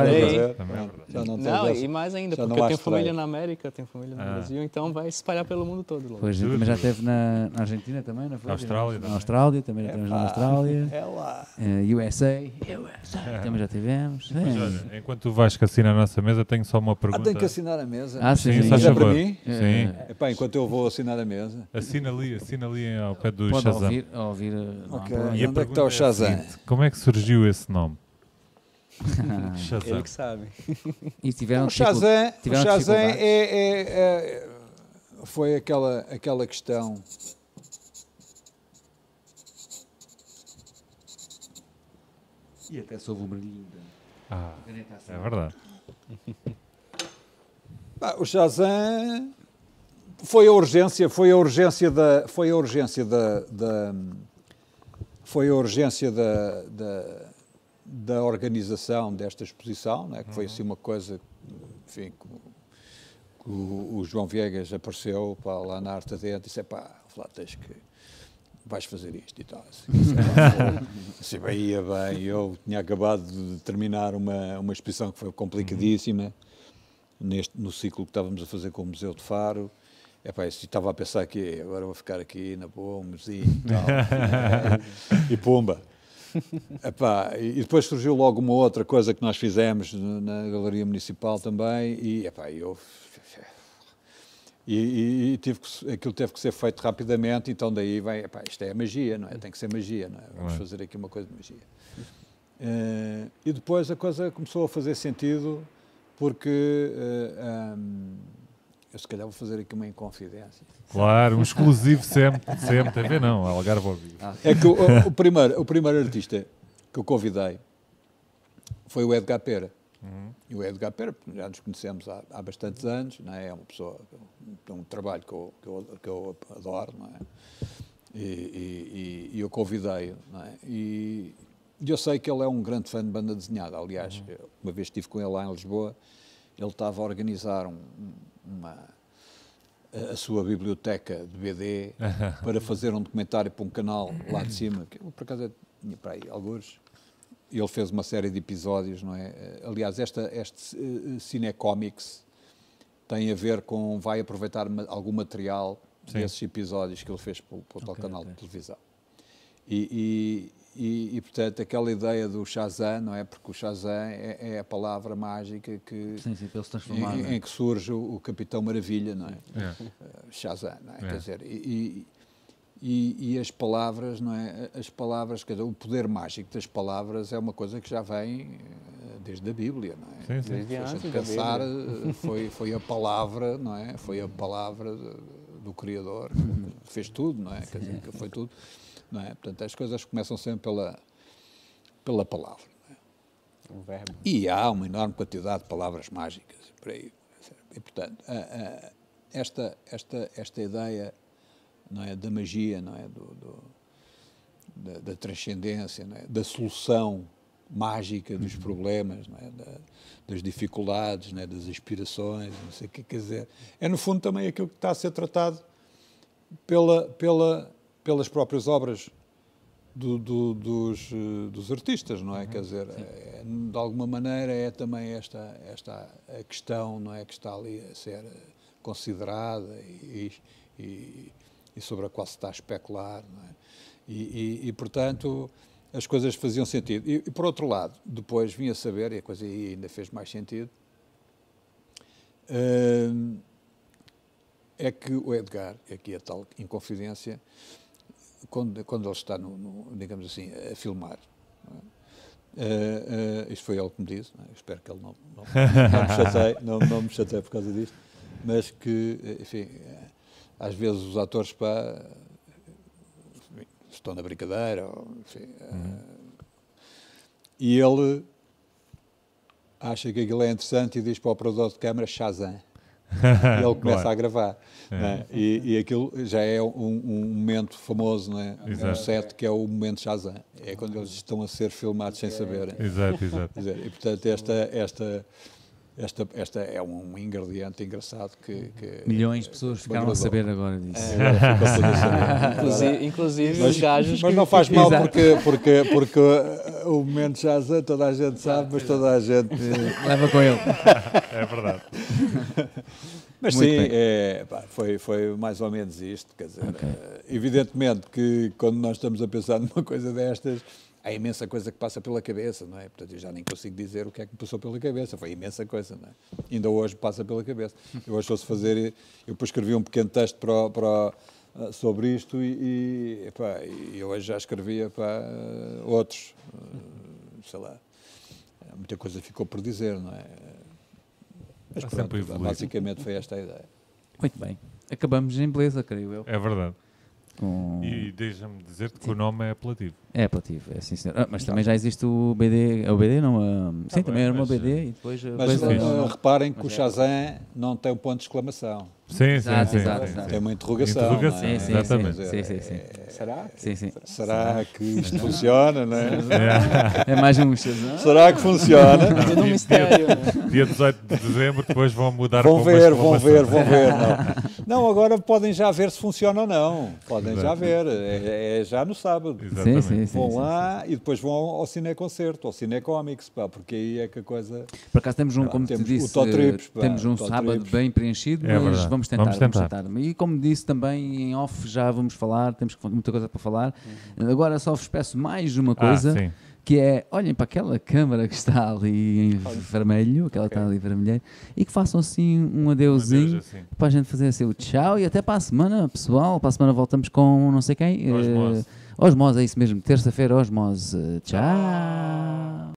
já não, não e mais ainda, porque eu tenho família na América, tenho família no ah. Brasil, então vai espalhar pelo mundo todo. Logo. Pois, também já esteve na, na Argentina também, não foi? Na Austrália. Na Austrália, também já tivemos na Austrália. *laughs* É lá. Uh, USA. USA. Também já tivemos. Mas, olha, enquanto tu vais que assinar a nossa mesa, tenho só uma pergunta. Ah, tenho que assinar a mesa? Ah, sim. sim, sim. É para mim? Sim. Epá, enquanto eu vou assinar a mesa. Assina ali, assina ali ao pé do Pode Shazam. Ouvir, ouvir, okay. E onde é que está o Shazam? É como é que surgiu esse nome? Shazam. Ele que sabe. E tiveram o Shazam, tiveram o Shazam é, é, é, foi aquela, aquela questão. E até soube o brilhinho. Ah, é verdade. o Shazam foi a urgência, foi a urgência da, foi a urgência da, da foi a urgência da, da, da, organização desta exposição, né, que foi assim uma coisa, enfim, que, que o, o, João Viegas apareceu pá, lá na arte dentro e disse, pá, lá tens que vais fazer isto e tal. Assim, *laughs* assim, bem, ia bem, eu tinha acabado de terminar uma, uma exposição que foi complicadíssima, neste, no ciclo que estávamos a fazer com o Museu de Faro, Epá, estava a pensar que agora vou ficar aqui na boa, um e tal. *laughs* e pumba. *laughs* Epá, e depois surgiu logo uma outra coisa que nós fizemos na Galeria Municipal também, e epá, eu. E, e, e tive que, aquilo teve que ser feito rapidamente, então daí vai, epá, isto é magia, não é? Tem que ser magia, não é? Vamos fazer aqui uma coisa de magia. Uh, e depois a coisa começou a fazer sentido, porque uh, eh, um, eu se calhar vou fazer aqui uma inconfidência. Claro, um exclusivo sempre, sempre, TV não, Algarve ao vivo. É que o, o, primeiro, o primeiro artista que eu convidei foi o Edgar Pera. Uhum. E o Edgar Pera, já nos conhecemos há, há bastantes anos, não é? é uma pessoa, tem um trabalho que eu, que eu, que eu adoro, não é? E, e, e eu convidei-o, não é? E eu sei que ele é um grande fã de banda desenhada. Aliás, uhum. uma vez estive com ele lá em Lisboa, ele estava a organizar um, uma, a sua biblioteca de BD *laughs* para fazer um documentário para um canal lá de cima, que por acaso tinha para aí alguns. E ele fez uma série de episódios, não é? Aliás, esta, este uh, Cinecomics tem a ver com. vai aproveitar algum material Sim. desses episódios que ele fez para, para o okay, canal okay. de televisão. E, e, e, portanto, aquela ideia do Shazam, não é? Porque o Shazam é, é a palavra mágica que, sim, sim, para se transformar, em, é? em, que surge o, o, Capitão Maravilha, não é? é. Uh, Shazam, não é? é? Quer dizer, e, e, e, as palavras, não é? As palavras, quer dizer, o poder mágico das palavras é uma coisa que já vem eh, desde a Bíblia, não é? Sim, sim. Desde antes pensar, eh, foi, foi a palavra, não é? Foi a palavra do Criador, *laughs* fez tudo, não é? Quer dizer, foi tudo. Não é? Portanto, as coisas começam sempre pela, pela palavra. É? Um verbo. E há uma enorme quantidade de palavras mágicas por aí. E, portanto, a, a, esta, esta, esta ideia não é, da magia, não é, do, do da, da, transcendência, é? da solução mágica dos uhum. problemas, é? da, das dificuldades, é? das aspirações, não sei o que quer dizer. É, no fundo, também aquilo que está a ser tratado pela, pela, pelas próprias obras do, do, dos, eh, dos, artistas, não é? Uhum, Quer dizer, é, de alguma maneira é também esta, esta a questão não é, que está ali a ser considerada e, e, e sobre a qual se está a especular, não é? E, e, portanto, as coisas faziam sentido. E, por outro lado, depois vim a saber, e a coisa ainda fez mais sentido, hum, é que o Edgar, aqui a tal inconfidência, quando, quando ele está, no, no, digamos assim, a filmar? Uh, uh, isto foi ele que me disse, é? espero que ele não, não, não, me chateie, não, não me chateie por causa disto, mas que, enfim, às vezes os atores pá, estão na brincadeira, ou, enfim, uhum. e ele acha que aquilo é interessante e diz para o operador de câmara Shazam. *laughs* e ele *laughs* começa a gravar. É. Né? E, e aquilo já é um, um momento famoso, né? um set que é o momento Shazam. É quando eles estão a ser filmados sem saberem. Exato, exato. *laughs* E portanto, esta, esta, esta, esta é um ingrediente engraçado que. que Milhões de pessoas ficaram a saber agora disso. É, inclusive, inclusive mas, os gajos. Mas não faz mal porque, porque, porque o momento Shazam toda a gente sabe, mas toda a gente. Leva com ele. É verdade. *laughs* Mas Muito sim, é, pá, foi, foi mais ou menos isto. Quer dizer, okay. Eh, evidentemente que quando nós estamos a pensar *laughs* numa coisa destas, há imensa coisa que passa pela cabeça, não é? Portanto, eu já nem consigo dizer o que é que me passou pela cabeça. Foi imensa coisa, não é? Ainda hoje passa pela cabeça. Eu hoje fosse fazer, eu depois escrevi um pequeno texto para, para, eh, sobre isto e, e, epá, e hoje já escrevia para outros, eh, sei lá. Muita coisa ficou por dizer, não é? Mas pronto, basicamente foi esta a ideia. Muito bem. Acabamos em beleza, creio eu. É verdade. Com... E deixa-me dizer que o nome é apelativo. É apelativo, é sim senhor. Ah, mas também já existe o BD, é o BD não? Sim, tá também bem, era uma BD e depois... Mas uh, reparem que mas o Shazam não tem um ponto de exclamação. Sim, exato, sim, exato, sim, Tem uma interrogação. interrogação é? sim, sim, Exatamente. Sim, sim, sim. É, será? Sim, sim. Será que isto funciona, não *laughs* é? É mais um Shazam. Será que funciona? *laughs* É um mistério. Dia 18 de dezembro, depois vão mudar Vão ver, vão ver, vão ver. Não. não, agora podem já ver se funciona ou não. Podem já ver. É, é já no sábado. Exatamente. Sim, sim, vão lá e depois vão ao cineconcerto, ao cinecomics, pá, porque aí é que a coisa... Por acaso temos um, como te disse, trips, pá, temos um sábado trips. bem preenchido, é mas vamos tentar, vamos tentar. Vamos tentar. E como disse também em off, já vamos falar, temos muita coisa para falar. Uhum. Agora só vos peço mais uma ah, coisa. Ah, que é, olhem para aquela câmara que está ali em vermelho, aquela okay. está ali vermelha, e que façam assim um adeuzinho um adeus, assim. para a gente fazer assim o tchau e até para a semana, pessoal. Para a semana voltamos com não sei quem. Osmose. Uh, Osmose, é isso mesmo. Terça-feira, Osmose. Tchau.